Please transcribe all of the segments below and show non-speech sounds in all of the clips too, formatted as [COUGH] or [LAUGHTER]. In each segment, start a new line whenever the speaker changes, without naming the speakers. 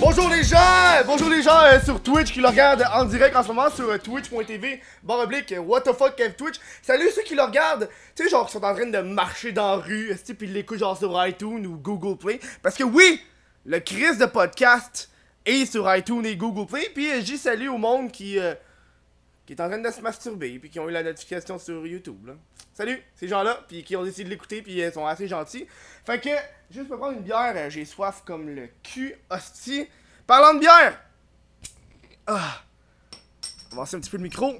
Bonjour les gens! Bonjour les gens euh, sur Twitch qui le regardent en direct en ce moment sur euh, twitch.tv barre oblique euh, what the fuck Kev Twitch. Salut ceux qui le regardent, tu sais genre qui sont en train de marcher dans la rue, esti, puis ils l'écoutent genre sur iTunes ou Google Play? Parce que oui, le Chris de podcast est sur iTunes et Google Play. Puis euh, j'ai salut au monde qui, qui est en train de se masturber puis qui ont eu la notification sur YouTube. Là. Salut, ces gens-là, puis qui ont décidé de l'écouter, puis ils sont assez gentils. Fait que, juste pour prendre une bière, euh, j'ai soif comme le cul, hostie. Parlant de bière! Ah. Va un petit peu le micro.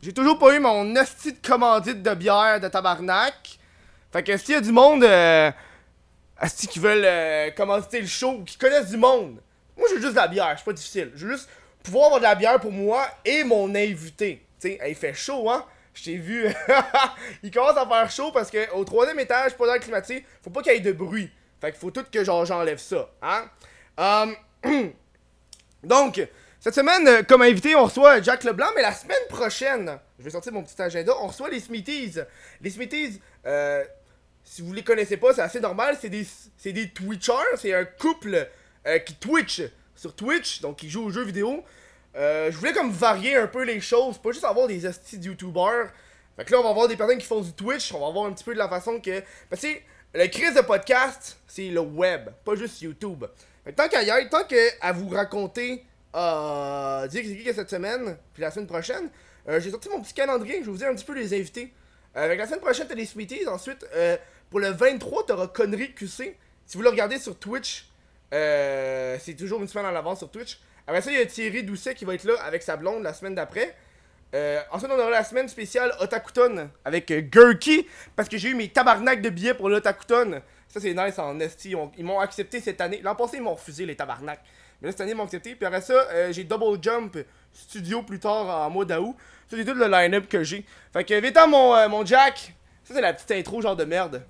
J'ai toujours pas eu mon hostie de commandite de bière de tabarnak. Fait que s'il y a du monde, euh, hostie qui veulent euh, commanditer le show qui connaissent du monde, moi j'ai juste de la bière, c'est pas difficile. Veux juste pouvoir avoir de la bière pour moi et mon invité. Tu sais, il fait chaud, hein? Je t'ai vu. [LAUGHS] il commence à faire chaud parce que au troisième étage, pas d'air climatisé, faut pas qu'il y ait de bruit. Fait qu'il faut tout que genre j'enlève ça, hein? Um, [CLEARS THROAT] donc, cette semaine, euh, comme invité, on reçoit Jack Leblanc, mais la semaine prochaine, je vais sortir mon petit agenda, on reçoit les Smithies. Les Smithies, euh, si vous les connaissez pas, c'est assez normal, c'est des, c'est des Twitchers, c'est un couple euh, qui Twitch sur Twitch, donc qui joue aux jeux vidéo. Euh, je voulais comme varier un peu les choses, pas juste avoir des hosties de youtubeurs. Fait que là, on va avoir des personnes qui font du Twitch, on va voir un petit peu de la façon que. Parce que le crise de podcast, c'est le web, pas juste YouTube. Fait que tant qu'à y être, tant qu'à vous raconter, euh, dire c'est que cette semaine, puis la semaine prochaine, euh, j'ai sorti mon petit calendrier, je vais vous dire un petit peu les invités. Euh, avec la semaine prochaine, t'as les Smithies, ensuite, euh, pour le 23, t'auras Connery QC. Si vous le regardez sur Twitch, euh, c'est toujours une semaine en avance sur Twitch. Après ça, il y a Thierry Doucet qui va être là avec sa blonde la semaine d'après. Euh, ensuite, on aura la semaine spéciale Otakuton avec euh, Gurky parce que j'ai eu mes tabarnak de billets pour l'Otakuton. Ça, c'est nice en esti. Ils ont- Ils m'ont accepté cette année. L'an passé, ils m'ont refusé les tabarnak. Mais là, cette année, ils m'ont accepté. Puis après ça, euh, j'ai Double Jump Studio plus tard en mois d'août. Ça, c'est tout le line-up que j'ai. Fait que, vite mon, euh, mon Jack. Ça, c'est la petite intro genre de merde.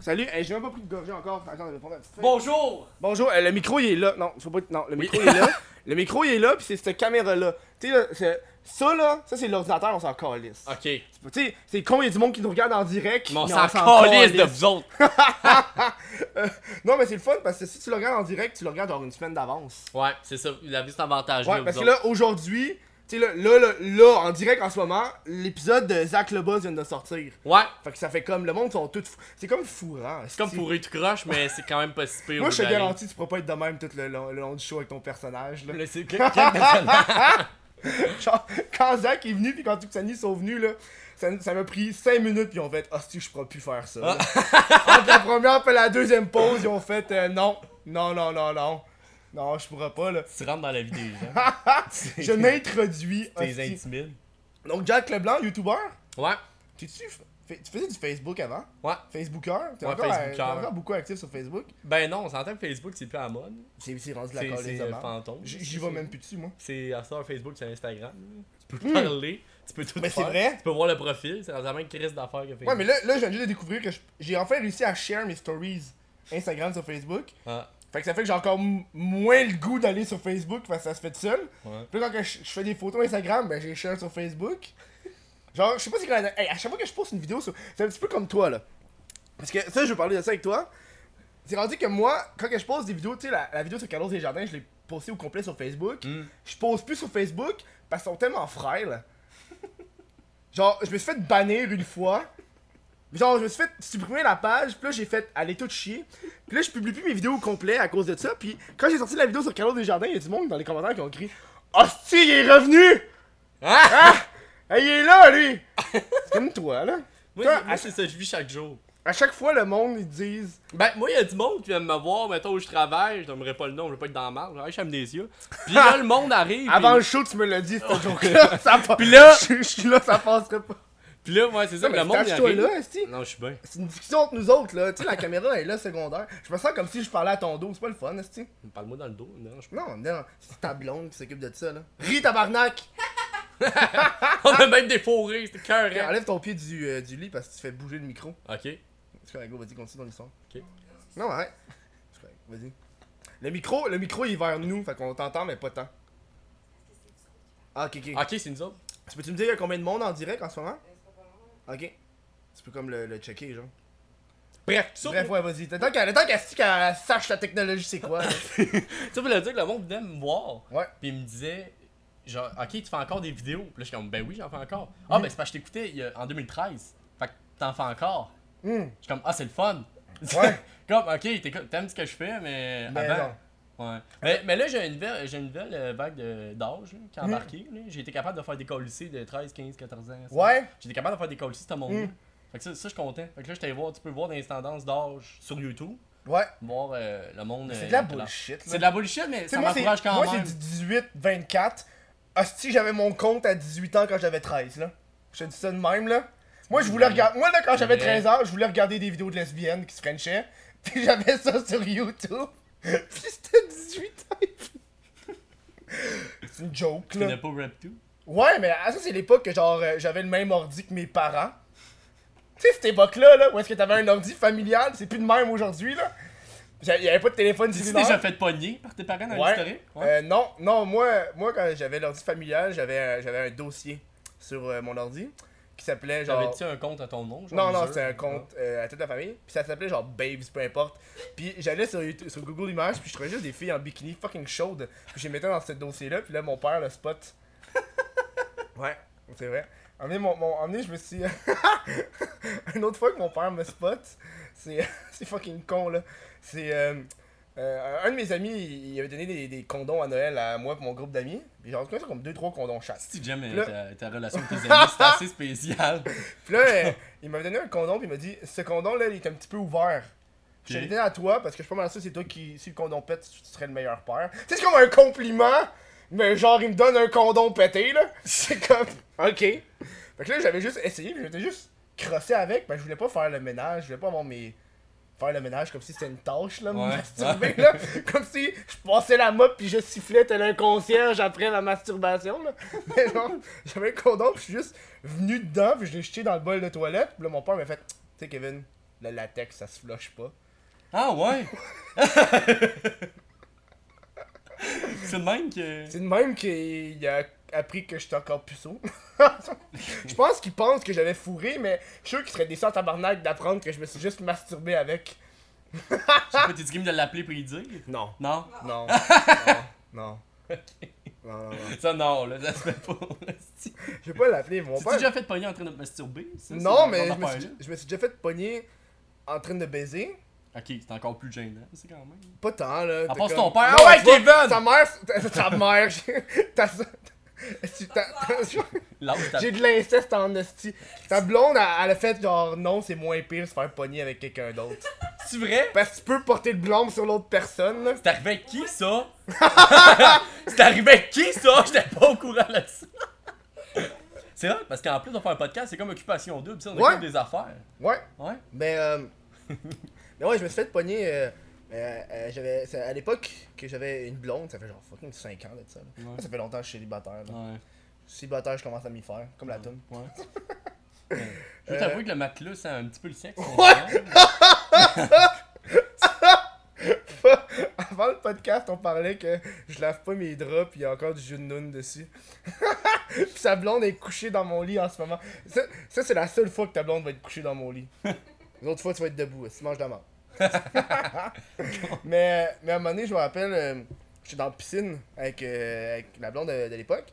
Salut, Hey, j'ai même pas pris de gorgée encore. Attends, je vais prendre la petite feuille.
Bonjour!
Bonjour, euh, le micro il est là. Non, faut pas. Non, le micro il est là. [LAUGHS] Le micro il est là, puis c'est cette caméra là. Tu sais, là, c'est- ça là, ça c'est l'ordinateur, on s'en calisse.
Ok.
Tu sais, c'est con, il y a du monde qui nous regarde en direct.
Mais on s'en calisse de vous autres. [LAUGHS]
Non, mais c'est le fun parce que si tu le regardes en direct, tu le regardes genre une semaine d'avance.
Ouais, c'est ça. Il a vu cet avantage
Ouais, parce que là, aujourd'hui, tu sais, là, là, là, là, en direct en ce moment, l'épisode de Zach Lebuzz vient de sortir.
Ouais,
Fait que ça fait comme, le monde sont tous. fou- C'est comme fourrant.
c'est comme pour tout croche, mais c'est quand même pas si pire.
Moi, je te garantis, tu pourras pas être de même tout le long, le long du show avec ton personnage. Là.
c'est? [LAUGHS]
Genre, quand Zach est venu puis quand Tuxani sont venus là, ça ça m'a pris 5 minutes puis ils ont fait Ah si je pourrais plus faire ça. Entre la première et la deuxième pause, ils ont fait euh, non, non, non, non, non. Non, je pourrais pas là.
Tu rentres dans la vie des gens. [LAUGHS]
Je m'introduis.
T'es
hostie.
intimides.
Donc Jack Leblanc, youtubeur,
Ouais,
t'es-tu tu faisais du Facebook avant?
Ouais.
Facebooker? T'es
Ouais,
encore,
Facebooker.
encore beaucoup actif sur Facebook?
Ben non, on s'entend que Facebook, c'est plus à la mode.
C'est c'est rendu la
C'est
colise
c'est fantôme.
J'y vais même plus dessus moi.
C'est à ça, Facebook, c'est Instagram. Tu peux
Hmm.
parler, tu peux tout
Mais c'est
faire.
vrai.
Tu peux voir le profil, c'est vraiment une crise d'affaires que Facebook.
Ouais, mais là, là je viens juste de découvrir que j'ai enfin réussi à share mes stories Instagram sur Facebook.
Ah,
Fait que ça fait que j'ai encore moins le goût d'aller sur Facebook parce que ça se fait tout seul.
ouais.
Puis quand je, je fais des photos Instagram, ben j'ai share sur Facebook. Genre, je sais pas si quand hey, à chaque fois que je poste une vidéo sur. C'est un petit peu comme toi là. Parce que ça, je veux parler de ça avec toi. C'est rendu que moi, quand que je poste des vidéos, tu sais, la, la vidéo sur Carlos Desjardins, je l'ai postée au complet sur Facebook.
Hmm.
Je pose plus sur Facebook parce qu'ils sont tellement frêles. Genre, je me suis fait bannir une fois. Genre, je me suis fait supprimer la page, puis là, j'ai fait aller tout chier. Puis là, je publie plus mes vidéos au complet à cause de ça. Puis quand j'ai sorti la vidéo sur Carlos Desjardins, il y a du monde dans les commentaires qui ont écrit Hostie, il est revenu
Ah!
Ah Il est là, lui [LAUGHS] C'est comme toi, là.
Moi,
Toi,
c'est- ça, je vis chaque jour.
À chaque fois, le monde, ils disent
Ben, moi, il y a du monde qui vient me voir, mettons où je travaille, je donnerai pas le nom, je veux pas être dans la marge, je suis amnésia. Puis là, [LAUGHS] le monde arrive.
Avant le show, tu me l'as dit, cette joke-là. Ça [LAUGHS] passe.
Puis là-
Je je suis là, ça passerait pas.
Puis là, ouais, c'est ça, mais le
mais
monde arrive.
là, esti.
Non, je suis bien.
C'est une discussion entre nous autres, là. Tu sais, la caméra est là, secondaire. Je me sens comme si je parlais à ton dos. C'est pas le fun, esti.
Parle-moi dans le dos, non, je
Non, non, c'est ta blonde qui s'occupe de ça, là. Ris, tabarnak! [LAUGHS]
On a même des fourrés, c'était cœur.
Ok, Enlève ton pied du, euh, du lit parce que tu fais bouger le micro.
Ok.
C'est correct, go, vas-y, continue ton histoire.
Ok.
Non. C'est correct, vas-y. Le micro, le micro, il est vers nous, fait qu'on t'entend, mais pas tant. Ah, ok, ok.
Ok, c'est nous autres.
Tu Peux-tu me dire combien de monde en direct en ce moment? Ok. Tu peux comme le, le checker, genre.
Bref, ça,
Bref, ouais, vas-y. Temps qu'elle le temps qu'elle qu'elle sache la technologie, c'est quoi. [LAUGHS]
ça veut dire que le monde venait me voir.
Ouais.
Puis il me disait, genre, ok, tu fais encore des vidéos. Puis là, je suis comme, ben oui, j'en fais encore. Ah,
Mm.
ben c'est parce que je t'écoutais en 2013. Fait que t'en fais encore.
Hum.
Je suis comme, ah, c'est le fun.
Ouais. [LAUGHS]
comme, ok, t'aimes ce que je fais, mais.
Mais
avant.
non.
Ouais. Mais, mais là, j'ai une nouvelle, j'ai une nouvelle euh, vague de- d'âge là, qui a
Mm.
embarqué. là. J'ai été capable de faire des lycées de 13, 15, 14 ans. ça.
Ouais.
J'ai été capable de faire des lycées, ce monde-là.
Mm.
Fait que ça, ça, je suis content. Fait que là, je t'allais voir, tu peux voir dans les tendances d'âge sur YouTube.
Ouais.
Voir euh, le monde.
C'est
euh,
de la bullshit, là.
C'est de la bullshit, mais
Tu sais,
ça
moi, c'est
m'encourage quand
moi, c'est
même.
du 18, 24. Hostie, j'avais mon compte à 18 ans quand j'avais 13, là. Je te dis ça de même, là. Moi, je voulais regarder. Moi, là, quand j'avais
vrai.
13 ans, je voulais regarder des vidéos de lesbiennes qui se frenchaient. [LAUGHS] Puis j'avais ça sur YouTube. [LAUGHS] Puis c'était 18 ans. C'est une joke,
Tu
là.
connais pas Rap 2
Ouais, mais ah, ça, c'est l'époque que, genre, euh, j'avais le même ordi que mes parents. Tu sais, cette époque-là, là, où est-ce que t'avais un ordi familial, c'est plus de même aujourd'hui, là. Il avait pas de téléphone
Tu
cellulaire.
déjà fait pogner par tes parents dans
Ouais.
l'historique?
Euh, non, non, moi, moi quand j'avais l'ordi familial, j'avais un, j'avais un dossier sur euh, mon ordi qui s'appelait genre.
J'avais-tu un compte à ton nom genre,
Non, non, c'était un compte euh, à toute la famille. Puis ça s'appelait genre Babes, peu importe. Puis j'allais sur, YouTube- sur Google Images, puis je trouvais juste des filles en bikini fucking chaudes. Puis je les mettais dans ce dossier-là, puis là, mon père le spot. [LAUGHS] ouais, c'est vrai. Emmené, mon, mon, emmené, je me suis. [LAUGHS] Une autre fois que mon père me spot, c'est [LAUGHS] c'est fucking con, là. C'est. euh, euh, un de mes amis, il avait donné des, des condoms à Noël à moi et mon groupe d'amis. Puis genre, c'est comme 2-3 condoms chaque.
Si j'aime
Là-
ta, ta relation avec tes [LAUGHS] amis, c'est assez spécial. [LAUGHS]
Puis là, euh, il m'avait donné un condom, puis il m'a dit Ce condom-là, il est un petit peu ouvert. Je te
Ok.
l'ai donné à toi parce que je suis pas mal sûr c'est toi qui, si le condom pète, tu serais le meilleur père. Tu sais, c'est comme un compliment, mais genre, il me donne un condom pété, là. [LAUGHS] C'est comme, ok. Fait que là, j'avais juste essayé, puis j'étais juste crossé avec, ben je voulais pas faire le ménage, je voulais pas avoir mes. Faire le ménage comme si c'était une tâche, là, me
Ouais.
masturber, là. [LAUGHS] Comme si je passais la mop, puis je sifflais tel un concierge après la masturbation, là. [LAUGHS] Mais genre, j'avais un condom, je suis juste venu dedans, puis je l'ai jeté dans le bol de toilette, puis là, mon père m'a fait, tu sais, Kevin, le latex, ça se flush pas.
Ah ouais? [LAUGHS] C'est le même que.
C'est de même qu'il a appris que j'étais encore puceau. [LAUGHS] je pense qu'il pense que j'avais fourré, mais je suis sûr qu'il serait déçu en tabarnak d'apprendre que je me suis juste masturbé avec.
Sais pas, t'es game de l'appeler pour lui dire?
Non.
Non?
Non. [LAUGHS] non. Non. Non, non, non.
Ça, non, là, ça se fait pas.
Je vais pas l'appeler, mon père.
déjà fait pogner en train de masturber ça,
Non, mais je me, suis,
là?
je me suis déjà fait pogner en train de baiser.
Ok, c'est encore plus gênant, c'est quand même.
Pas tant, là.
À part
comme-
ton père. Ah ouais,
tu
Kevin! [LAUGHS]
Ta mère, ta, mère, ta, [LAUGHS] J'ai de l'inceste en esti. Ta blonde, elle, elle a fait genre non, c'est moins pire se faire pogner avec quelqu'un d'autre. [LAUGHS]
C'est vrai?
Parce que tu peux porter le blâme sur l'autre personne, là.
C'est arrivé avec qui ça? [LAUGHS] c'est arrivé avec qui ça? J'étais pas au courant de ça. C'est vrai, parce qu'en plus de faire un podcast, c'est comme occupation double, tu sais, on
Ouais.
occupe des affaires.
Ouais.
Ouais.
Mais, euh, mais ouais, je me suis fait pogner. euh, euh, euh, j'avais, c'est à l'époque que j'avais une blonde, ça fait genre fucking 5 ans de ça. là.
Ouais.
Moi, ça fait longtemps que je suis célibataire. Là.
Ouais.
Célibataire, je commence à m'y faire, comme la toune.
Ouais. Ouais. [LAUGHS] Je veux
Euh.
t'avouer que le matelas, c'est un petit peu le sexe.
Ouais. [LAUGHS] Avant le podcast, on parlait que je lave pas mes draps pis il y a encore du jus de noun dessus. [LAUGHS] Pis sa blonde est couchée dans mon lit en ce moment. Ça, ça, c'est la seule fois que ta blonde va être couchée dans mon lit. Les autres fois, tu vas être debout, tu manges de la mort. [LAUGHS] mais, mais à un moment donné, je me rappelle, euh, j'étais dans la piscine avec, euh, avec la blonde de, de l'époque.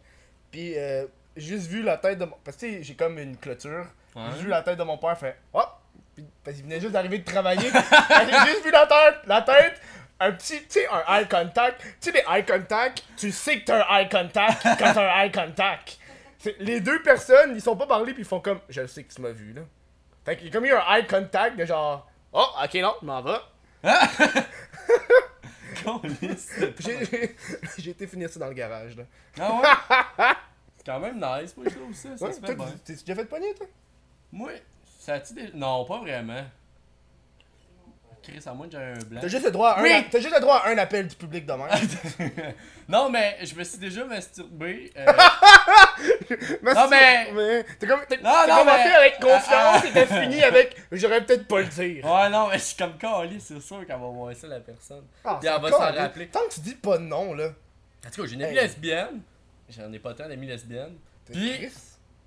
Puis euh, j'ai juste vu la tête de mon. Parce que j'ai comme une clôture.
Ouais.
J'ai vu la tête de mon père faire Hop! Puis, parce qu'il venait juste d'arriver de travailler. j'ai juste vu la tête, la tête, un petit, tu sais, un eye contact. Tu sais, les eye contact, tu sais que t'as un eye contact quand t'as un eye contact. Les deux personnes, ils sont pas parlés puis ils font comme Je sais que tu m'as vu là. Fait qu'il y a comme eu un eye contact de genre Oh, ok, non, je m'en vais. [LAUGHS] J'ai- été finir ça dans le garage là.
Ah ouais? C'est [LAUGHS] quand même nice, moi, je trouve ça. Ça
Ouais,
se fait bien.
t'es déjà fait pogner toi?
Moi, ça a-tu des... Non, pas vraiment. Chris, à moins que un blanc.
T'as juste le droit à un,
Oui.
t'as juste le droit à un appel du public demain. [LAUGHS]
non, mais je me suis déjà masturbé. euh, [LAUGHS]
Non,
mais-
T'as comme, t'as-
Non, non,
commencé
mais-
avec confiance
Ah, ah.
et t'as fini avec j'aurais peut-être pas le dire.
Ouais, non, mais je suis comme calé, c'est sûr qu'elle va voir ça, la personne.
Ah,
Puis
c'est
elle va s'en rappeler.
Tant que tu dis pas de nom, là.
En tout cas, j'ai une amie
Hey.
lesbienne. J'en ai pas tant d'amis lesbiennes. Puis-
Chris?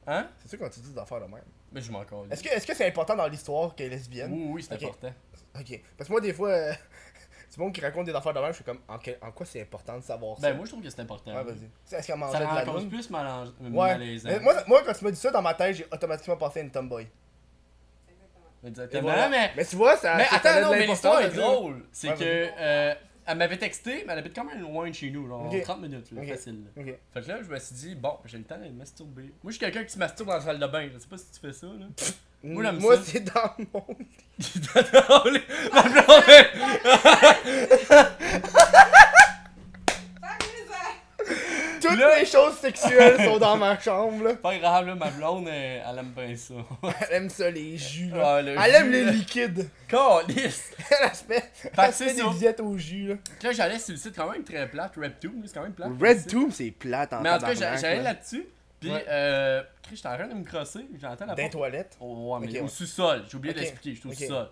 Hein?
C'est sûr quand tu dis des affaires de même.
Mais je m'en.
Est-ce que est-ce que c'est important dans l'histoire qu'elle est lesbienne?
Oui, oui, c'est
Ok.
important.
Ok. Parce que moi, des fois, euh, [LAUGHS] c'est bon qui raconte des affaires de même, je suis comme, en, quoi c'est important de savoir ça?
Ben, moi, je trouve que c'est important.
Ouais, vas-y. C'est- Est-ce qu'elle mangeait
Ça
de
rend
la
encore
lune?
plus malan-
Ouais.
malaisant.
Mais moi, moi, quand tu m'as dit ça, dans ma tête, j'ai automatiquement pensé à une tomboy.
Exactement.
Voilà.
mais,
Mais tu vois, ça.
mais
ça
attends,
de
non, mais
l'importance
l'histoire est
de dire-
drôle. C'est
Ouais,
que. euh, elle m'avait texté, mais elle habite quand même loin de chez nous, genre
Ok.
30 minutes, là,
Ok.
facile. là.
Ok.
Fait que là, je me suis dit, bon, j'ai le temps de me masturber. Moi, je suis quelqu'un qui se masturbe dans la salle de bain. Je sais pas si tu fais ça, là. [LAUGHS] Moi,
c'est dans mon.
Dans [LAUGHS] les- Ma blonde est-
Toutes
Là-
les choses sexuelles sont dans ma chambre, là.
Pas grave, là, ma blonde, elle, elle aime bien ça. [LAUGHS]
Elle aime ça, les jus, là.
Ah, le
Elle aime les liquides.
Calice! [LAUGHS]
Elle se fait, elle fait des au jus, là.
Là, j'allais sur le site quand même très plate, RedTube, c'est quand même plate. le
Red
site.
Tomb, c'est plate en
Mais en tout cas, j'allais
là.
là-dessus, pis
Ouais.
euh, j'étais en train de me crosser, j'entends la
Dans
porte.
toilettes.
Oh, ouais, mais au
ouais.
sous-sol, j'ai oublié
Ok,
d'expliquer, je suis au sous-sol.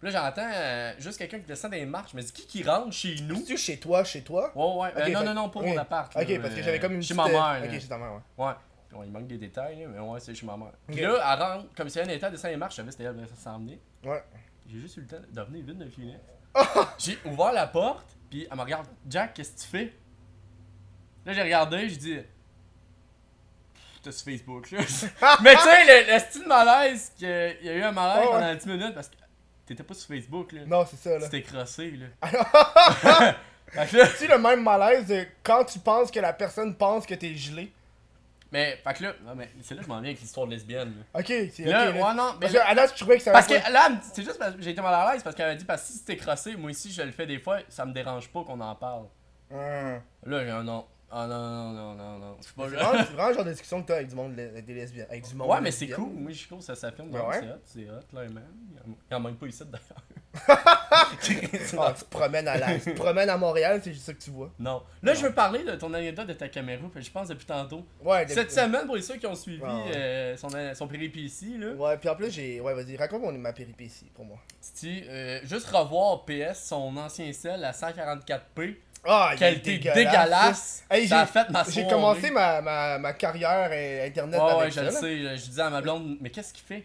Puis là, j'entends euh, juste quelqu'un qui descend des marches, je me dis qui qui rentre chez nous?
C'est-tu chez toi, chez toi?
Ouais, ouais, euh, non, non, non, pas mon appart.
Ok,
là,
parce que
euh,
j'avais comme une
Chez
petite,
ma mère.
Ok,
là.
chez ta mère, ouais.
Ouais. Bon, il manque des détails, mais ouais, c'est chez ma mère. Puis là, elle rentre, comme si elle était à descendre les marches, je savais c'était elle qui s'en venir.
Ouais.
J'ai juste eu le temps de devenir vide de filet. [LAUGHS] j'ai ouvert la porte, puis elle me regarde. Jack, qu'est-ce que tu fais? Là, j'ai regardé, j'ai dit. T'es sur Facebook, là. [LAUGHS] Mais tu sais, le, le style malaise, que- il y a eu un malaise pendant 10 minutes parce que t'étais pas sur Facebook, là.
Non, c'est ça, là.
Tu t'es crossé, là. [LAUGHS] fait que là. [LAUGHS]
Tu le même malaise de quand tu penses que la personne pense que t'es gelé.
Mais, fait que là, non, mais c'est là que je m'en viens avec l'histoire de lesbienne, là.
Ok, c'est
Là,
ok. là.
ouais, non, mais
Parce que à date, je trouvais que ça
Parce que là, c'est juste parce que j'ai été mal à l'aise parce qu'elle m'a dit parce que si c'était crossé, moi aussi je le fais des fois, ça me dérange pas qu'on en parle. Là, j'ai un non. Ah non, non, non, non, non. C'est pas
vraiment, [LAUGHS] c'est vraiment le genre de discussion que t'as avec du monde, avec des lesbiennes. Avec du monde
Ouais, mais c'est cool. Moi, je trouve que ça s'affirme.
Ben
Non,
ouais.
C'est hot, c'est hot, clairement. Il en- manque pas ici d'ailleurs. [LAUGHS]
Ah, tu te promènes à la... tu te promènes à Montréal, c'est juste ça que tu vois.
non. Là, je veux parler de ton anecdote de ta caméra, je pense depuis tantôt.
Ouais, des-
Cette semaine, pour ceux qui ont suivi
Ouais, ouais.
euh, son, son péripétie, là,
Ouais, puis en plus, j'ai. Ouais, vas-y, raconte mon ma péripétie pour moi.
c'est euh, juste revoir PS, son ancien sel à 144p,
Ah,
qualité
dégueulasse.
dégueulasse.
Hey,
ça a
j'ai-
fait ma
J'ai
soirée.
commencé ma, ma, ma carrière euh, internet
Ouais, ouais, je
ça.
le
là.
sais. Je disais à ma blonde, mais qu'est-ce qu'il fait?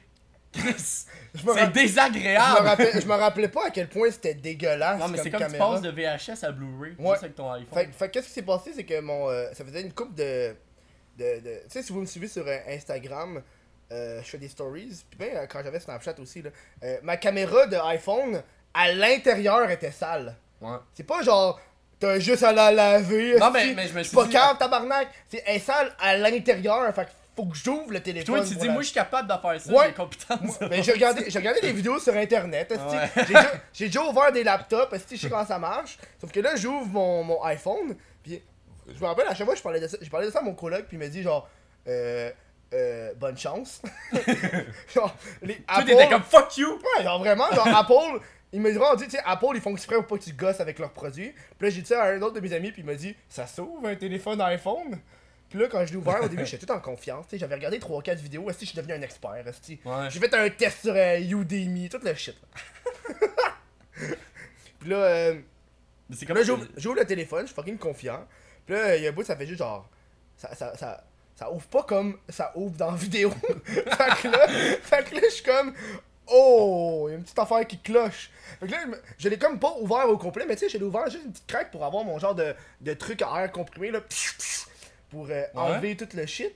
Chris, c'est
ra- je, me
désagréable!
rappelais, je me rappelais pas à quel point c'était dégueulasse.
Non, mais c'est comme tu
caméra.
passes de VHS à Blu-ray,
Ouais.
avec ton iPhone.
Fait, fait qu'est-ce qui s'est passé, c'est que mon. euh, ça faisait une coupe de. de, de- tu sais, si vous me suivez sur euh, Instagram, euh, je fais des stories. Puis ben, quand j'avais Snapchat aussi, là, ma caméra de iPhone, à l'intérieur, était sale.
Ouais.
C'est pas genre. T'as juste à la laver.
Non, mais- mais je me suis
pas
dit-
calme, tabarnak. C'est sale à l'intérieur. Fait que faut que j'ouvre le téléphone.
toi, tu dis, moi, je suis capable de faire ça,
Ouais.
j'ai.
Moi, ben, j'ai regardé, j'ai regardé des vidéos sur internet.
Ouais.
J'ai déjà, j'ai déjà ouvert des laptops, je sais comment ça marche. Sauf que là, j'ouvre mon, mon iPhone. Puis je me rappelle à chaque fois, je parlais de ça, je parlais de ça à mon coloc. Puis il m'a dit genre, euh, euh, bonne chance. [LAUGHS] genre, les Apple.
comme fuck you!
Ouais, genre vraiment, genre [LAUGHS] Apple. Il m'a vraiment dit, tu sais, Apple, ils font exprès pour pas que tu gosses avec leurs produits. Puis là, j'ai dit ça à un autre de mes amis, puis il m'a dit, ça s'ouvre un téléphone iPhone? Puis là, quand je l'ai ouvert, au début, [LAUGHS] j'étais tout en confiance. tu sais, J'avais regardé 3-4 vidéos. Est-ce que je suis devenu un expert?
Ouais.
J'ai fait un test sur euh, Udemy, tout le shit. là. puis là, euh, j'ouvre j'ouvre le téléphone, je suis fucking confiant. Puis là, il y a un bout, ça fait juste genre. Ça, ça, ça, ça ouvre pas comme ça ouvre dans la vidéo. [LAUGHS] fait que là, fait que là, je suis comme. Oh, il y a une petite affaire qui cloche. Fait que là, je l'ai comme pas ouvert au complet, mais tu sais, je l'ai ouvert juste une petite craque pour avoir mon genre de, de truc à air comprimé, là. Pour euh, enlever tout le shit.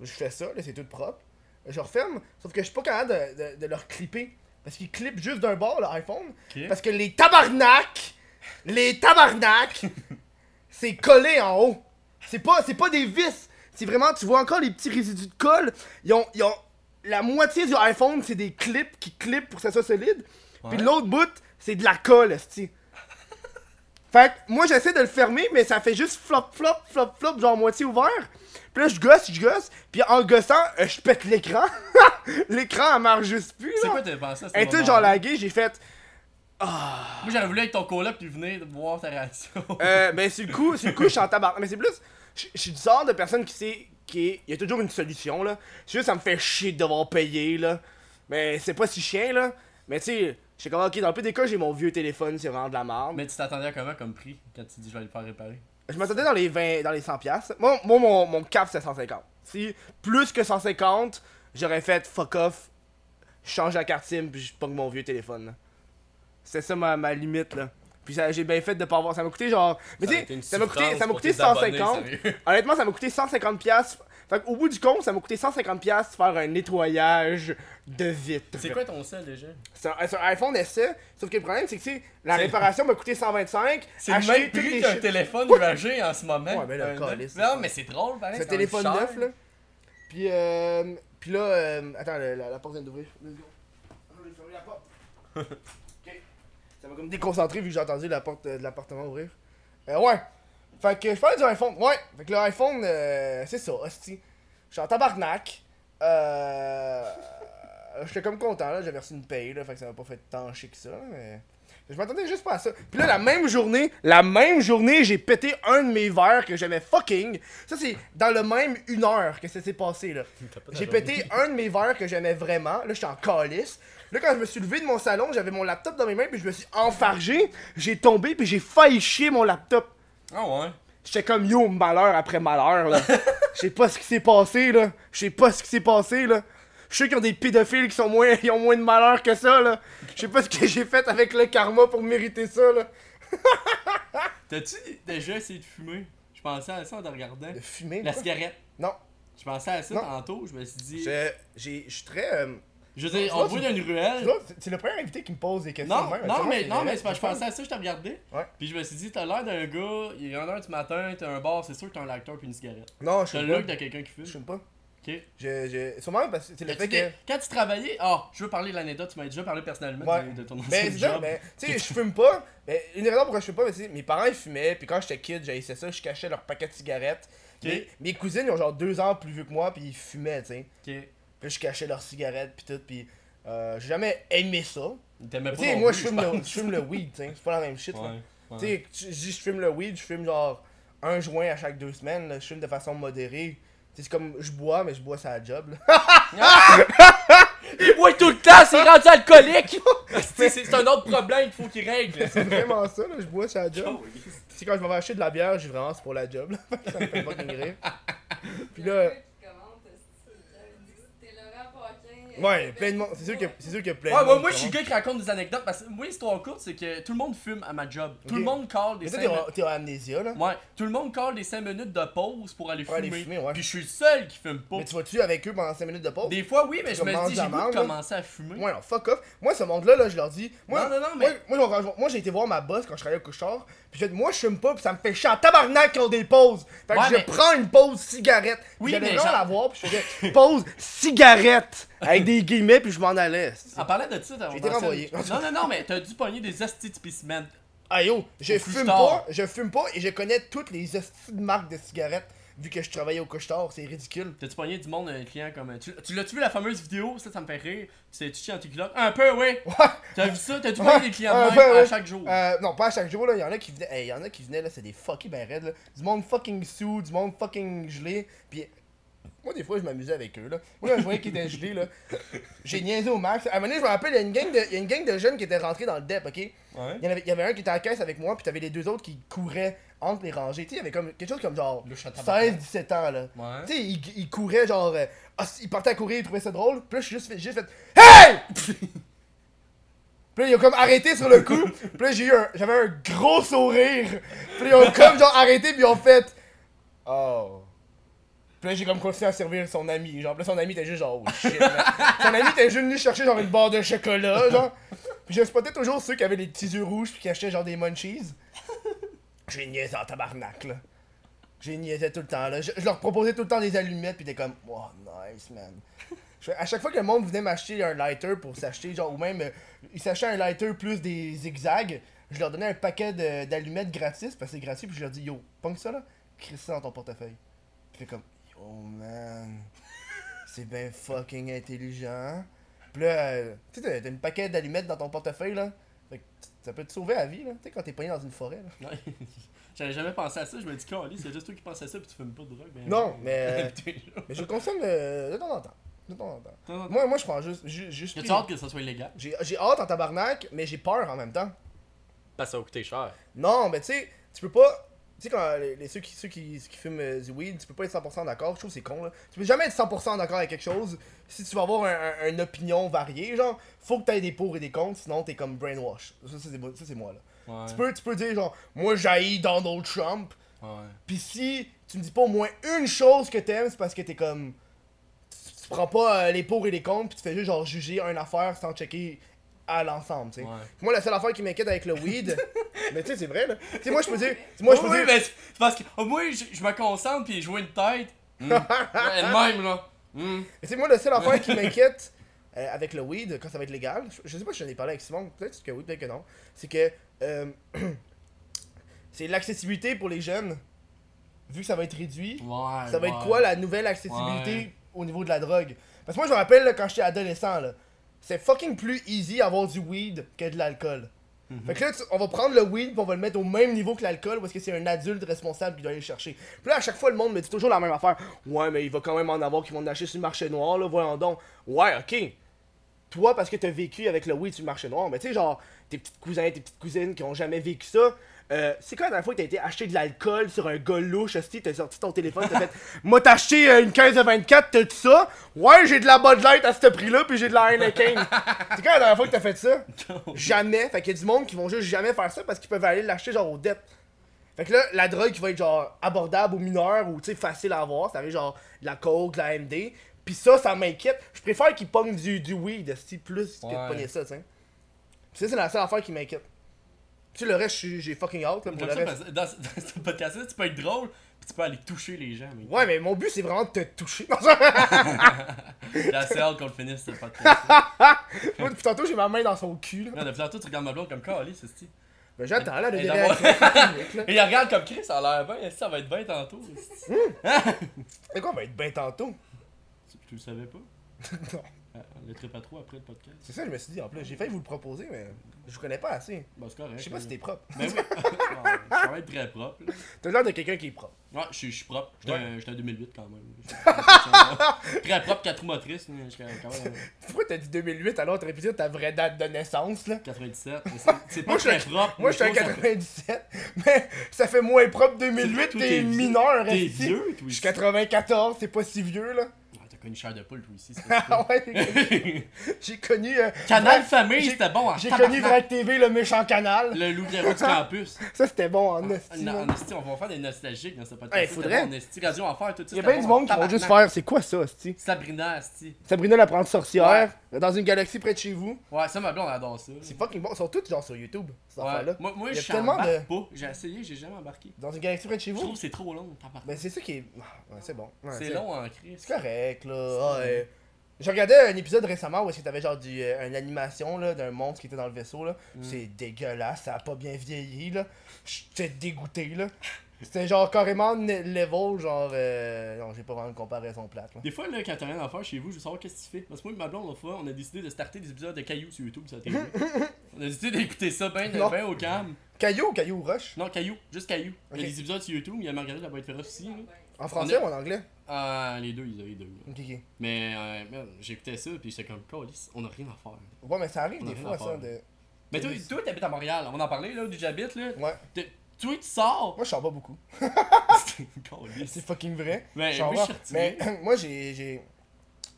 Je fais ça, là, c'est tout propre. Je referme, sauf que je suis pas capable de, de, de leur clipper. Parce qu'ils clippent juste d'un bord, l'iPhone.
Ok.
Parce que les tabarnak, les tabarnak, [LAUGHS] c'est collé en haut. C'est pas, c'est pas des vis. C'est vraiment, tu vois encore les petits résidus de colle. Ils ont, ils ont la moitié du iPhone, c'est des clips qui clippent pour que ça soit solide. Puis
Ouais.
l'autre bout, c'est de la colle, esti. Fait que moi j'essaie de le fermer, mais ça fait juste flop, flop, flop, flop, genre moitié ouvert. Puis là je gosse, je gosse, puis en gossant, euh, je pète l'écran. [LAUGHS] l'écran, elle marche juste plus.
C'est quoi t'as pensé à ce
était
moment
genre laguée, j'ai fait.
Moi, j'aurais voulu avec ton coloc puis venir voir ta réaction.
Euh, ben c'est le coup, c'est le coup, je suis en tabac. Mais c'est plus, je suis du genre de personne qui sait, qui est, il y a toujours une solution là. C'est juste ça me fait chier de devoir payer là. Mais c'est pas si chien là. Mais tu sais, je suis comme ok, dans le plus des cas, j'ai mon vieux téléphone, c'est vraiment de la merde.
Mais tu t'attendais à comment comme prix quand tu dis je vais le faire réparer?
Je m'attendais dans les 20, dans les 100 pièces. Moi, moi mon, mon cap c'est 150. Si plus que 150, j'aurais fait fuck off, je change la carte SIM, puis je pogne mon vieux téléphone. là. C'est ça ma, ma limite, là. Puis ça- j'ai bien fait de pas avoir. Ça m'a coûté genre. Mais tu sais, ça m'a coûté, ça m'a coûté 150. [LAUGHS] Honnêtement, ça m'a coûté 150$. piastres. Fait qu'au bout du compte, ça m'a coûté 150$ piastres faire un nettoyage de vitre.
C'est quoi ton sel déjà?
C'est un, iPhone SE, sauf que le problème, c'est que tu sais, la réparation m'a coûté 125$.
C'est le même prix qu'un téléphone usagé en ce moment.
Ouais, mais là,
neuf. Non, mais c'est drôle, pareil.
C'est un téléphone
cher.
neuf, là. Puis, euh, puis là, euh, attends, la, la- la porte vient d'ouvrir. Let's go. Je vais fermer la porte. [LAUGHS] Ça m'a comme déconcentré vu que j'ai entendu la porte euh, de l'appartement ouvrir. Euh, ouais. Fait que je parlais du iPhone. Ouais. Fait que l'iPhone, euh, c'est ça, hostie. Je suis en tabarnak. Euh. J'étais comme content, là. J'avais reçu une paye, là. Fait que ça m'a pas fait tant chier que ça, mais. Je m'attendais juste pas à ça. Puis là, la même journée, la même journée, j'ai pété un de mes verres que j'aimais fucking. Ça, c'est dans le même une heure que ça s'est passé, là. J'ai pété un de mes verres que j'aimais vraiment. Là, j'étais en calice. Là, quand je me suis levé de mon salon, j'avais mon laptop dans mes mains, puis je me suis enfargé. J'ai tombé, puis j'ai failli chier mon laptop.
Ah ouais.
J'étais comme yo, malheur après malheur, là. [LAUGHS] Je sais pas ce qui s'est passé, là. Je sais pas ce qui s'est passé, là. Je sais qu'ils ont des pédophiles qui sont moins, ils ont moins de malheur que ça, là. Je sais pas ce que j'ai fait avec le karma pour mériter ça, là. [LAUGHS]
T'as-tu déjà essayé de fumer? Je pensais à ça en te regardant.
De fumer,
La
quoi?
cigarette?
Non.
Je pensais à ça
Non.
tantôt, je me suis dit.
Je, j'ai, je suis très. euh,
Je veux dire, on voit d'une ruelle.
c'est- le premier invité qui me pose des questions.
Non,
de même.
non, mais, non, mais c'est parce que je pensais à ça, je t'ai regardé.
Ouais.
Puis je me suis dit, t'as l'air d'un gars, il est 1h du matin, t'as un bar, c'est sûr que t'as un lecteur puis une cigarette.
Non, je
T'as
suis
le
pas.
look de quelqu'un qui fume.
Je fume pas.
Ok.
Je, je... Sûrement parce que c'est le fait que.
Quand tu travaillais, ah, je veux parler de l'anecdote, tu m'as déjà parlé personnellement
Ouais.
de, de ton ancien
Ben, c'est ça,
job.
ben, tu sais, je fume pas. Ben, une des raisons pourquoi je fume pas, ben, c'est mes parents ils fumaient, puis quand j'étais kid, j'haïssais ça, je cachais leur paquet de cigarettes. Mes, mes cousines, ils ont genre deux ans plus vieux que moi, puis ils fumaient, tu sais. Puis là, je cachais leurs cigarettes, puis tout, puis euh, j'ai jamais aimé ça.
T'aimais pas
Tu sais, moi, je fume, le,
pense.
je fume le weed, tu sais. C'est pas la même shit, là.
Ouais. ouais.
Tu sais, tu- je dis je fume le weed, je fume genre un joint à chaque deux semaines, là. je fume de façon modérée. Tu sais, c'est comme je bois, mais je bois ça à job, là. [LAUGHS]
Il boit tout le temps, c'est rendu alcoolique! [LAUGHS] [LAUGHS] c'est c'est un autre problème qu'il faut qu'il règle.
C'est vraiment ça, là, je bois ça à job. C'est quand je m'en vais acheter de la bière, j'ai vraiment c'est pour la job, là. ça me fait pas rire. Puis là, ouais, plein de monde. C'est sûr que y a plein
Ouais,
de
moi,
monde
moi je suis le gars qui raconte des anecdotes parce que moi, l'histoire courte, c'est que tout le monde fume à ma job. Tout le monde call des
Mais toi,
5
t'es
minutes.
t'es en amnésia, là.
Ouais, tout le monde call des 5 minutes de pause pour aller
Pour
fumer.
aller fumer, ouais.
Puis je suis le seul qui fume pas.
Mais tu vas-tu avec eux pendant 5 minutes de pause?
Des fois, oui, mais je me dis, j'ai goût de commencer à fumer.
Moi, non, fuck off. Moi, ce monde-là, là, je leur dis. Moi,
Non, non, non, mais-
moi, moi, moi, j'ai été voir ma boss quand je travaillais au couche-tard. Puis j'ai dit, moi, je fume pas, puis ça me fait chier en tabarnak qu'ils ont des pauses. Fait que
Ouais,
je
mais-
prends une pause cigarette.
Oui,
j'allais
mais
genre
genre-
la voir, puis je faisais [LAUGHS] pause cigarette. Avec des guillemets, puis je m'en allais.
En parlant de ça, t'as
J'ai été renvoyé.
Non, non, non, mais t'as dû pogner des hosties de spécimens.
Ah yo, je
Au
fume pas, je fume pas et je connais toutes les hosties de marques de cigarettes vu que je travaillais au couche-tard, c'est ridicule.
T'as-tu pogné du monde, un client comme. Tu, tu l'as-tu vu la fameuse vidéo? Ça, ça me fait rire. C'est tu chies anti-culotte. Un peu, oui. [LAUGHS]
Ouais.
T'as vu ça? T'as-tu pogné des clients
un
de
peu,
à
ouais.
chaque jour?
Euh, non, pas à chaque jour, là. Il y en a qui venaient, hey, y en a qui venaient, là, c'est des fuckés ben raides, là. Du monde fucking sous, du monde fucking gelé. Puis, moi, des fois, je m'amusais avec eux, là. Moi, là, je voyais qu'ils étaient gelés, là. J'ai niaisé au max. À un moment donné, je me rappelle, il y a une gang de, il y a une gang de jeunes qui étaient rentrés dans le DEP, ok?
Ouais.
Il y, en avait, il y avait un qui était à la caisse avec moi, puis t'avais les deux autres qui couraient entre les rangées. Tu sais, il y avait comme quelque chose comme genre
Le chat tabarnak.
16-17 ans, là.
Ouais.
Tu sais, il couraient genre. euh, ah, ils partaient à courir, ils trouvaient ça drôle. Puis là, je suis juste fait. Juste fait hey! Puis là, ils ont comme arrêté sur le coup. Puis là, j'ai eu un. J'avais un gros sourire. Puis là, ils ont comme genre arrêté, puis ils ont fait. Oh. Puis là, j'ai comme continué à servir son ami. Genre, puis là, son ami était juste genre, oh shit, man. Son ami était juste venu chercher genre une barre de chocolat, genre. Puis je spottais toujours ceux qui avaient les petits yeux rouges, puis qui achetaient genre des munchies. J'ai niaisé en tabarnak, là. J'ai niaisé tout le temps, là. Je, leur proposais tout le temps des allumettes, puis t'es comme, oh, nice, man. À chaque fois que le monde venait m'acheter un lighter pour s'acheter, genre, ou même, euh, ils s'achetaient un lighter plus des zigzags, je leur donnais un paquet d'allumettes gratis, parce que c'est gratuit, puis je leur dis, yo, pong ça, là, crisse ça dans ton portefeuille. Puis fait comme, yo, man, c'est bien fucking intelligent. Puis là, euh, tu sais, t'as- une paquet d'allumettes dans ton portefeuille, là. Ça peut te sauver la vie, là. Tu sais, quand t'es pogné dans une forêt, là.
Ouais. [LAUGHS] J'avais jamais pensé à ça. Je me dis, Carly, c'est juste toi qui penses à ça puis tu fumes pas de drogue. Ben,
Non, mais, [LAUGHS] euh. Mais je le consomme de, de temps en temps. De temps en temps. Moi, moi je prends juste. ju- juste
As-tu hâte que ça soit illégal?
J'ai j'ai hâte en tabarnak, mais j'ai peur en même temps.
Parce que ça va coûter cher.
Non, mais tu sais, tu peux pas. Tu sais, quand les, les- ceux, qui, ceux qui, qui fument euh, du weed, tu peux pas être 100% d'accord. Je trouve que c'est con, là. Tu peux jamais être 100% d'accord avec quelque chose. Si tu vas avoir un- un- une opinion variée, genre, faut que t'aies des pour et des contre, sinon t'es comme brainwash. Ça, c'est moi- là.
Ouais.
Tu, peux, tu peux dire, genre, moi, j'haïs Donald Trump.
Ouais.
Pis si tu me dis pas au moins une chose que t'aimes, c'est parce que t'es comme. Tu, tu prends pas euh, les pour et les contre, puis tu fais juste genre juger une affaire sans checker à l'ensemble, tu sais.
Ouais.
Moi, la seule affaire qui m'inquiète avec le weed. [LAUGHS] mais tu sais, c'est vrai, là. Tu sais, moi, je peux dire. Moi, je peux
oui,
dire.
mais c'est parce que oh, moi, je, je me concentre puis je joue une tête. Mm. Ouais, de même, là. Mm.
Tu sais, moi, la seule affaire qui m'inquiète euh, avec le weed, quand ça va être légal, je, je sais pas si j'en ai parlé avec Simon, peut-être que oui, peut-être que non, c'est que. euh, [CLEARS THROAT] c'est l'accessibilité pour les jeunes. Vu que ça va être réduit.
Ouais.
Ça va être quoi la nouvelle accessibilité au niveau de la drogue? Parce que moi, je me rappelle là, quand j'étais adolescent, là, c'est fucking plus easy avoir du weed que de l'alcool.
Mhm.
Fait que là, tu- on va prendre le weed puis on va le mettre au même niveau que l'alcool parce que c'est un adulte responsable qui doit aller le chercher. Puis là, à chaque fois, le monde me dit toujours la même affaire. Ouais, mais il va quand même en avoir qui vont acheter sur le marché noir, là, voyons donc. Ouais, ok. Toi, parce que t'as vécu avec le weed sur le marché noir, mais tu sais, genre, tes petits cousins, tes petites cousines qui ont jamais vécu ça. Euh, c'est quand la dernière fois que t'as été acheter de l'alcool sur un gars louche, t'as sorti ton téléphone, t'as fait [LAUGHS] Moi t'as acheté euh, une 15 de 24, t'as tout ça? Ouais, j'ai de la Bud Light à ce prix-là, puis j'ai de la Heineken. [LAUGHS] c'est quand la dernière fois que t'as fait ça? [LAUGHS] Jamais. Fait qu'il y a du monde qui vont juste jamais faire ça parce qu'ils peuvent aller l'acheter genre au dep. Fait que là, la drogue qui va être genre abordable aux mineurs ou tu sais facile à avoir, ça être genre de la coke, de la MD. Pis ça, ça m'inquiète. Je préfère qu'ils pognent du, du weed plus que de
Ouais.
pogner ça, tu sais. C'est la seule affaire qui m'inquiète. Tu sais, le reste, j'ai fucking out là, pour le reste.
dans, ce- dans ce podcast-là, tu peux être drôle puis tu peux aller toucher les gens. Mais...
Ouais, mais mon but, c'est vraiment de te toucher. [LAUGHS]
Assez hâte qu'on le finisse ce podcast. [LAUGHS]
Moi, depuis tantôt, j'ai ma main dans son cul. Là.
Non, depuis tantôt, tu regardes ma blonde comme Carly, c'est style.
Ben, j'attends là, public, là.
Et il [LAUGHS] regarde comme Chris, ça a l'air bien. Ça va être bien tantôt. esti.
C'est quoi, on va être ben tantôt?
Tu, tu le savais pas?
non.
Ah, On le pas trop après le podcast.
C'est ça, je me suis dit en plus. J'ai failli vous le proposer, mais je vous connais pas assez.
C'est correct.
Je sais pas si t'es propre.
Ben oui. Non, [LAUGHS] je suis quand même très propre.
T'as l'air de quelqu'un qui est propre.
Ouais, je suis- suis propre. J'étais
Ouais.
en 2008 quand même. [LAUGHS] Très propre, 4 roues motrices. mais quand même
Pourquoi t'as dit 2008 alors t'aurais pu dire ta vraie date de naissance là?
97. mais c'est- pas
Moi, je
très
suis-
propre.
Moi en
je trouve ça-
97, mais ça fait moins propre 2008,
Toi,
t'es mineur,
T'es vieux, toi
Je suis
ici.
94, c'est pas si vieux là.
Ah, connu chair de poule, toi ici. c'est
Ah ouais, j'ai connu- connu. euh,
Canal Famille, c'était bon en
J'ai connu Vrac TV, le méchant canal.
Le loup du campus. [LAUGHS]
Ça c'était bon en esti.
Non,
man.
en esti, on va faire des nostalgiques dans ce podcast.
Hey, faudrait.
En esti, radio enfer, tout ça.
Il y a bien du
en
monde qui vont juste faire c'est quoi ça, esti?
Sabrina, esti.
Sabrina l'apprenti sorcière, dans une galaxie près de chez vous.
Ouais, ça, ma blonde adore ça.
C'est fucking bon. Ils sont tous genre sur YouTube, ces
Ouais.
affaires-là.
Moi, moi je
de-
pas. J'ai essayé, j'ai jamais embarqué.
Dans une galaxie près de chez
Je
vous?
trouve que c'est trop long.
Ben c'est ça qui est. Ouais, c'est bon. Ouais,
c'est long en crise.
C'est correct, là. Ah, ouais. J'ai regardé un épisode récemment où est-ce que t'avais genre du, euh, une animation là, d'un monstre qui était dans le vaisseau. là.
Mm.
C'est dégueulasse, ça a pas bien vieilli. là. J'étais dégoûté. là. C'était genre carrément level, genre. Euh... Non, j'ai pas vraiment une comparaison plate. Là.
Des fois, là, quand t'as rien à faire chez vous, je veux savoir qu'est-ce que tu fais. Parce que moi et ma blonde, l'autre fois, on a décidé de starter des épisodes de Caillou sur YouTube, télé. [LAUGHS] on a décidé d'écouter ça ben au calme.
Caillou ou Caillou Rush
Non, Caillou, juste Caillou. Il y a des épisodes sur YouTube, il y a Marguerite la boîte féroce aussi. Là.
En français ou en anglais?
Ah, les deux, ils ont les deux. là. Mais euh, j'écoutais ça, puis j'étais comme, Câlisse, on a rien à faire.
Ouais, mais ça arrive
On a
des
rien
fois ça. De...
Mais toi, toi t'habites à Montréal, on en parler là, d'où j'habite là.
Ouais.
T'es- Toi, tu sors.
Moi, je sors pas beaucoup.
Câlisse. [LAUGHS] [LAUGHS]
C'est fucking vrai.
Mais
Je sors
moi,
pas.
je suis retiré.
Mais [LAUGHS] moi, j'ai. j'ai-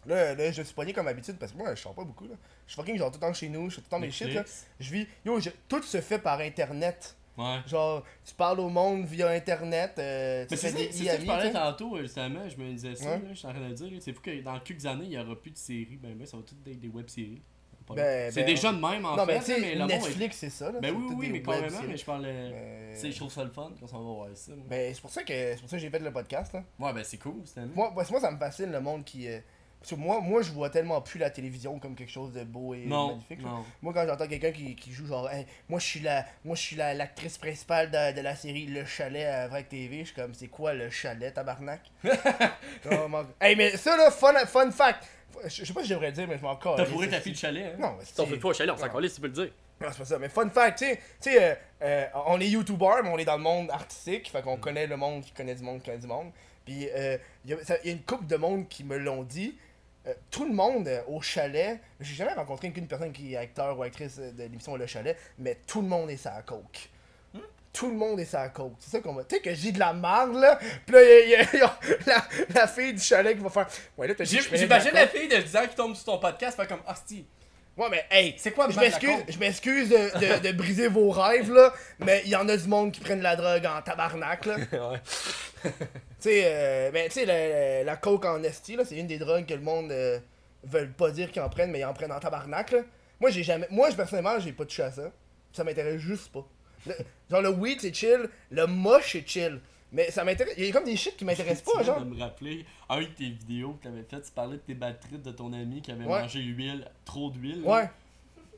Là, là, je suis pogné comme habitude parce que moi, je sors pas beaucoup. Là. Je suis fucking genre tout le temps chez nous, je suis tout le temps mes shit. Là.
Netflix.
Je vis. Yo, je- tout se fait par internet.
Ouais.
Genre, tu parles au monde via internet. euh, tu fais des
c'est ça que je parlais tantôt, euh, justement, je me disais ça,
Ouais.
là, je suis en train de dire, c'est fou que dans quelques années, il n'y aura plus de séries, ben ben, ça va tout être des web-séries.
Ben,
c'est
ben,
déjà de même en
Non,
fait,
mais
le
Netflix, c'est ça. Là.
Ben oui, oui, mais carrément,
web-séries.
mais je Tu sais, je trouve ça le fun quand on va voir ça. moi.
Ben, c'est pour ça que c'est pour ça que j'ai fait le podcast. Là.
Ouais, ben c'est cool,
moi, moi, ça me fascine le monde qui. euh, Parce que moi, moi, je vois tellement plus la télévision comme quelque chose de beau et
Non,
magnifique.
non.
Moi, quand j'entends quelqu'un qui, qui joue genre, Hey, moi, je suis la, moi, je suis la, l'actrice principale de, de la série Le Chalet à Vrac TV, je suis comme, c'est quoi le chalet, tabarnak? [LAUGHS] Man- hey, mais ça, là, fun, fun fact. Je sais pas si je devrais le dire, mais je m'en.
T'as fourré ta fille de chalet, hein?
Non, mais
T'en
c'est-
fais pas au chalet, on s'en
Non.
calisse, tu peux le dire.
non, c'est pas ça. Mais fun fact, tu sais, tu sais, euh, euh, on est youtubeur, mais on est dans le monde artistique, fait
Mm.
qu'on connaît le monde qui connaît du monde qui connaît du monde. Puis euh, il y, y a une couple de monde qui me l'ont dit. Euh, tout le monde euh, au chalet, j'ai jamais rencontré qu'une personne qui est acteur ou actrice euh, de l'émission Le Chalet, mais tout le monde est sa coke.
Hmm?
tout le monde est sa côte. C'est ça qu'on va. Tu sais que j'ai de la marde, là. Pis là, y a, y a [LAUGHS] la, la fille du chalet qui va faire. Ouais, là, t'as la
J'imagine la
coke.
fille de 10 ans qui tombe sur ton podcast, fait comme, hostie.
Ouais, mais hey,
C'est quoi,
je m'excuse, je m'excuse de, de, de briser vos rêves, là. Mais il y en a du monde qui prennent de la drogue en tabarnak, là. [LAUGHS] Tu
ouais.
sais, euh, ben, tu sais, la, la coke en esti, là, c'est une des drogues que le monde euh, veut pas dire qu'ils en prennent, mais ils en prennent en tabarnak, là. Moi, j'ai jamais. Moi, je, personnellement, j'ai pas touché à ça. Ça m'intéresse juste pas. Le- genre, le weed, c'est chill. Le moche, c'est chill. Mais ça m'intéresse. Il y a comme des shit qui m'intéressent pas,
viens
genre.
de me rappeler, un de tes vidéos que t'avais fait, tu parlais de tes batteries de ton ami qui avait
Ouais.
mangé huile, trop d'huile.
Ouais.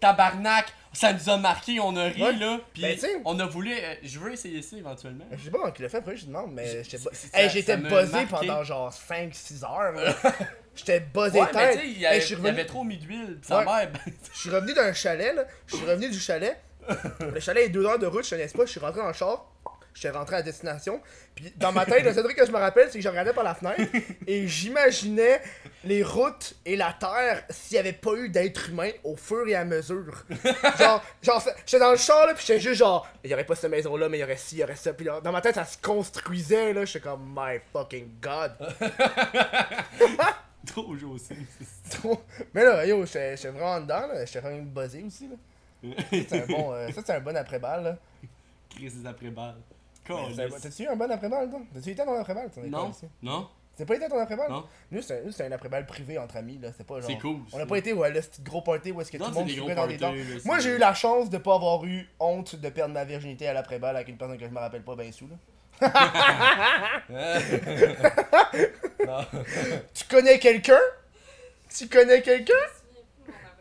Tabarnak, ça nous a marqué, on a ri
Ouais.
là, puis
Ben, tu sais-
on a voulu, euh, je veux essayer ça éventuellement.
Je sais pas comment il l'a fait, après, je demande, mais j'étais pas.
c'est- ça-
Hey, j'étais
ça m'a
buzzé
marqué.
pendant genre 5-6 heures, là. [LAUGHS] [LAUGHS] J'étais buzzé
Ouais, mais
tête.
tu sais, il y
Hey,
avait,
je suis
il y
revenu-
avait trop mis d'huile, pis sa
Ouais.
mère, ben, [LAUGHS]
Je suis revenu d'un chalet, là. Je suis revenu du chalet. Le chalet est deux heures de route, je connais pas. Je suis rentré dans le char. J'étais rentré à destination. Puis dans ma tête, le seul truc que je me rappelle, c'est que je regardais par la fenêtre et j'imaginais les routes et la terre s'il y avait pas eu d'être humain au fur et à mesure. Genre, genre j'étais dans le char là, puis j'étais juste genre, il y aurait pas cette maison là, mais il y aurait ci, il y aurait ça. Puis là, dans ma tête, ça se construisait là. J'étais comme, my fucking god. [LAUGHS]
trop aussi.
Trop- Mais là, yo, j'étais j'étais vraiment dedans là. J'étais vraiment buzzé aussi là. C'est un bon, euh, ça c'est un bon après-balle là.
Crise des après-balles.
T'as-tu eu un bon après-balle, toi? T'as-tu été à ton après-balle? ton école,
Non, non,
T'as pas été à ton après-balle?
non.
Nous, c'est un, un après-balle privé entre amis, là. C'est pas genre.
C'est cool.
On a
ça.
pas été ouais, là, ce petit gros party où est-ce que
Non,
tout le monde souffrait dans
parties,
dents. Moi, j'ai eu la chance de pas avoir eu honte de perdre ma virginité à l'après-balle avec une personne que je me rappelle pas bien sous, là. [LAUGHS] [LAUGHS] Tu connais quelqu'un? Tu connais quelqu'un?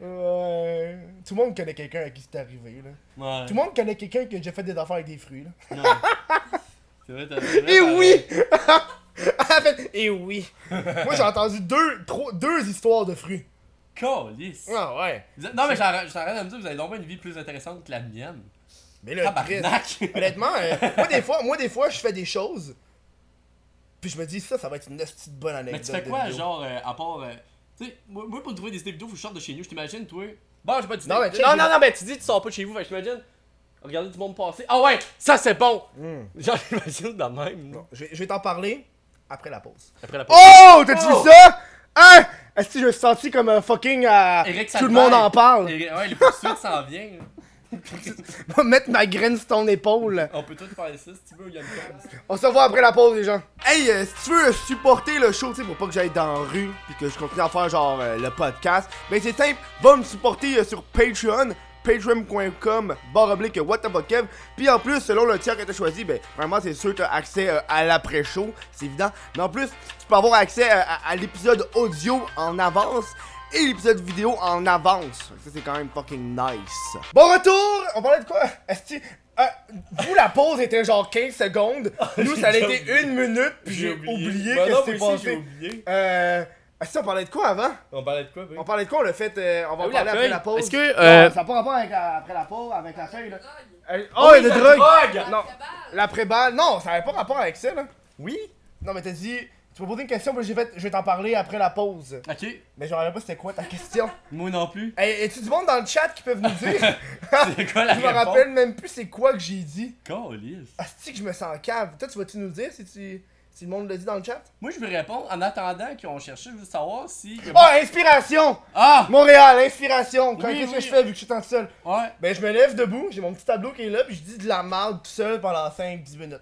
Ouais. Tout le monde connaît quelqu'un à qui c'est arrivé, là.
Ouais.
Tout le monde connaît quelqu'un qui a déjà fait des affaires avec des fruits, là.
Non. [LAUGHS] C'est vrai, t'as
Et
pareil. [LAUGHS]
oui! Et oui! Moi, j'ai entendu deux, trois, deux histoires de fruits.
Calisse.
Ah ouais.
Non, mais j'arrête j'arrête de me dire, vous avez donc une vie plus intéressante que la mienne.
Mais là, Chris, honnêtement, euh, moi, des fois, moi, des fois, je fais des choses. Puis je me dis, ça, ça va être une petite bonne
Mais
anecdote.
tu fais quoi, genre, euh, à part. euh, tu sais, moi, moi, pour trouver des idées vidéo, faut que je sorte de chez nous. Je t'imagine, toi. Bon, j'ai pas dit
Non, mais tu sais,
non, non, non, mais tu dis, tu sors pas de chez vous, fait que je t'imagine. Regardez du monde passer. Ah ouais, ça c'est bon!
Hmm.
Genre, [LAUGHS] j'imagine de même.
Non, je vais, je vais t'en parler après la pause.
Après la pause.
Oh! T'as-tu
Oh!
vu ça? Hein? Est-ce que je me suis senti comme un fucking. euh,
Eric
tout le monde en parle?
Et- ouais, les poursuites s'en viennent. [LAUGHS]
Va mettre ma graine sur ton épaule.
On peut tout faire ça si tu veux, il y a une cause.
On se revoit après la pause, les gens. Hey, euh, si tu veux supporter le show, tu sais, pour pas que j'aille dans la rue, puis que je continue à faire genre euh, le podcast, ben c'est simple, va me supporter euh, sur Patreon, patreon.com, barre oblique what the fuck. Puis en plus, selon le tiers que t'as choisi, ben vraiment c'est sûr que t'as accès euh, à l'après-show, c'est évident. Mais en plus, tu peux avoir accès euh, à, à l'épisode audio en avance et l'épisode vidéo en avance. Ça c'est quand même fucking nice. Bon retour! On parlait de quoi? Est-ce que euh, vous la pause était genre 15 secondes, [LAUGHS] nous ça a été
oublié.
une minute, puis j'ai oublié,
Ben
que c'était passé.
oublié.
Euh. Est-ce qu'on parlait de quoi avant?
On parlait de quoi, ben?
On parlait de quoi? On l'a fait. euh, on va
Ah
en
oui,
parler
la
après la pause.
Est-ce que,
Non,
euh,
ça n'a pas rapport avec la- après la pause, avec la feuille là. Euh,
Oh,
Oh, il y a
la
de drogue!
drogue!
Non, l'après-balle. Non, ça n'avait pas rapport avec ça là.
Oui?
Non, mais t'as dit. Tu m'as posé une question, j'ai fait. Je vais t'en parler après la pause.
Ok.
Mais je me rappelle pas c'était quoi ta question. [LAUGHS]
Moi non plus.
Hey, y tu du monde dans le chat qui peuvent nous dire? [LAUGHS]
C'est quoi la
je me
réponse?
rappelle même plus c'est quoi que j'ai dit.
Calisse.
Ah, c'est que je me sens cave. Toi, tu vas-tu nous dire si, tu... si le monde l'a dit dans le chat?
Moi, je veux répondre en attendant qu'on cherche, je veux savoir si.
Oh, inspiration!
Ah!
Montréal, inspiration! Quand-
Oui,
Qu'est-ce
oui.
que je fais vu que je suis tant seul?
Ouais.
Ben, je me lève debout, j'ai mon petit tableau qui est là, puis je dis de la merde tout seul pendant 5-10 minutes.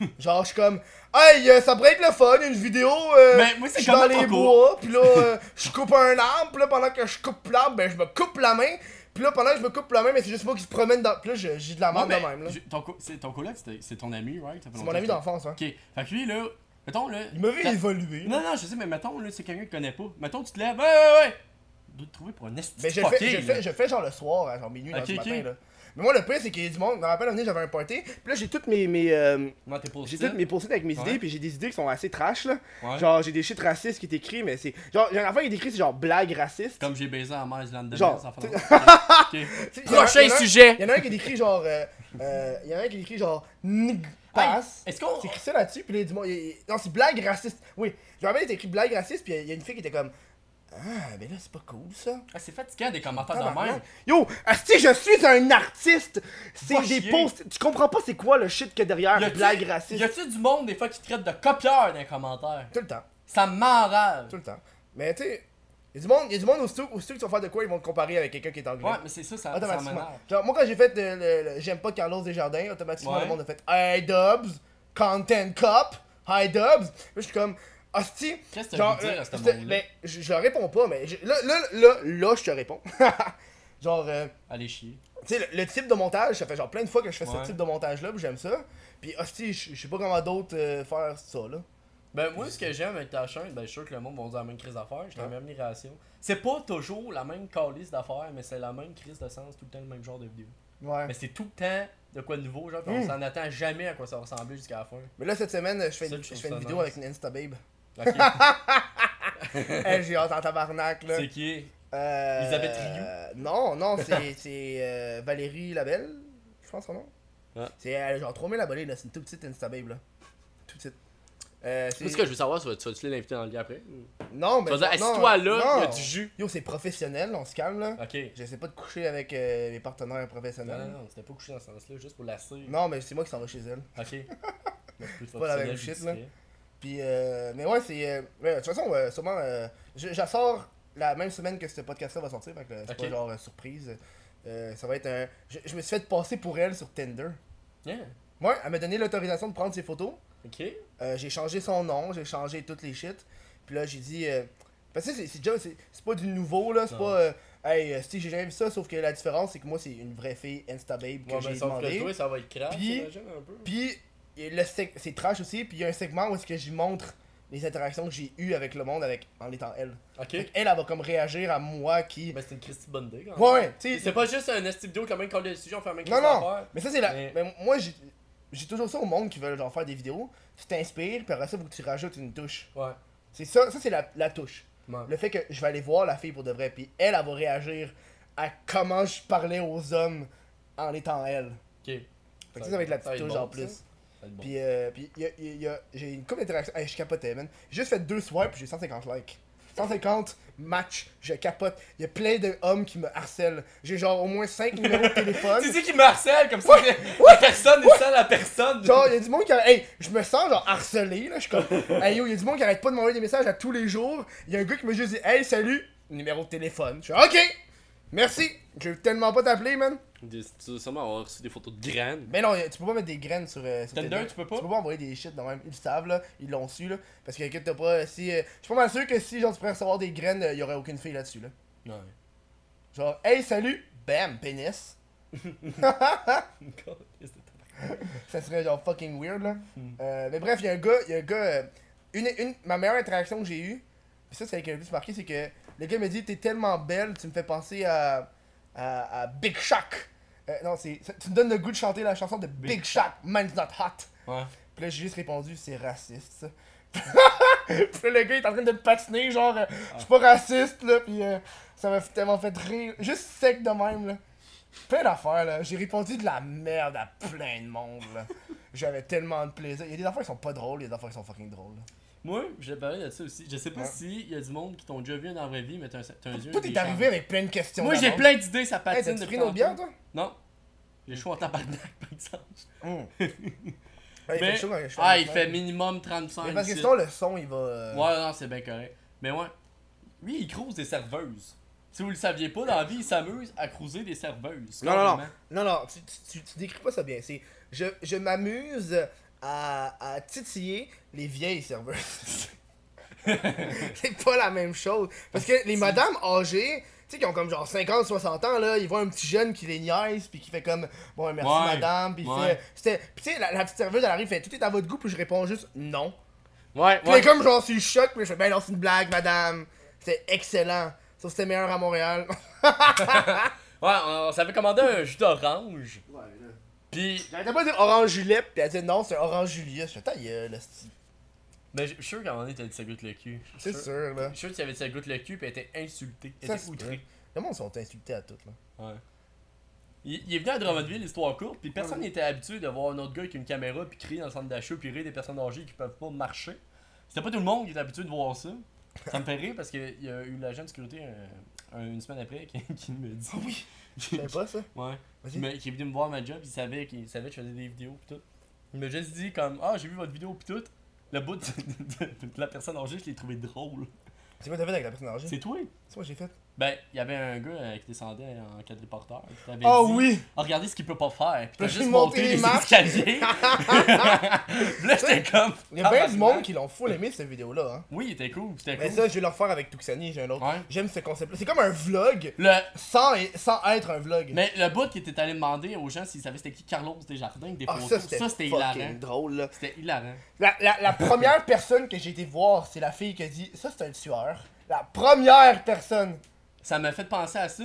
[LAUGHS] Genre, je suis comme, hey, euh, ça pourrait être le fun, une vidéo. Euh,
Mais moi, c'est
dans les bois, puis là, euh, [LAUGHS] je coupe un arbre, puis là, pendant que je coupe l'arbre, ben, je me coupe la main. Puis là, pendant que je me coupe la main, mais c'est juste moi qui se promène dans. Puis là, j'ai de la
Ouais,
merde
mais
de même, là.
ton, co- c'est ton coloc, c'est ton ami, right?
C'est mon ami d'enfance, hein.
Ok. Fait que lui, là, mettons, là.
Il m'a vu
quand-
évoluer. là.
Non, non, je sais, mais mettons, là, c'est quelqu'un que connaît pas. Mettons, tu te lèves, ouais, ouais, ouais. Tu dois te trouver pour un esti
Ben, je fais, je fais, genre le soir, genre minuit, dans le matin, là. Mais moi, le pire, c'est qu'il y a du monde. Je me rappelle, un j'avais un party. Puis là, j'ai toutes mes. mes euh, J'ai toutes mes post avec mes
Ouais.
idées, puis j'ai des idées qui sont assez trash, là.
Ouais.
Genre, j'ai des shit racistes qui est écrit, mais c'est. Genre, j'ai un affaire qui est écrit, c'est genre blague raciste.
Comme j'ai baisé en mer Island de
Genre,
mer, ça fait
t'sais-
longtemps. Ok. [LAUGHS]
Tu sais, y en a un-
Prochain
y a un-
sujet.
Il y en a un qui est écrit genre. euh, euh, Il y en a un qui est écrit genre. Nig passe.
Est-ce qu'on.
C'est écrit ça là-dessus, puis là, il y a- Non, c'est blague raciste. Oui, je me rappelle, il était écrit blague raciste, puis il y a une fille qui était comme. Ah, ben là, c'est pas cool ça.
Ah, c'est fatigant des commentaires de
Tabarnak.
même.
Yo, si je suis un artiste, c'est
Va
des
chier.
posts. Tu comprends pas c'est quoi le shit qu'il y a derrière,
Y a-tu-
blague
Y
raciste.
a-tu du monde des fois qui traite de copieur dans les commentaires?
Tout le temps,
Ça m'enrage.
tout le temps. Mais tu sais, y a du monde, y a du monde aussitôt, aussitôt que tu vas faire de quoi, ils vont te comparer avec quelqu'un qui est anglais.
Ouais, mais c'est ça, ça, ça
automatiquement.
m'énerve.
Genre, moi quand j'ai fait le, le- le- J'aime pas Carlos Desjardins, automatiquement
Ouais.
le monde a fait Hey Dubs, Content Cop, Hi Dubs. Là, je suis comme, hostie.
Qu'est-ce que dire
euh,
à ce
ben, je, je réponds pas, mais je- là, là, là, là, je te réponds. [LAUGHS] genre, euh,
Allez chier.
tu sais, le, le type de montage, ça fait genre plein de fois que je fais
Ouais.
ce type de montage-là, puis j'aime ça. Puis, hostie, je sais pas comment d'autres euh, faire ça, là.
Ben, moi, ce que j'aime avec ta chaîne, ben, je suis sûr que le monde va dire la même crise d'affaires. J'ai la même admiration. C'est pas toujours la même calice d'affaires, mais c'est la même crise de sens, tout le temps le même genre de vidéo.
Ouais.
Mais c'est tout le temps de quoi de nouveau, genre, pis on
Mm.
s'en attend jamais à quoi ça va ressembler jusqu'à la fin.
Mais là, cette semaine, je fais une,
je
fais une vidéo
nice.
avec une Instababe. [LAUGHS] J'ai hâte en tabarnak, là.
c'est qui?
Euh,
Elisabeth Rioux?
euh, Non, non, c'est [LAUGHS] c'est, euh, Valérie Labelle, je pense son nom.
Ah.
C'est euh, genre 3000 abonnés, là. C'est une toute petite Instababe, là. Toute petite. Euh, c'est-
ce que je veux savoir, tu vas- tu vas-tu l'inviter dans le lit après
Non,
Tu
mais.
vas dire,
non,
assis-toi là, il y a
non.
du jus.
Yo, c'est professionnel, on se calme, là.
Ok.
J'essaie pas de coucher avec euh, mes partenaires
Non,
professionnels.
non, non, c'était pas couché dans ce sens-là, juste pour lasser.
Non, mais c'est moi qui s'en va chez elle.
Ok. [LAUGHS] C'est
pas la même shit, là. Puis, euh, mais ouais, c'est. euh, de toute façon, euh, sûrement. Euh, je, je la sors la même semaine que ce podcast-là va sortir, fait que euh, c'est pas genre euh, surprise. Euh, ça va être un. Je, je me suis fait passer pour elle sur Tinder.
Yeah.
Ouais, elle m'a donné l'autorisation de prendre ses photos.
Ok.
J'ai changé son nom, j'ai changé toutes les shit. Puis là, j'ai dit. parce que c'est c'est déjà. C'est c'est pas du nouveau, là. C'est pas. euh, hey, si j'ai jamais vu ça, sauf que la différence, c'est que moi, c'est une vraie fille Instababe que
Ouais,
j'ai demandé.
toi, ça va être crash,
Puis- le c'est trash aussi. Puis il y a un segment où est-ce que j'y montre les interactions que j'ai eues avec le monde avec, en étant elle.
Ok.
Elle, elle va comme réagir à moi qui.
Ben, c'est une Christy bonne idée, quand même.
Ouais, tu sais.
C'est pas juste un esti vidéo comme un call de sujet, on fait un mec
Non, non. Mais ça, c'est la.
Mais-
mais moi, j'ai j'ai toujours ça au monde qui veulent genre faire des vidéos. Tu t'inspires, puis après ça, faut que tu rajoutes une touche.
Ouais.
C'est ça, ça c'est la, la touche.
Ouais.
Le fait que je vais aller voir la fille pour de vrai, puis elle, elle va réagir à comment je parlais aux hommes en étant elle.
Ok.
Fait que ça, ça va être la petite touche
bon,
en plus.
ça. Bon.
Puis, euh, puis y a- y a- j'ai une couple d'interactions. Hey, je capotais, man. J'ai juste fait deux swipes, j'ai 150 likes. 150 matchs, je capote. Il y a plein d'hommes qui me harcèlent. J'ai genre au moins 5 numéros de téléphone. [LAUGHS]
Tu sais qui me harcèle comme ça, personne est seule à personne.
Genre, il y a du monde qui. Hey, je me sens genre harcelé, là. Je suis comme. [LAUGHS] Hey yo, il y a du monde qui arrête pas de m'envoyer des messages à tous les jours. Il y a un gars qui m'a juste dit, hey, salut, numéro de téléphone. Je suis ok, merci. Je veux tellement pas t'appeler, man.
Des- Tu dois sûrement avoir reçu des photos de graines.
Mais non, tu peux pas mettre des graines sur, euh, sur
Tinder, tu peux pas?
Tu peux pas envoyer des shit de même. Ils le savent, là. Ils l'ont su, là. Parce que, écoute, t'as pas. Si, euh, je suis pas mal sûr que si, genre, tu pourrais recevoir des graines, il y aurait aucune fille là-dessus, là.
Ouais.
Genre, hey, salut, bam, pénis. [LAUGHS] Ça serait genre fucking weird là.
Hmm.
Euh, mais bref, il y a un gars, il y a un gars. euh, une, une, ma meilleure interaction que j'ai eue, pis ça c'est avec le plus marqué, c'est que le gars me dit T'es tellement belle, tu me fais penser à, à, à Big Shaq. Euh, non, c'est, tu me donnes le goût de chanter la chanson de Big,
Big
Shaq, Mine's Not Hot.
Ouais.
Puis là, j'ai juste répondu C'est raciste ça. [LAUGHS] puis là, le gars il est en train de me patiner, genre, euh, je suis pas raciste là, pis euh, ça m'a tellement fait rire. Juste sec de même là. Plein d'affaires là. J'ai répondu de la merde à plein de monde là. [LAUGHS] J'avais tellement de plaisir. Il y a des affaires qui sont pas drôles, il y a des affaires qui sont fucking drôles. là.
Moi, je vais parler de ça aussi. Je sais pas si il y a du monde qui t'ont déjà vu dans la vraie vie, mais t'as un, t'as un yeux.
Toi, t'es arrivé avec plein de questions.
Moi, j'ai plein d'idées, ça
Hey,
patine.
t'as-tu
depuis
pris nos bières, toi?
Non. J'ai chaud en tabarnak, par exemple. [LAUGHS]
Ouais, il
Mais-
fait chaud quand je fais
Ah, il fait minimum 35.
Mais parce que sinon, le son, il va. euh,
Ouais, non, c'est bien correct. Mais ouais. Lui, il cruise des serveuses. Si vous le saviez pas, dans la vie, il s'amuse à cruiser des serveuses.
Non, non, non. Non, non, tu, tu, tu, tu décris pas ça bien. C'est. Je, je m'amuse à, à titiller les vieilles serveuses. [LAUGHS] c'est pas la même chose. Parce que les madames âgées, tu sais, qui ont comme genre 50, 60 ans, là, ils voient un petit jeune qui les niaise, puis qui fait comme, bon, merci
Ouais,
madame, puis
ouais.
fait. c'était- Puis tu sais, la, la petite serveuse, elle arrive, fait, tout est à votre goût, puis je réponds juste non.
Ouais,
Puis
ouais.
elle est comme genre, c'est choc, puis je fais, ben non, c'est une blague, madame. C'est excellent. Sauf que c'était meilleur à Montréal. [LAUGHS]
Ouais, on, on s'avait commandé un jus d'orange.
ouais.
Puis,
J'arrêtais pas de dire orange Juliette, puis elle dit non, c'est orange Juliette. Je fais ta gueule, esti.
ben, je suis sûr qu'à un moment donné, t'as dit ça goûte le cul.
C'est sûr, là.
Je suis sûr que tu avais dit ça goûte le cul, puis elle était insultée. Elle était outrée.
Le monde sont insultés à tout, là.
Ouais. Il, il est venu à Drummondville, histoire courte, puis personne n'était habitué de voir un autre gars avec une caméra, puis crier dans le centre d'achat, puis rire des personnes âgées qui peuvent pas marcher. C'était pas tout le monde qui était habitué de voir ça. Ça me fait rire parce qu'il y a eu l'agent de sécurité euh, un- une semaine après [LAUGHS] qui, qui me dit.
Ah oui. [LAUGHS] Je savais pas ça.
Ouais.
Vas-y.
Qui, me- qui est venu me voir ma job, il savait, qu'il savait que je faisais des vidéos pis tout. Il m'a juste dit comme Ah, j'ai vu votre vidéo pis tout. Le bout de, [LAUGHS] de- de la personne âgée, je l'ai trouvé drôle.
C'est quoi t'as fait avec la personne âgée?
C'est toi?
C'est moi j'ai fait.
Ben, il y avait un gars euh, qui descendait en quadriporteur. qui t'avait
Oh
dit,
oui!
Ah, regardez ce qu'il peut pas faire. Puis t'as juste monté
les
les escaliers. [LAUGHS] Là, j'étais comme.
Il y a bien du monde qui l'ont full aimé cette vidéo-là. Hein.
Oui, il était cool. C'était
Mais
cool.
ça, je vais le refaire avec Tuxani, j'ai un autre.
Ouais.
J'aime ce concept-là. C'est comme un vlog
Le,
sans, sans être un vlog.
mais le bout qui était allé demander aux gens s'ils savaient c'était qui Carlos Desjardins des
ah,
photos.
ça, c'était
c'était hilarant.
drôle, là.
C'était hilarant.
La, la, la première personne que j'ai été voir, c'est la fille qui a dit Ça, c'est un tueur. La première personne.
Ça m'a fait penser à ça.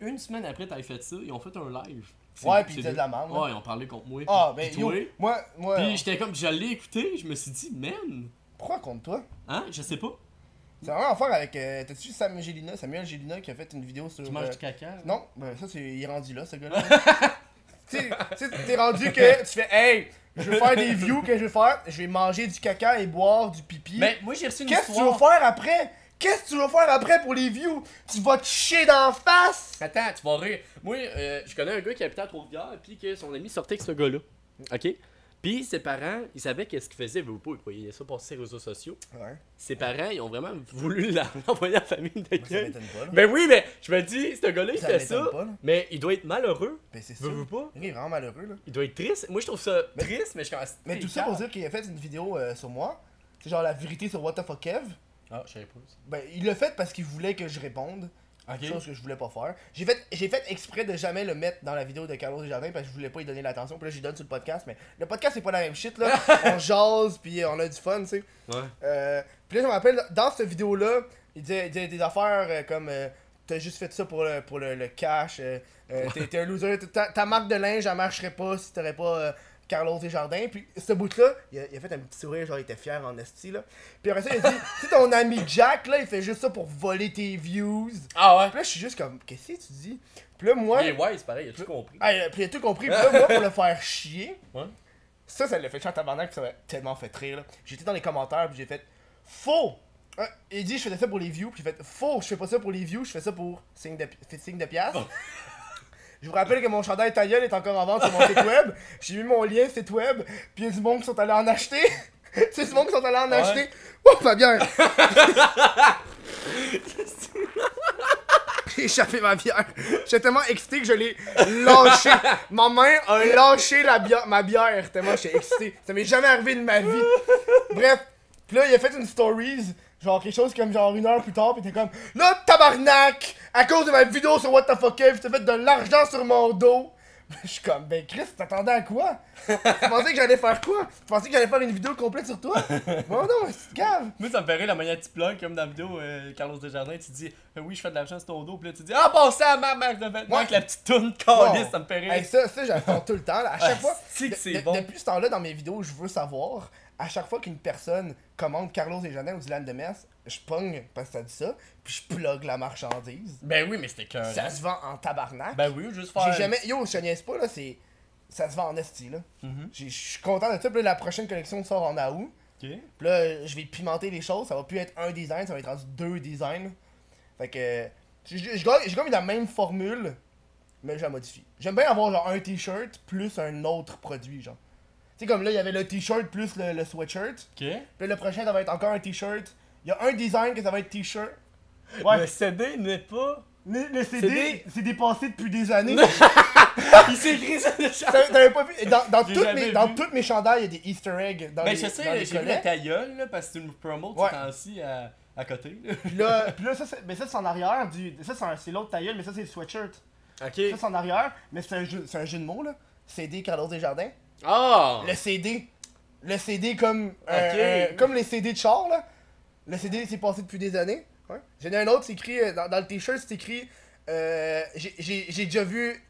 Une semaine après, t'avais fait ça, ils ont fait un live.
Ouais, puis ils disaient de la merde.
Ouais, ils ont parlé contre moi.
Ah, ben yo, moi, moi.
Puis j'étais comme, je l'ai écouté, je me suis dit, man,
Pourquoi contre toi?
Hein, je sais pas,
C'est vraiment à faire avec. Euh, T'as-tu Sam Gélina, Samuel Gélina qui a fait une vidéo sur.
tu manges
euh,
du caca.
Non, ben ça, c'est, il est rendu là, ce gars-là. [LAUGHS] tu sais, t'es rendu que tu fais Hey, je veux faire des views, que je vais faire Je vais manger du caca et boire du pipi.
Mais moi, j'ai reçu une
Qu'est-ce que tu vas faire après? Qu'est-ce que tu vas faire après pour les views? Tu vas te chier d'en face?
Attends, tu vas rire. Moi, euh, je connais un gars qui habitait à Trois-Rivières, puis que son ami sortait avec ce gars-là. Ok? Puis ses parents, ils savaient qu'est-ce qu'il faisait, veut pas, ils voyaient ça passer sur les réseaux sociaux.
Ouais,
Ses parents, ils ont vraiment voulu [LAUGHS] l'envoyer à la famille
pas, là.
Ben oui, mais je me dis, ce gars-là, il
Ça
fait ça,
pas,
mais il doit être malheureux.
Ben c'est ça.
Pas?
Il est vraiment malheureux, là.
Il doit être triste. Moi, je trouve ça triste, mais je suis comme.
Mais tout ça pour dire qu'il a fait une vidéo euh, sur moi. C'est genre la vérité sur What the fuck Kev.
Ah, je savais pas ça.
Ben, il l'a fait parce qu'il voulait que je réponde.
Ok.
Chose que je voulais pas faire. J'ai fait, j'ai fait exprès de jamais le mettre dans la vidéo de Carlos Desjardins parce que je voulais pas y donner l'attention. Puis là, j'y donne sur le podcast. Mais le podcast, c'est pas la même shit, là. [LAUGHS] on jase, puis on a du fun, tu sais.
Ouais.
Euh, puis là, je me rappelle, dans cette vidéo-là, il disait, il disait des affaires euh, comme euh, T'as juste fait ça pour le, pour le, le cash, euh, euh, t'es t'es un loser, ta, ta marque de linge, elle marcherait pas si t'aurais pas euh, Carlos Desjardins. Puis ce bout-là, il a, il a fait un petit sourire, genre il était fier en esti, là. Puis après ça, il a dit [LAUGHS] Tu sais, ton ami Jack, là, il fait juste ça pour voler tes views.
Ah ouais?
Puis là, je suis juste comme Qu'est-ce que tu dis? Puis là, moi.
Il est wise, pareil, il a tout compris.
Ah, puis il a tout compris. Puis là, moi, pour le faire chier,
Ouais.
ça, ça l'a fait chier en tabarnak, puis ça m'a tellement fait rire. là. J'étais dans les commentaires, puis j'ai fait Faux Hein, Il dit, je faisais ça pour les views, puis j'ai fait Faux, je fais pas ça pour les views, je fais ça pour signe de, signe de piastres. [LAUGHS] Je vous rappelle que mon chandail ta gueule est encore en vente sur mon site web. J'ai mis mon lien site web, puis il y a du monde qui sont allés en acheter. [LAUGHS] C'est du monde qui sont allés en
Ouais.
acheter. Oh, ma bière [LAUGHS] J'ai échappé ma bière. J'étais tellement excité que je l'ai lâché. Ma main a lâché la bière, ma bière tellement j'étais excité. Ça m'est jamais arrivé de ma vie. Bref, puis là il a fait une stories, genre quelque chose comme genre une heure plus tard, puis il était comme Là tabarnak, à cause de ma vidéo sur What the fuck t'as fait de l'argent sur mon dos. [LAUGHS] Je suis comme, ben Chris, t'attendais à quoi? Tu pensais que j'allais faire quoi? Tu pensais que j'allais faire une vidéo complète sur toi? [LAUGHS] Bon non, c'est grave.
Moi, ça me ferait la manière que tu plugs, comme dans la vidéo euh, Carlos Desjardins, tu dis euh, Oui, je fais de l'argent sur ton dos, puis là, tu dis Ah, bon, ça, ma marque de vêtements, avec la petite toune
Bon.
calice, ça me fait rire.
Hey, ça, ça j'attends tout le temps. là. À chaque
Ah,
fois,
c'est que
de-
c'est
de-
bon.
depuis ce temps-là, dans mes vidéos, je veux savoir, à chaque fois qu'une personne commande Carlos Desjardins ou Dylan Demers, je pogne parce que ça dit ça, puis je plug la marchandise.
Ben oui, mais c'était qu'un.
Ça se vend en tabarnak.
Ben oui, juste faire.
J'ai jamais. Yo, je te niaise pas, là, c'est. Ça se vend en esti, là. J'ai- Je suis content de ça. Puis là, la prochaine collection sort en août.
Ok.
Puis là, je vais pimenter les choses. Ça va plus être un design, ça va être rendu deux designs. Fait que. J'ai comme la même formule, mais je la modifie. J'aime bien avoir genre un t-shirt plus un autre produit, genre. Tu sais, comme là, il y avait le t-shirt plus le, le sweatshirt.
Ok.
Puis le prochain, ça va être encore un t-shirt. Il y a un design que ça va être t-shirt.
Le. CD n'est pas.
Le, le CD, c'est dépassé depuis des années. [LAUGHS]
Il s'est écrit ça le chat.
T'avais pas vu? Dans, dans, toutes mes, dans
vu.
toutes mes chandails, il y a des easter eggs dans
Ben
les,
je
dans
sais, j'ai vu la ta gueule, là, parce que c'est une promo de
Ouais.
temps-ci à, à côté. là.
Puis là, puis là ça, c'est, mais ça, c'est en arrière. Du, ça, c'est, un- c'est l'autre tailleul, mais ça, c'est le sweatshirt.
Ok.
Ça, c'est en arrière, mais c'est un jeu, c'est un jeu de mots, là. CD Carlos Desjardins.
Ah!
Le CD. Le CD comme, euh, euh, comme les CD de char, là. Le CD, c'est passé depuis des années. Ouais. J'en ai un autre, c'est écrit, euh, dans, dans le t-shirt, c'est écrit, euh, j'ai, déjà vu,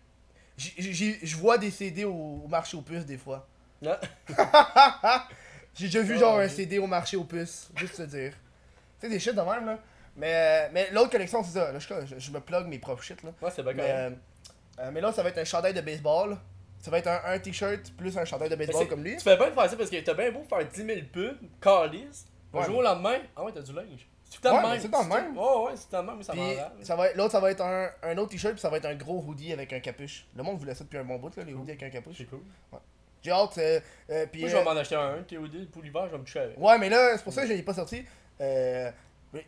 je vois des CD au, au marché aux puces des fois.
Ah. [LAUGHS]
J'ai déjà vu
Oh,
genre un
ok.
CD au marché aux puces, juste te dire. Sais, des shit de même, là. Mais, mais l'autre collection, c'est ça. Là, je, je, je me plug mes propres shit, là.
Ouais, c'est
Mais, mais là, ça va être un chandail de baseball. Ça va être un, un t-shirt plus un chandail de baseball comme lui.
Tu fais bien de faire ça parce que t'as bien beau faire 10 000 pubs, calice.
Ouais.
Un jour au lendemain, ah ouais, t'as du linge. C'est tout le
Ouais,
même.
c'est dans le même.
Ouais, ouais, c'est tout le même, mais ça
être- l'autre, ça va être un, un autre t-shirt, puis ça va être un gros hoodie avec un capuche. Le monde voulait ça depuis un bon bout, là, les hoodies avec un capuche.
C'est cool.
J'ai hâte. euh, euh, puis,
Moi, je
euh,
vais m'en acheter un, TOD, pour l'hiver, je vais me toucher avec.
Ouais, mais là, c'est pour ça que je l'ai pas sorti. Euh,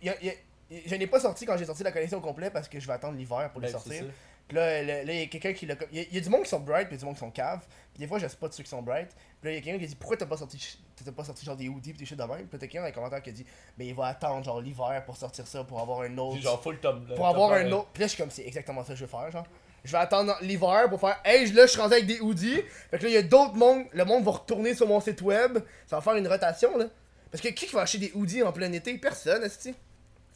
y a- y a- y- je n'ai pas sorti quand j'ai sorti la collection au complet parce que je vais attendre l'hiver pour les
Ben, c'est
sortir. Puis là, il y a quelqu'un qui l'a. Il y, a- y a du monde qui sont bright, puis a du monde qui sont cave. Puis des fois, je sais pas de ceux qui sont bright. Puis là, il y a quelqu'un qui dit Pourquoi t'as pas sorti t'as pas sorti genre des hoodies pis des shit de même? Puis t'as quelqu'un dans les commentaires qui a dit Mais il va attendre genre l'hiver pour sortir ça, pour avoir un autre.
Genre full top.
pour avoir un autre. Puis là, je suis comme C'est exactement ça que je veux faire, genre. Je vais attendre l'hiver pour faire Hey, là, je suis rendu avec des hoodies. Fait que là, il y a d'autres mondes. Le monde va retourner sur mon site web. Ça va faire une rotation, là. Parce que qui va acheter des hoodies en plein été? Personne, esti.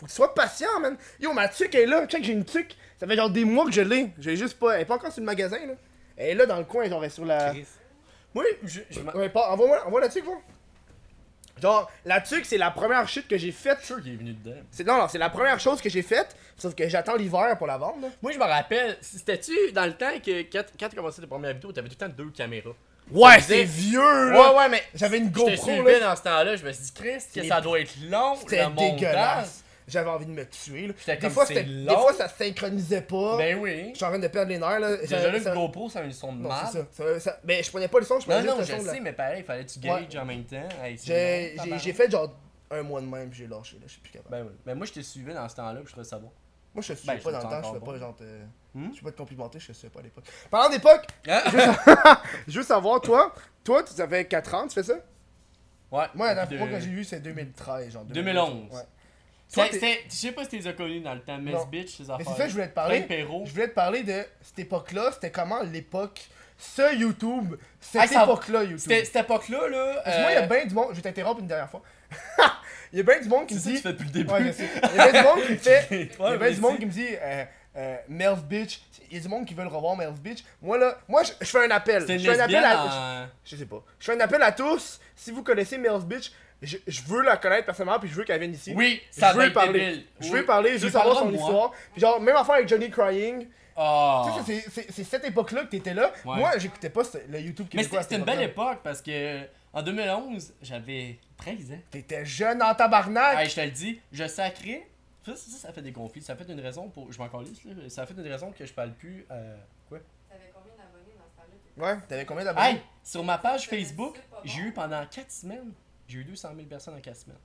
Faut que tu sois patient, man. Yo, ma tuque est là. Check, j'ai une tuque. Ça fait genre des mois que je l'ai. J'ai juste pas. Elle est pas encore sur le magasin, là. Elle est là dans le coin, genre, elle est sur la.
Moi, je. je m'en-
Ouais, pas. Envoie-moi envoie la tuque, voir. Genre, la tuque, c'est la première shit que j'ai faite.
Je sûr qu'il est venu dedans.
C'est non, non, c'est la première chose que j'ai faite. Sauf que j'attends l'hiver pour la vendre, là.
Moi, je me rappelle, c'était-tu dans le temps que quand, quand tu commençais tes premières vidéos, t'avais tout le temps deux caméras?
Ouais,
c'est
vieux, là.
Ouais, ouais, mais
J'avais une
je te
GoPro,
suivais
là.
dans ce temps-là, je me suis dit, Chris, que
Les-
ça doit être long,
C'était
le montage.
dégueulasse. J'avais envie de me tuer, là. Des fois, des fois, ça synchronisait pas.
Ben oui.
Je suis en train de perdre les nerfs, là.
Déjà là,
ça-
le GoPro, ça a une son de mal.
ça. Mais je prenais pas le son, je prenais
Non,
juste
non,
le
je
son.
sais, mais pareil, fallait que tu
Ouais.
en même temps. Hey, c'est
J'ai fait genre un mois de même, j'ai lâché, là. Je suis plus capable.
Ben oui. Mais moi, je t'ai suivi dans ce temps-là, puis je trouvais ça bon.
Moi, je te suis
Ben,
pas dans le temps, je fais pas genre. te-
Hmm?
Je peux pas te complimenter, je te suis pas à l'époque. Parlant d'époque,
Hein?
je veux [LAUGHS] savoir, toi, toi, tu avais 4 ans, tu fais ça?
Ouais.
Moi, la dernière fois que j'ai vu, c'est 2013, genre.
2011.
Ouais.
Je sais pas si tu les as connus dans le temps, Mess
Non.
Bitch, ces
Mais
affaires.
c'est ça que je voulais te parler. Je voulais te parler de cette époque-là. C'était comment l'époque. Ce YouTube. Cette
Ah,
époque-là, YouTube?
C'était cette époque-là, là.
Parce que moi, il y a
euh,
bien du monde. Je vais t'interrompre une dernière fois. Il y a bien du monde qui
C'est
me
ça que tu
dit.
fais depuis le début.
Ouais. Il y a bien du monde qui me fait. Il y a bien du monde qui me dit. Euh, euh, Mel's Bitch. Il y a du monde qui veulent revoir Mel's Bitch. Moi, là. Moi, je, je fais un appel.
C'est
je fais un appel à. Je sais pas. Je fais un appel à tous. Si vous connaissez Mel's Bitch, je, je veux la connaître personnellement. Puis je veux qu'elle vienne ici.
Oui, ça
je
va
veux
être
parler.
débile.
Je
Oui.
veux parler, je veux savoir son histoire. Puis genre, même affaire avec Johnny Crying.
Ah.
Tu sais, c'est- cette époque-là que t'étais là.
Ouais.
Moi, j'écoutais pas le YouTube
Mais
québécois.
c'était
à
c'était une belle époque parce que en 2011, j'avais 13 ans.
T'étais jeune en tabarnak.
Hey, je te le dis, je sacrais. Ça, ça, ça fait des conflits. Ça fait une raison pour. Je m'en calisse, là. Ça fait une raison que je parle plus. Euh... Quoi?
T'avais combien d'abonnés dans ce temps-là?
Ouais, t'avais combien d'abonnés?
Hey, sur ma page Facebook, j'ai eu pendant 4 semaines. J'ai eu 200 000 personnes en 4 semaines.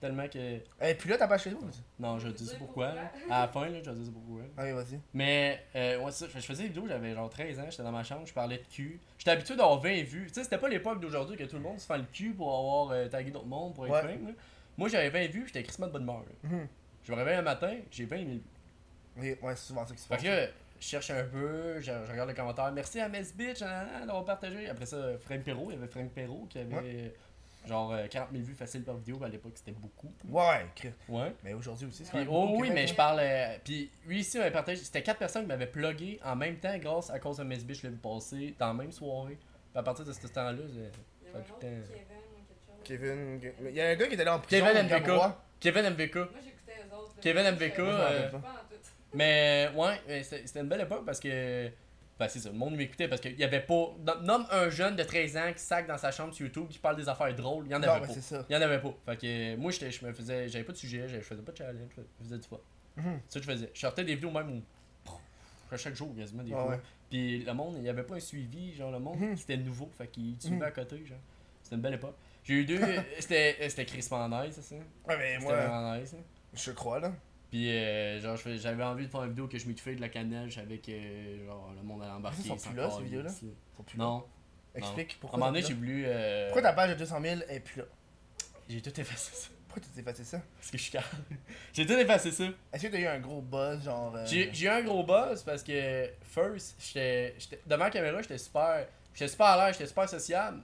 Tellement que.
Et puis là, t'as pas chez vous.
Non, je dis pourquoi. là. À la fin, là, je te dis pourquoi.
Allez, vas-y.
Mais, euh, ouais, ça, je faisais des vidéos, j'avais genre 13 ans, j'étais dans ma chambre, je parlais de cul. J'étais habitué d'avoir 20 vues. Tu sais, c'était pas l'époque d'aujourd'hui que tout le monde se fait le cul pour avoir euh, tagué d'autres mondes, pour être
Ouais.
fame. là. Moi, j'avais 20 vues, j'étais crissement de bonne humeur. là.
Mhm.
Je me réveille un matin, j'ai 20 000 vues.
Oui, ouais, c'est souvent ça qui se
Fait
passe.
que là, je cherche un peu, je, je regarde les commentaires. Merci à Mess Bitch d'avoir partagé. Après ça, Frank Perrault, il y avait Frank Perrault qui avait genre euh, 40 000 vues faciles par vidéo. À l'époque, c'était beaucoup.
Ouais,
Ouais.
mais aujourd'hui aussi, c'est
Puis,
quand même
oh oui, mais je parle. euh, puis lui ici, on avait partagé. C'était quatre personnes qui m'avaient plugué en même temps grâce à cause de Miss Bitch, je l'ai vu passer dans la même soirée. Puis à partir de ce temps-là, j'ai-
Il y
Ça
avait un
fait
autre,
putain.
Kevin ou quelque chose.
Kevin. Il y a un gars qui était là en prison.
Kevin MVK. Kevin MVK.
Moi j'écoutais eux autres.
Kevin MVK,
euh,
tout.
Mais ouais, mais c'était c'était une belle époque parce que. Ben c'est ça, le monde m'écoutait parce qu'il y avait pas. nom- Nomme un jeune de 13 ans qui sac dans sa chambre sur YouTube qui parle des affaires drôles, il y en
Non,
avait pas.
c'est ça.
Il y en avait pas. Fait que euh, moi, je me faisais. J'avais pas de sujet, je faisais pas de challenge, je faisais du fun. C'est ça que je faisais. Je sortais des vidéos même où. chaque jour quasiment des fois.
ouais.
Puis le monde, il y avait pas un suivi, genre le monde,
Mhm.
c'était nouveau, fait qu'il suivait
Mhm.
à côté, genre. C'était une belle époque. J'ai eu deux. [LAUGHS] c'était c'était crispement nice, ça.
Ouais, mais moi,
nice. hein.
je crois, là.
Puis euh, genre j'avais envie de faire une vidéo que je m'étouffais de la cannelle avec euh, genre le monde allait embarquer.
Ils sont
sans
plus là, ces vidéos-là?
Non.
Explique
À un
pourquoi.
moment donné, j'ai voulu. euh,
Pourquoi ta page de 200 000 est plus là?
J'ai tout effacé ça.
Pourquoi t'as effacé ça?
Parce que je suis calme. [LAUGHS] J'ai tout effacé ça.
Est-ce que t'as eu un gros buzz, genre. euh,
J'ai eu un gros buzz parce que, first, j'étais. j'étais- Devant la caméra, j'étais super. J'étais super à l'air, j'étais super sociable.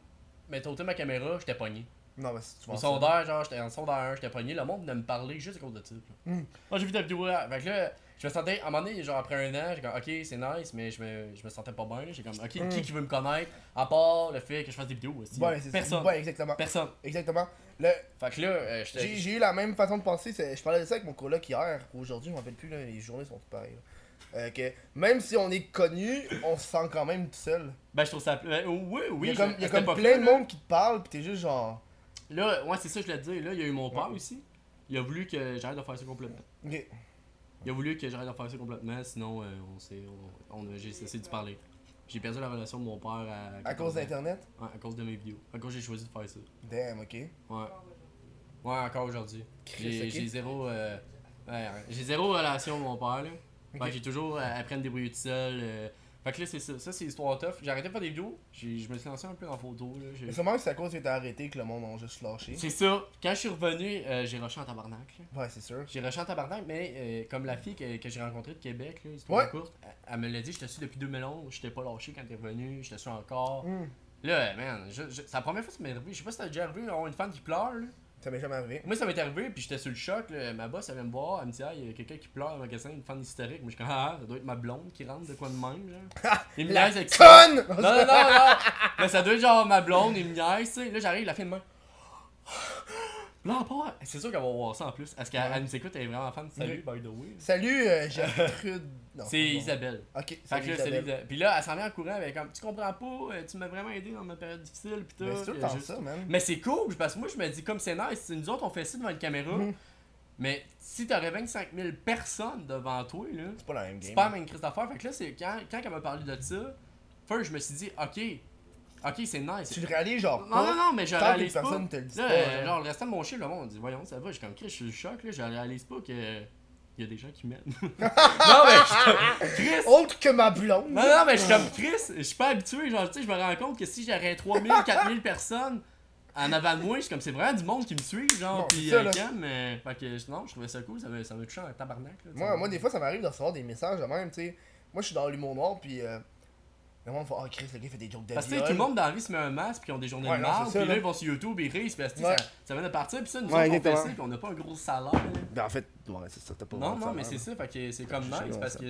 Mais t'as ôté ma caméra, j'étais pogné.
Non, mais c'est
Au secondaire, genre, j'étais en secondaire 1, j'étais pogné. Le monde venait me parler juste à cause de ça.
Hmm.
Moi, j'ai vu ta vidéo là. Fait que là, je me sentais. À un moment donné, genre, après un an, j'ai comme, ok, c'est nice, mais je me, je me sentais pas bien. J'ai comme, ok,
Hmm.
qui qui veut me connaître À part le fait que je fasse des vidéos aussi.
Ouais, c'est
Personne.
Ouais, exactement.
Personne.
Exactement. Le,
Fait que là, euh,
J'ai eu la même façon de penser. c'est- Je parlais de ça avec mon coloc hier ou aujourd'hui, je m'en rappelle plus, là, les journées sont toutes pareilles. là. Euh, que même si on est connu, on se sent quand même tout seul.
Ben, je trouve ça. euh, oui, oui.
il y a comme, il y a comme plein de monde qui te parle, pis t'es juste genre.
Là, ouais, c'est ça, que je te dire. Là, il y a eu mon père
Ouais.
aussi. Il a voulu que j'arrête de faire ça complètement. Il a voulu que j'arrête de faire ça complètement, sinon euh, on s'est, on, j'ai cessé de parler. J'ai perdu la relation de mon père à.
À cause d'Internet?
Ouais, à cause de mes vidéos. À cause j'ai choisi de faire ça.
Damn, ok.
Ouais. Ouais, encore aujourd'hui. J'ai zéro. euh, ouais, j'ai zéro relation avec mon père, là. Fait
Ok.
que j'ai toujours euh, appris à me débrouiller tout seul. euh. Fait que là, c'est ça. Ça, c'est l'histoire tough. J'ai arrêté de faire des vidéos. Je me suis lancé un peu en photo, là. J'ai-
Mais sûrement que c'est à cause que t'as arrêté que le monde a juste lâché.
C'est ça. Quand je suis revenu, euh, j'ai rushé en tabarnak, là.
Ouais, c'est sûr.
J'ai rushé en tabarnak, mais euh, comme la fille que, que j'ai rencontrée de Québec, là, histoire
Ouais.
courte, elle, elle me l'a dit, j'étais su depuis 2011, j'étais pas lâché quand t'es revenu, j'étais su encore.
Hmm.
Là, man, je- je- c'est la première fois que ça m'est arrivé. Je sais pas si t'as déjà arrivé d'avoir une femme qui pleure, là.
Ça m'est jamais arrivé.
Moi, ça m'est arrivé, puis j'étais sur le choc. Là. Ma boss, elle vient me voir, elle me dit, ah, il y a quelqu'un qui pleure dans le magasin, une femme historique. Moi, je suis comme, ah, ça doit être ma blonde qui rentre de quoi de même, là. [LAUGHS] Il me niaise avec ça.
conne!
Non, non, non, non. Là, ça doit être genre ma blonde, il me niaise, tu sais. Là, j'arrive, la fille de main. [GASPS] Là, part, c'est sûr qu'elle va voir ça en plus. Est-ce qu'elle elle nous écoute, elle est vraiment fan. Salut, by the way.
Salut, euh, Gertrude. [LAUGHS]
C'est. Isabelle.
Ok, Isabelle.
Isabelle. Puis là, elle s'en vient en courant avec comme, tu comprends pas, euh, tu m'as vraiment aidé dans ma période difficile, tout.
Mais c'est tout
Euh,
ça.
Mais c'est cool, parce que moi, je me dis, comme c'est nice, nous autres, on fait ça devant une caméra,
Mhm.
mais si t'aurais 25 000 personnes devant toi, là,
C'est pas la même
c'est
game.
pas la même d'affaires. Fait que là, c'est quand, quand elle m'a parlé de ça, first, je me suis dit, ok, ok, c'est nice.
Tu le réalises genre
Non, non, non, mais je réalise pas.
personne te le dit
Là,
pas, genre.
le restant de mon chiffre, le monde dit, voyons, ça va, je suis comme, je suis le choc, là, je réalise pas que. Il y a des gens qui m'aiment. [LAUGHS] [LAUGHS] non, mais je suis comme, Chris!
Autre que ma blonde.
Non, non, mais je suis comme Chris, je suis pas habitué. Genre, tu sais, je me rends compte que si j'aurais 3000, 4000 [LAUGHS] personnes en avant de moi, je suis comme, c'est vraiment du monde qui me suit, genre, pis euh, mais. Fait que, non, je trouvais ça cool, ça me, ça me touchait un tabarnak, là.
Moi, moi, des fois, ça m'arrive de recevoir des messages de même, tu sais. Moi, je suis dans l'humour noir, puis euh, le monde fait Ah, Chris, le gars fait des jokes de
Parce que tout le monde dans la vie se met un masque, puis ils ont des journées
Ouais,
de marde, puis là,
là.
ils vont sur YouTube, ils rient, puis asti,
Ouais.
ça, ça vient de partir, puis ça, nous
Ouais,
autres, on fait puis on n'a pas un gros salaire, là.
Ben, en fait, ouais, c'est ça, t'as pas
Non,
vraiment
non, mais c'est ça, fait que c'est comme nice, parce
ça.
que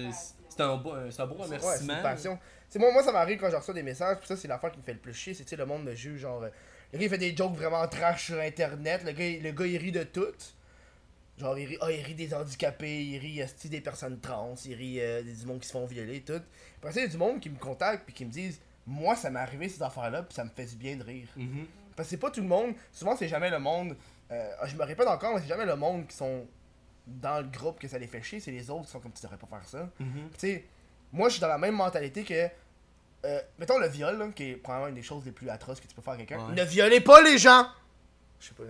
c'est un beau, un beau
Ouais, c'est
remerciement.
une passion. C'est moi, moi, ça m'arrive quand je reçois des messages, puis ça, c'est l'affaire qui me fait le plus chier, c'est le monde me juge, genre, euh, le gars, il fait des jokes vraiment trash sur internet, le gars, il- le gars, il rit de tout. Genre, il rit, ah, il rit des handicapés, il rit des personnes trans, il rit euh, des- du monde qui se font violer, tout. Après il y a du monde qui me contacte, puis qui me disent, moi, ça m'est arrivé ces affaires-là, puis ça me fait du bien de rire.
Mhm.
Parce que c'est pas tout le monde, souvent, c'est jamais le monde, euh, je me répète encore, mais c'est jamais le monde qui sont dans le groupe que ça les fait chier, c'est les autres qui sont comme tu devrais pas faire ça.
Mhm.
Tu sais, moi je suis dans la même mentalité que. euh, mettons le viol, là, qui est probablement une des choses les plus atroces que tu peux faire à quelqu'un.
Ouais.
Ne violez pas les gens! Je sais pas,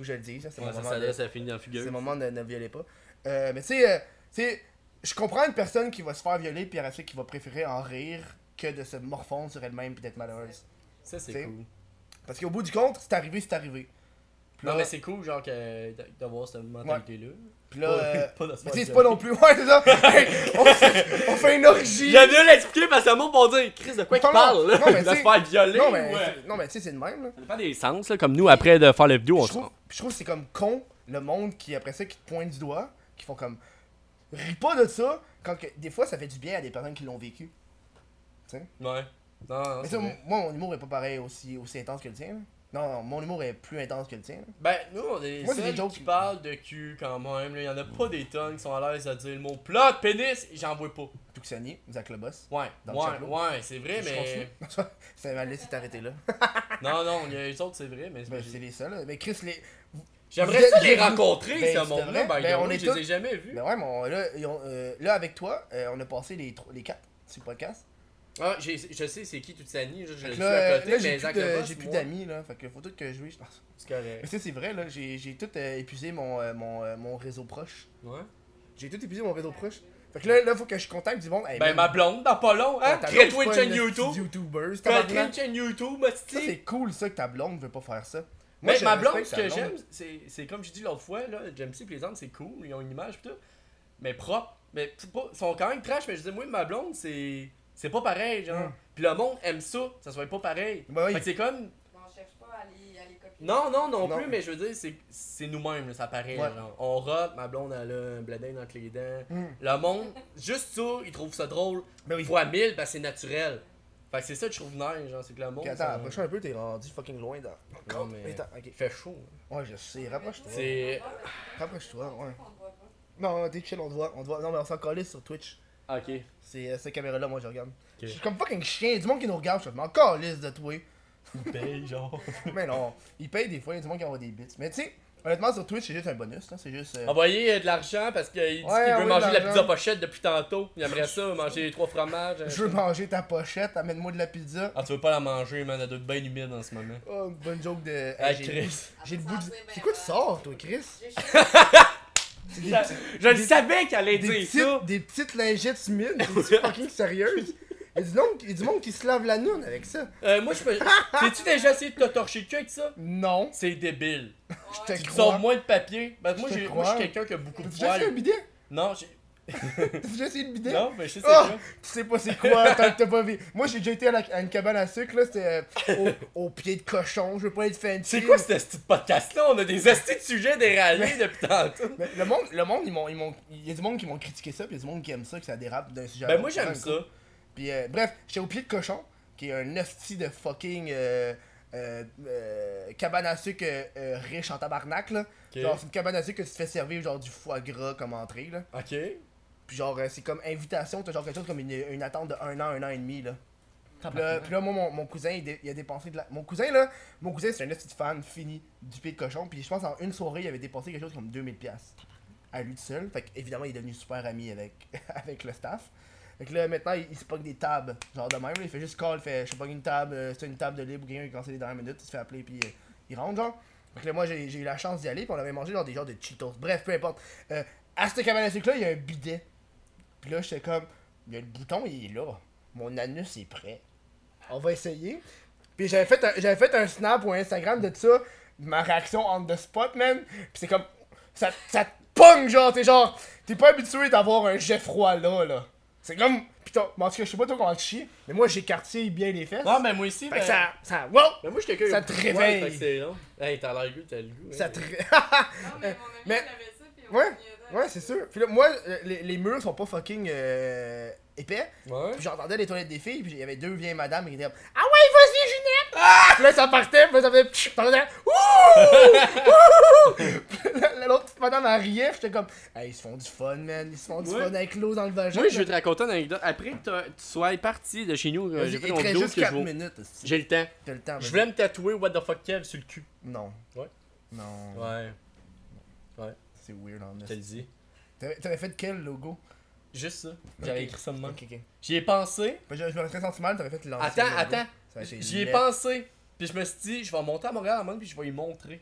faut que je le dise, ça, c'est
Ouais,
mon
ça,
moment
ça,
de-
là, ça finit dans le
c'est
figure.
le moment de ne violer pas. Euh, mais tu sais, euh, tu sais, je comprends une personne qui va se faire violer puis après ça qui va préférer en rire que de se morfondre sur elle-même puis d'être malheureuse.
Ça, c'est cool.
Parce qu'au bout du compte, c'est arrivé, c'est arrivé.
Non, mais c'est cool, genre, que d'avoir cette mentalité-là.
puis là,
Pas-
euh,
pas de
mais tu sais, c'est pas non plus. Ouais, c'est ça! [LAUGHS] Hey, on, fait, on fait une orgie!
J'aime bien l'expliquer parce que le monde va dire, Chris, de quoi qu'il
non,
parle, là?
non, mais
Il va se faire violer,
Non, mais,
ouais.
tu sais, c'est le même, là.
Ça dépend des sens, là, comme nous, après de faire la vidéo, on
je
se
trouve, je trouve que c'est comme con le monde qui après ça qui te pointe du doigt, qui font comme ris pas de ça quand que, des fois ça fait du bien à des personnes qui l'ont vécu.
Ouais. Non, non,
Mais
c'est
ça, moi mon humour est pas pareil aussi aussi intense que le tien. là. Non, non, mon humour est plus intense que le tien. là.
Ben, nous, on est les
Moi, c'est
seuls
des jokes
qui
qui-
parlent de cul quand même. Là. Il y en a pas des tonnes qui sont à l'aise à dire le mot plot, pénis, et j'en vois pas.
Tuxani, Zach le boss.
Ouais,
Dans le
ouais,
chat-là.
ouais, c'est vrai,
Je
mais.
continue. [LAUGHS] c'est mal laissé t'arrêter là. [LAUGHS]
non, non, il y a les autres, c'est vrai, mais.
Ben, c'est les seuls. là. Mais Chris les
J'aimerais ça les rencontrer,
Ben,
ce monde-là.
Ben, on
way,
est
je les ai
tous-
jamais vus.
Ben ouais, mais on- là, ils ont- euh, là avec toi, euh, on a passé les les quatre sur le podcast.
Ah, j'ai- je sais c'est qui Tutsani, je, je
là,
mais
j'ai plus j'ai d'amis là, fait que faut tout que je joue, je pense.
C'est correct.
Mais ça c'est vrai là, j'ai j'ai tout euh, épuisé mon, euh, mon, euh, mon réseau proche.
Ouais.
J'ai tout épuisé mon réseau proche. Fait que là, là faut que je contacte du monde. Hey,
Ben, ma blonde, dans pas long, hein? Crée-toi une chaîne YouTube.
YouTuber,
Crée une chaîne YouTube,
c'est cool ça que ta blonde veut pas faire ça.
Mais
je
ma blonde, ce que j'aime, c'est c'est comme je dis l'autre fois, là, Jamesy autres, c'est cool, ils ont une image pis tout, mais propre. Mais ils sont quand même trash, mais je dis, moi, ma blonde, c'est c'est pas pareil, genre.
Mm.
Puis le monde aime ça, ça soit pas pareil.
Ben oui.
Fait que c'est comme,
On cherche pas à les, à les copier.
non, non, non,
Non.
plus, mais je veux dire, c'est- c'est nous-mêmes, là, ça paraît.
Ouais.
genre. On rote, ma blonde, elle a un bledin entre les dents.
Mm.
Le monde, juste ça, ils trouvent ça drôle.
Ben oui.
Fois mille, que c'est naturel. Fait que c'est ça que je trouve nice, genre, c'est que le monde.
Attends,
ça-
approche un peu, t'es rendu fucking loin dans.
Non, mais-
Attends,
fait chaud.
Ouais, je sais, rapproche-toi.
C'est.
Rapproche-toi, ouais.
On te voit pas.
Non, t'es chill, on te voit, on te voit. Non, mais on s'en calisse sur Twitch.
Ok.
C'est euh, cette caméra-là, moi je regarde. Je suis comme fucking chien, du monde qui nous regarde, je suis encore liste de toi.
Il paye, genre. [LAUGHS]
Mais non, ils payent des fois, il y a du monde qui envoie des bits. Mais tu sais, Honnêtement, sur Twitch, c'est juste un bonus, là. C'est juste. euh,
Envoyer euh, de l'argent parce qu'il dit
Ouais,
qu'il veut
envoyer de
manger la
l'argent.
pizza pochette depuis tantôt. Il aimerait ça, manger les trois fromages.
Je veux manger ta pochette, amène-moi de la pizza.
Ah, tu veux pas la manger, man, elle doit être bien humide en ce moment.
Oh, une bonne joke de.
Ah,
Hey, j'ai-
Chris.
J'ai le bout du. C'est quoi tu sors, toi, Chris? [LAUGHS]
Je, le savais qu'elle allait
des,
dire
petites,
ça.
des petites lingettes humides, des [LAUGHS] fucking sérieuses. Il y, a du monde, il y a du monde qui se lave la noune avec ça.
Euh, moi, je peux. [LAUGHS] T'es-tu déjà essayé de te torcher le cul avec ça?
Non,
C'est débile.
je te
Tu
crois.
sors moins de papier. Ben, moi, j'ai- moi, je suis quelqu'un qui a beaucoup
T'as
de
déjà essayé un
poils.
bidet?
Non, j'ai. [LAUGHS]
T'as déjà essayé le bidet
Non, mais je sais c'est
Oh!
quoi.
Tu sais pas c'est quoi, tant que t'as pas vu. Moi j'ai déjà été à, la- à une cabane à sucre, là, c'était euh, au, au pied de cochon, je veux pas être fancy.
C'est quoi ce petit podcast-là? On a des astis de sujets déraillés depuis tantôt.
Mais le monde, le monde, ils m'ont, ils m'ont, il y a du monde qui m'ont critiqué ça, puis il y a du monde qui aime ça, que ça dérape d'un sujet à
Ben, moi, j'aime ça.
Puis euh, bref, j'étais au pied de cochon, qui est un hostie de fucking euh, euh, euh, cabane à sucre euh, riche en tabarnak, là. Genre, c'est une cabane à sucre que tu te fais servir genre du foie gras comme entrée, là.
Ok.
Puis genre, euh, c'est comme invitation, t'as genre quelque chose comme une, une attente de un an, un an et demi, là. Puis là, puis là, moi, mon, mon cousin, il, dé- il a dépensé de la... Mon cousin, là, mon cousin, c'est un petit fan fini du pied de cochon. Puis je pense en une soirée, il avait dépensé quelque chose comme 2000$ piastres à lui tout seul. Fait évidemment, il est devenu super ami avec, [LAUGHS] avec le staff. Fait que là, maintenant, il, il se pogne des tables, genre de même. là. il fait juste call, il fait je sais pas une table, euh, c'est une table de libre, quelqu'un qui cancelle les dernières minutes, il se fait appeler, puis euh, il rentre, genre. Fait que là, moi, j'ai j'ai eu la chance d'y aller, puis on avait mangé genre des genres de Cheetos. Bref, peu importe. Euh, à cette cabane à sucre-là, il y a un bidet. Puis là, j'étais comme, il y a le bouton, il est là. Mon anus est prêt. On va essayer. Puis j'avais fait, un, j'avais fait un snap ou un Instagram de ça, ma réaction on the spot, man. Puis c'est comme, ça, ça te pogne, genre, t'es genre, t'es pas habitué d'avoir un jet froid là, là. C'est comme, putain, mais en tout cas, je sais pas toi comment tu chies, mais moi j'écartille bien les fesses.
Ouais, mais moi aussi,
Fait
ben.
que ça, ça, wow!
Ben, moi, je suis quelqu'un
ça te réveille.
fait que c'est long. Hey, t'as l'air gueux, t'as le goût.
Ça
hein.
te... [LAUGHS]
Non, mais mon ami,
Mais-
il avait ça, puis on
Ouais. Ouais, c'est sûr. Puis là, moi, euh, les, les murs sont pas fucking euh, épais.
Ouais.
Puis j'entendais les toilettes des filles, puis il y avait deux vieilles madames qui étaient comme Ah ouais, vas-y, Ginette! Puis là, ça partait, puis là, ça faisait faisait Ouh! L'autre petite madame, elle riait, puis j'étais comme Hey, ils se font du fun, man, ils se font du
Ouais.
fun avec l'eau dans le vagin.
Moi, je vais te raconter une anecdote. Après que t'as- tu sois parti de chez nous, euh, j'ai fait mon
juste
que je
4
vois.
minutes.
J'ai le temps.
T'as le temps,
Je voulais me tatouer What the fuck Kev sur le cul.
Non.
Ouais.
Non.
Ouais,
C'est weird, en
je te le dis.
T'avais fait quel logo?
Juste ça. J'avais écrit ça de même. J'y ai pensé.
Ben, Je, je me senti mal, t'avais fait l'ancien.
Attends, attends. J'y ai pensé. Puis je me suis dit, je vais monter à Montréal à un moment, puis je vais y montrer.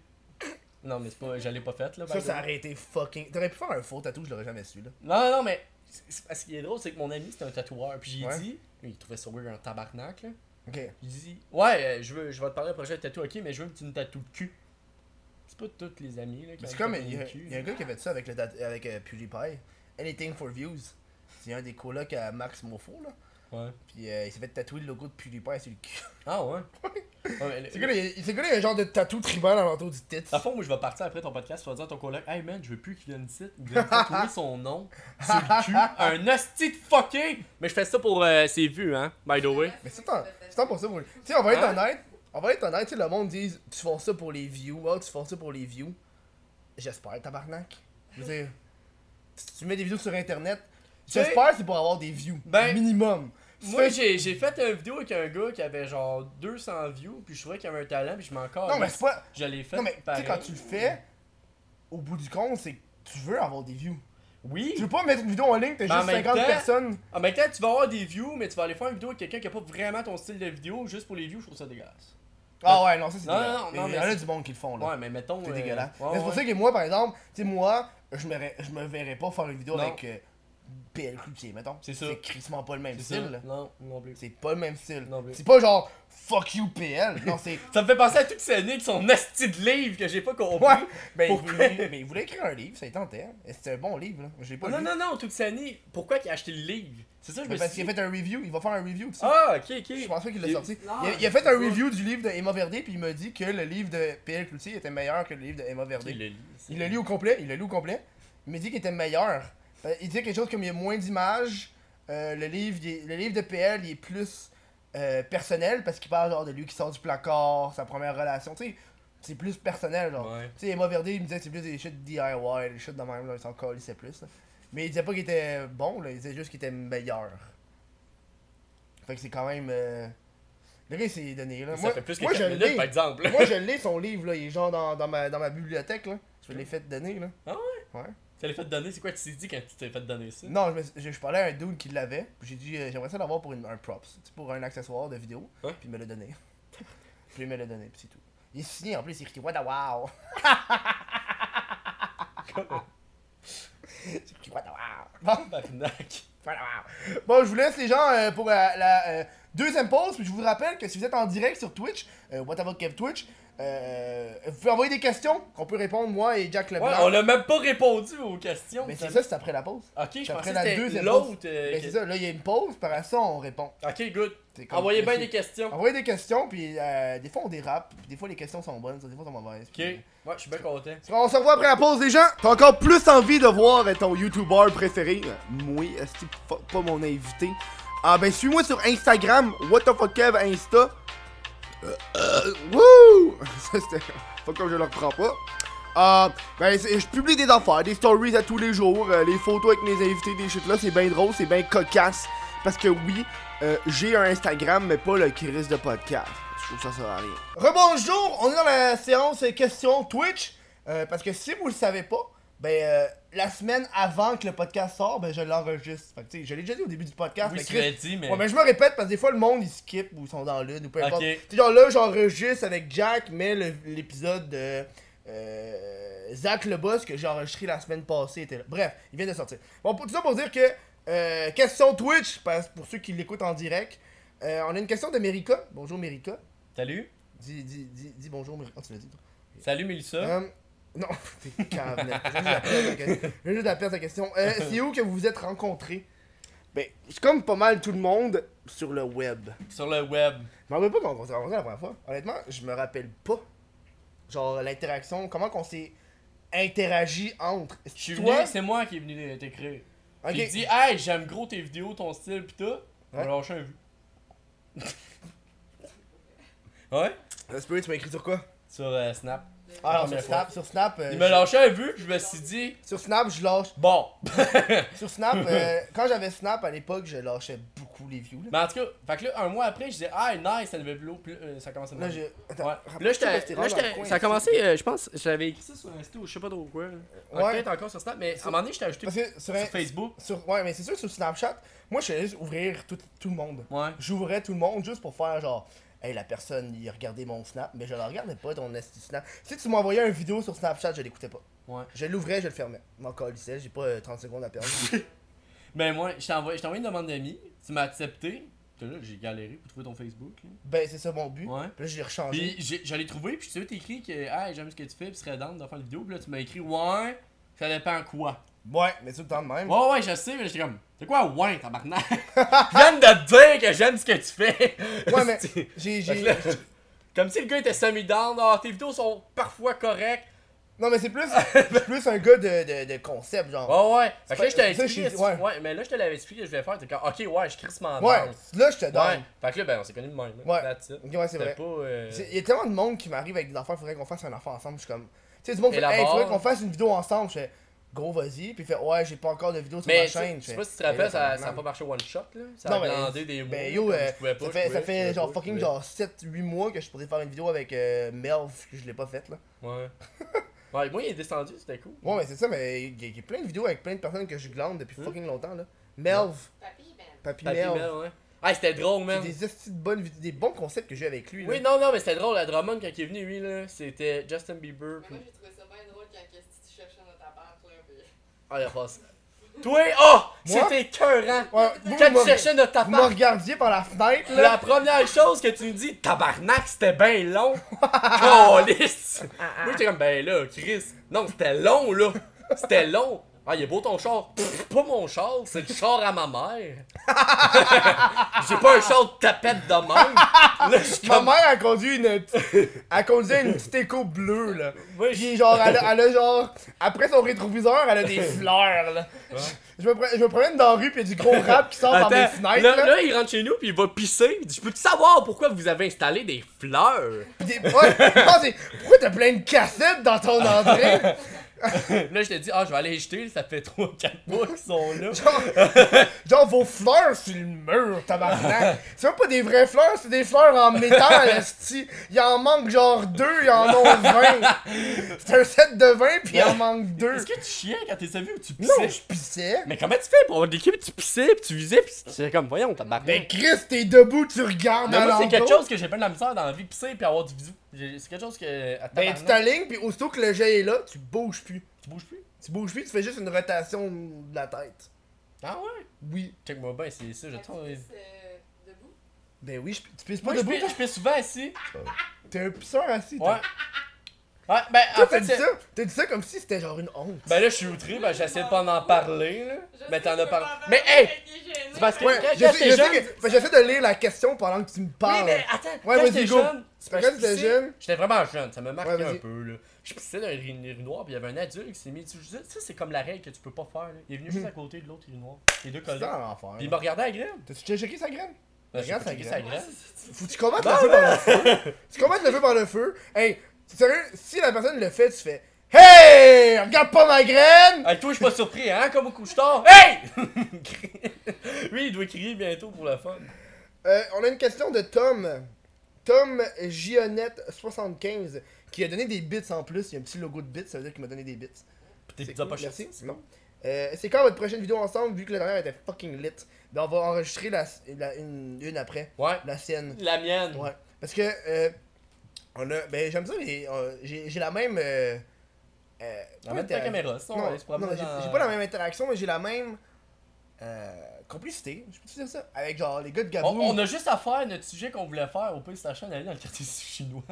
Non, mais c'est pas. Je l'ai pas fait, là.
Ça, ça aurait été fucking. T'aurais pu faire un faux tatou, je l'aurais jamais su, là.
Non, non, mais. Ce qui est drôle, c'est que mon ami, c'était un tatoueur. Puis j'ai
Ouais.
dit. Lui, il trouvait ça weird, un tabarnak, là.
Ok.
J'ai dit, ouais, euh, je, veux, je vais te parler d'un projet de tatou, ok, mais je veux que tu me tatoues le cul. C'est pas tous les amis, là, qui
c'est comme, il y, a, il y un gars qui a fait ça avec, le, avec euh, PewDiePie. Anything for views. C'est un des colocs à Max Mofo, là.
Ouais.
Puis euh, il s'est fait tatouer le logo de PewDiePie sur le cul.
Ah ouais? [LAUGHS] ouais mais le-
Ce gars-là, il, il a un genre de tatou tribal à l'entour du.
Dans le fond, moi, je vais partir après ton podcast, tu vas dire à ton collègue, hey man, je veux plus qu'il vienne ici. Il vient tatouer [LAUGHS] son nom sur le cul. Un hostie de fucké! Mais je fais ça pour euh, ses vues, hein, by the way.
Mais c'est tant, c'est tant pour ça. Pour... Tu sais, on va être
Hein?
honnête. On va être honnête, le monde dit tu fais ça pour les views. Ah, tu fais ça pour les views. J'espère, tabarnak. Je veux dire, si tu mets des vidéos sur internet, j'espère que c'est pour avoir des views.
Ben,
minimum.
Moi, j'ai j'ai fait une vidéo avec un gars qui avait genre 200 views, puis je trouvais qu'il avait un talent, puis je m'en.
Non, mais c'est pas.
Je l'ai fait.
Non, mais tu sais, quand tu le fais, au bout du compte, c'est que tu veux avoir des views.
Oui!
Tu veux pas mettre une vidéo en ligne, t'as
Mais en
juste
même
50
temps-
personnes.
En même temps, tu vas avoir des views, mais tu vas aller faire une vidéo avec quelqu'un qui a pas vraiment ton style de vidéo, juste pour les views, je trouve ça dégueulasse.
Ah ouais, non, ça c'est
Non,
dégueulasse.
non, non,
mais Il y en a du monde qui le font, là.
Ouais, mais mettons.
C'est
euh,
dégueulasse.
ouais,
Mais c'est pour
ouais.
ça que moi, par exemple, tu sais, moi, je me, verrais- je me verrais pas faire une vidéo
Non.
avec euh, PL Cloutier, mettons.
C'est ça.
C'est crissement pas le même style. là.
Non, non plus.
C'est pas le même style.
Non plus.
C'est pas genre fuck you PL. Non, c'est. [LAUGHS]
Ça me fait penser à toute cette année qui sont asti de livres que j'ai pas compris.
Ouais! Ben, il voulait, mais il voulait écrire un livre, ça y tentait. hein. Et C'était un bon livre, là? Pas
Non,
lu.
non, non, toute cette année, pourquoi il a acheté le livre? C'est ça, je me
Mais parce
suis
qu'il a fait un review, il va faire un review, tu sais.
Ah, ok, ok.
Je pense pas qu'il l'a sorti.
Non,
il, a, il fait un review du livre de Emma Verdé, puis il m'a dit que le livre de PL Cloutier était meilleur que le livre de Emma Verdé.
Il le lit.
Il l'a lu au complet, il l'a lu au complet. Il m'a dit qu'il était meilleur. Euh, Il dit quelque chose comme il y a moins d'images. euh, le, livre, est- le livre de PL, il est plus euh, personnel parce qu'il parle genre de lui qui sort du placard, sa première relation. Tu sais, c'est plus personnel. Genre.
Ouais.
Tu sais, Emma Verdé, il me disait que c'est plus des shit DIY, des shit de même, là, il s'en calissait plus. là. Mais il disait pas qu'il était bon, là, il disait juste qu'il était meilleur. Fait que c'est quand même. euh, Le gars, il s'est donné, là.
Ça
Moi,
fait plus que
moi,
4
je
minutes, par exemple.
Moi, je l'ai, son livre, là. Il est genre dans, dans, ma, dans ma bibliothèque, là. Je l'ai fait donner, là.
Ah ouais?
Ouais.
Tu l'as fait donner, c'est quoi tu t'es dit quand tu t'es fait donner ça?
Non, je, me je, je parlais à un dude qui l'avait. J'ai dit, euh, j'aimerais ça l'avoir pour une, un props. Pour un accessoire de vidéo.
Ouais.
Puis il me l'a donné. [LAUGHS] puis il me l'a donné, puis c'est tout. Il est signé en plus, il écrit What a wow. [LAUGHS] c'est écrit What a [LAUGHS] wow. Bon. Je vous laisse les gens euh, pour la, la, euh, deuxième pause. Puis je vous rappelle que si vous êtes en direct sur Twitch, euh, What About Kev Twitch, euh, vous pouvez envoyer des questions qu'on peut répondre, moi et Jack Leblanc.
Ouais, on a même pas répondu aux questions.
Mais c'est ça, c'est après la pause.
Ok, je pensais que
la
c'était
deuxième
l'autre.
pause.
euh,
Mais
que-
c'est ça, là il y a une pause, par ça on répond.
Ok, good.
Comme-
Envoyez bien des questions.
Envoyez des questions, puis euh, des fois on dérape, puis des fois les questions sont bonnes, des fois sont mauvaises.
Ok,
puis-
ouais, je suis bien content.
On se revoit après la pause, les gens? T'as encore plus envie de voir euh, ton YouTuber préféré? Euh, Moi, est-ce que pas, pas mon invité? Ah ben, suis-moi sur Instagram, what the fuck Kev Insta. Euh, euh, wouh! [LAUGHS] Ça. Pas comme je le reprends pas. Ah, ben, je publie des affaires, des stories à tous les jours, euh, les photos avec mes invités, des shit là, c'est bien drôle, c'est bien cocasse. Parce que oui, euh, j'ai un Instagram, mais pas le Chris de podcast. Je trouve ça sert à rien. Rebonjour, on est dans la séance questions Twitch. euh, parce que si vous le savez pas, ben euh, la semaine avant que le podcast sort, ben je l'enregistre. Fait que tu sais, je l'ai déjà dit au début du podcast.
Oui,
mais Chris-
dit, mais.
Ouais, mais je me répète parce que des fois le monde il skip ou ils sont dans l'une ou peu importe.
Ok.
Tu sais, genre là, j'enregistre avec Jack, mais l'épisode de euh, Zach le boss que j'ai enregistré la semaine passée était là. Bref, il vient de sortir. Bon, pour tout ça pour dire que euh, question Twitch, parce, pour ceux qui l'écoutent en direct, euh, on a une question de Mérika. Bonjour Mérika.
Salut.
Dis, dis, dis, dis bonjour Mérika. Oh, tu l'as dit toi.
Salut, Mélissa.
Non, [LAUGHS] t'es cave, viens juste à perdre ta question. Euh, [LAUGHS] c'est où que vous vous êtes rencontrés? Ben, c'est comme pas mal tout le monde sur le web.
Sur le web.
Je me rappelle pas comment on s'est rencontrés la première fois. Honnêtement, je me rappelle pas. Genre, l'interaction, comment qu'on s'est interagi entre.
Je suis
Toi?
venu, c'est moi qui est venu t'écrire.
Ok.
J'ai dit, hey, j'aime gros tes vidéos, ton style, pis tout. On
Ouais.
a lâché un vu. [LAUGHS] ouais?
Tu m'as écrit sur quoi?
Sur euh, Snap.
Ah non, sur Snap, sur Snap. euh,
Il m'a
je-
lâché un vu, je me suis dit,
Sur Snap, je lâche.
bon. [LAUGHS]
Sur Snap, euh, [LAUGHS] quand j'avais Snap à l'époque, je lâchais beaucoup les views. Là,
Mais en tout cas, fait que là, un mois après, je disais, ah, nice, ça devait plus euh, ça commence à me
là j'ai. Attends,
Ouais. Là, Ça a commencé, euh, je pense, j'avais écrit ça sur Insta ou je sais pas trop quoi. là.
Ouais.
Peut-être encore sur Snap, mais à un moment donné, je t'ai ajouté
Parce que sur,
Facebook.
sur- ouais, mais c'est sûr que sur Snapchat, moi je suis juste ouvrir tout, tout le monde.
Ouais.
J'ouvrais tout le monde juste pour faire genre, hey la personne il a regardé mon Snap, mais je le regardais pas ton Snap. Si tu m'envoyais une vidéo sur Snapchat, je l'écoutais pas.
Ouais.
Je l'ouvrais, je le fermais. M'en calissais, j'ai pas euh, 30 secondes à perdre.
Mais [LAUGHS] moi, je t'ai envoyé, envoyé une demande d'amis, tu m'as accepté. Là, j'ai galéré pour trouver ton Facebook. là.
ben c'est ça mon but.
Ouais.
Puis là je l'ai rechangé.
Puis j'ai- j'allais trouver, puis tu sais, écrit que hey, j'aime ce que tu fais, puis serais down de faire une vidéo. Puis là, tu m'as écrit ouais, ça dépend quoi.
Ouais, mais tout le temps de même.
Ouais, ouais, je sais, mais j'étais comme, c'est quoi ouais, tabarnak? [LAUGHS] je viens de te dire que j'aime ce que tu fais.
Ouais, mais [LAUGHS] j'ai.
Fait Comme si le gars était semi-down, ah, tes vidéos sont parfois correctes.
Non, mais c'est plus, [LAUGHS] c'est plus un gars de, de, de concept, genre.
Ouais, ouais. Fait que là, je
ça,
expliqué. tu-
ouais.
ouais. mais là, je te l'avais expliqué que je vais faire. T'es comme, ok, ouais, je crisse ma
Ouais, là je te donne.
Ouais. Fait que là, ben, on s'est connus de même.
Ouais. Ok, ouais, c'est vrai.
pas. euh,
Il y a tellement de monde qui m'arrive avec des affaires, faudrait qu'on fasse un affaire ensemble. Je suis comme. Tu sais, du monde fait,
Élabore.
hey, faudrait qu'on fasse une vidéo ensemble. Je fais, gros, vas-y. Puis il fait, ouais, j'ai pas encore de vidéo sur
Mais
ma chaîne.
je sais pas si tu te rappelles, ça, ça a
tabarnak.
pas marché one shot là. Ça
Non,
a
mais-
glandé des mois.
Ben yo, euh,
je pouvais pas,
ça fait, ça fait genre fucking genre 7-8 mois que je pourrais faire une vidéo avec euh, Melv que je l'ai pas faite là.
Ouais. [LAUGHS] Ouais, moi il est descendu, c'était cool.
Ouais, mais c'est ça, mais il y, a- il y a plein de vidéos avec plein de personnes que je glande depuis fucking longtemps là. Melv,
Papy, ben.
Papy,
Papy
Melv.
Mel, ouais. Ah, c'était drôle,
C'est
man.
des de bonnes des bons concepts que j'ai avec lui là.
Oui, non, non, mais c'était drôle. La Drummond, quand il est venu, lui, là, c'était Justin Bieber.
Mais
puis-
moi, j'ai trouvé ça bien drôle quand qu'est-ce que tu cherchais dans ta part, toi, puis.
Ah, il a passé. Toi, oh! C'était écœurant!
Ouais, vous,
Quand
vous
tu cherchais notre
vous me
appart,
regardiez par la fenêtre là.
la première chose que tu me dis, tabarnak, c'était bien long! [LAUGHS] Calice! Moi, j'étais comme, ben là, Chris, non, c'était long, là! C'était long! Ah, il est beau ton char! Pff, pas mon char, c'est le char à ma mère! [LAUGHS] J'ai pas un char de tapette de même! Là, je suis
Ma
comme.
mère a conduit une elle conduisait une petite écho bleue là. Puis genre elle a, elle a genre après son rétroviseur elle a des [LAUGHS] fleurs là. Je, je me, pre- je me promène dans la rue puis il y a du gros rap qui sort par mes
Attends,
fenêtres
là,
là.
là, il rentre chez nous puis il va pisser. Il dit, Je peux-tu savoir pourquoi vous avez installé des fleurs?
Puis des- ouais, [LAUGHS] non, c'est- pourquoi t'as plein de cassettes dans ton entrée? [LAUGHS]
là, je t'ai dit, ah, je vais aller les jeter, ça fait 3-4 mois qu'ils sont là.
Genre, [LAUGHS] genre vos fleurs sur le mur, tabarnak. C'est même pas des vraies fleurs, c'est des fleurs en métal, [LAUGHS] esti. Il en manque genre deux, il en ont 20. C'est un set de 20 puis il en manque deux.
Est-ce que tu chiais quand t'es vu ou tu
Non,
pissais?
je pissais.
Mais comment tu fais pour avoir de l'équipe? Tu pissais, puis tu visais, puis tu c'est comme, voyons, t'as marqué.
Ben Chris, t'es debout, tu regardes
Mais
à
moi, c'est quelque chose que j'ai pas de la misère dans la vie, pisser puis avoir du bisou. C'est quelque chose que.
Ben tu t'alignes puis aussitôt que le jet est là, tu bouges plus.
tu bouges plus?
Tu bouges plus, tu fais juste une rotation de la tête.
Ah ouais?
Oui.
Check-moi bien, c'est ça, je trouve.
tu pisses, euh, debout?
Ben oui, je, tu pisses pas
Moi, je
debout,
pisse,
toi?
je pisse souvent assis.
T'es un pisseur assis, toi.
Ouais. Ouais, ben,
Toi,
en
t'as dit ça, t'as dit ça comme si c'était genre une honte.
Ben là, je suis outré, ben j'essaie de pas en parler, là.
Je
Mais t'en as parlé. Mais hey! C'est parce que-
Ouais,
quand j'étais jeune-
j'essaie de lire la question pendant que tu me
Oui,
parles.
mais attends,
Ouais,
quand j'étais jeune, c'est parce que
jeune?
J'étais vraiment jeune, ça me marquait
Ouais,
un peu, là. Je pissais dans une urinoir, puis il y avait un adulte qui s'est mis dessus. Ça, c'est comme la règle que tu peux pas faire, là. Il est venu juste à côté de l'autre urinoir. Les deux collés. Puis il me regardait à la graine.
T'as-tu déjà checké sa graine?
Ben,
Regarde sa
checké
graine.
sa graine.
Faut que tu combattes le feu par le feu. Tu combattes le feu par le feu. Hey, sérieux, si la personne le fait, tu fais Hey! Regarde pas ma graine!
Hey, toi, je suis pas surpris, hein, comme au couche-tard. [LAUGHS] Hey! [LAUGHS] Lui, il doit crier bientôt pour la fun.
Euh, on a une question de Tom. Tom Gionette75 qui a donné des bits en plus. Il y a un petit logo de bits, ça veut dire qu'il m'a donné des bits. C'est cool,
pas
merci. Non. Euh, c'est quand votre prochaine vidéo ensemble vu que la dernière était fucking lit? Ben, on va enregistrer la, la- une, une après.
Ouais.
La sienne.
La mienne.
Ouais. Parce que, euh, on a. Ben, j'aime ça, les, j'ai j'ai la même. Euh, euh,
La même
interac-
caméra, ça, on
Non, j'ai
dans-
pas la même interaction, mais j'ai la même. Euh, complicité, je peux te dire ça? Avec genre les gars de Gabou.
On, on a juste à faire notre sujet qu'on voulait faire au pays de la chaîne, aller dans le quartier [LAUGHS] chinois.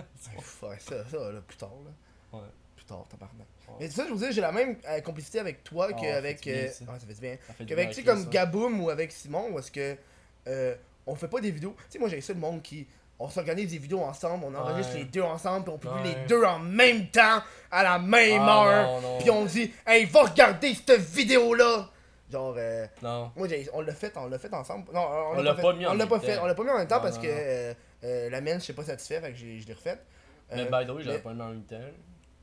Faut faire ça, ça, là, plus tard, là.
Ouais.
Plus tard, tabarnak.
Ouais.
Mais ça, je vous dis, j'ai la même euh, complicité avec toi
Ah,
qu'avec. Euh,
ça.
ça fait du bien. Qu'avec, tu sais, comme. Gaboum ou avec Simon, parce que. Euh, on fait pas des vidéos. Tu sais, moi, j'ai ça, le monde qui. On s'organise des vidéos ensemble, on enregistre
Ouais.
les deux ensemble, puis on publie
Ouais.
les deux en même temps, à la même
Ah,
heure. Puis on dit, hey, va regarder cette vidéo-là! Genre, euh,
Non.
moi, j'ai- on l'a fait, on l'a fait ensemble. Non,
On l'a pas mis en
On l'a
même
pas fait,
temps.
on l'a pas mis en même temps
Non,
parce
non,
que euh, euh, la mienne, je suis pas satisfait, fait que je l'ai refaite.
Mais
Euh,
by the way, j'avais pas même en même temps.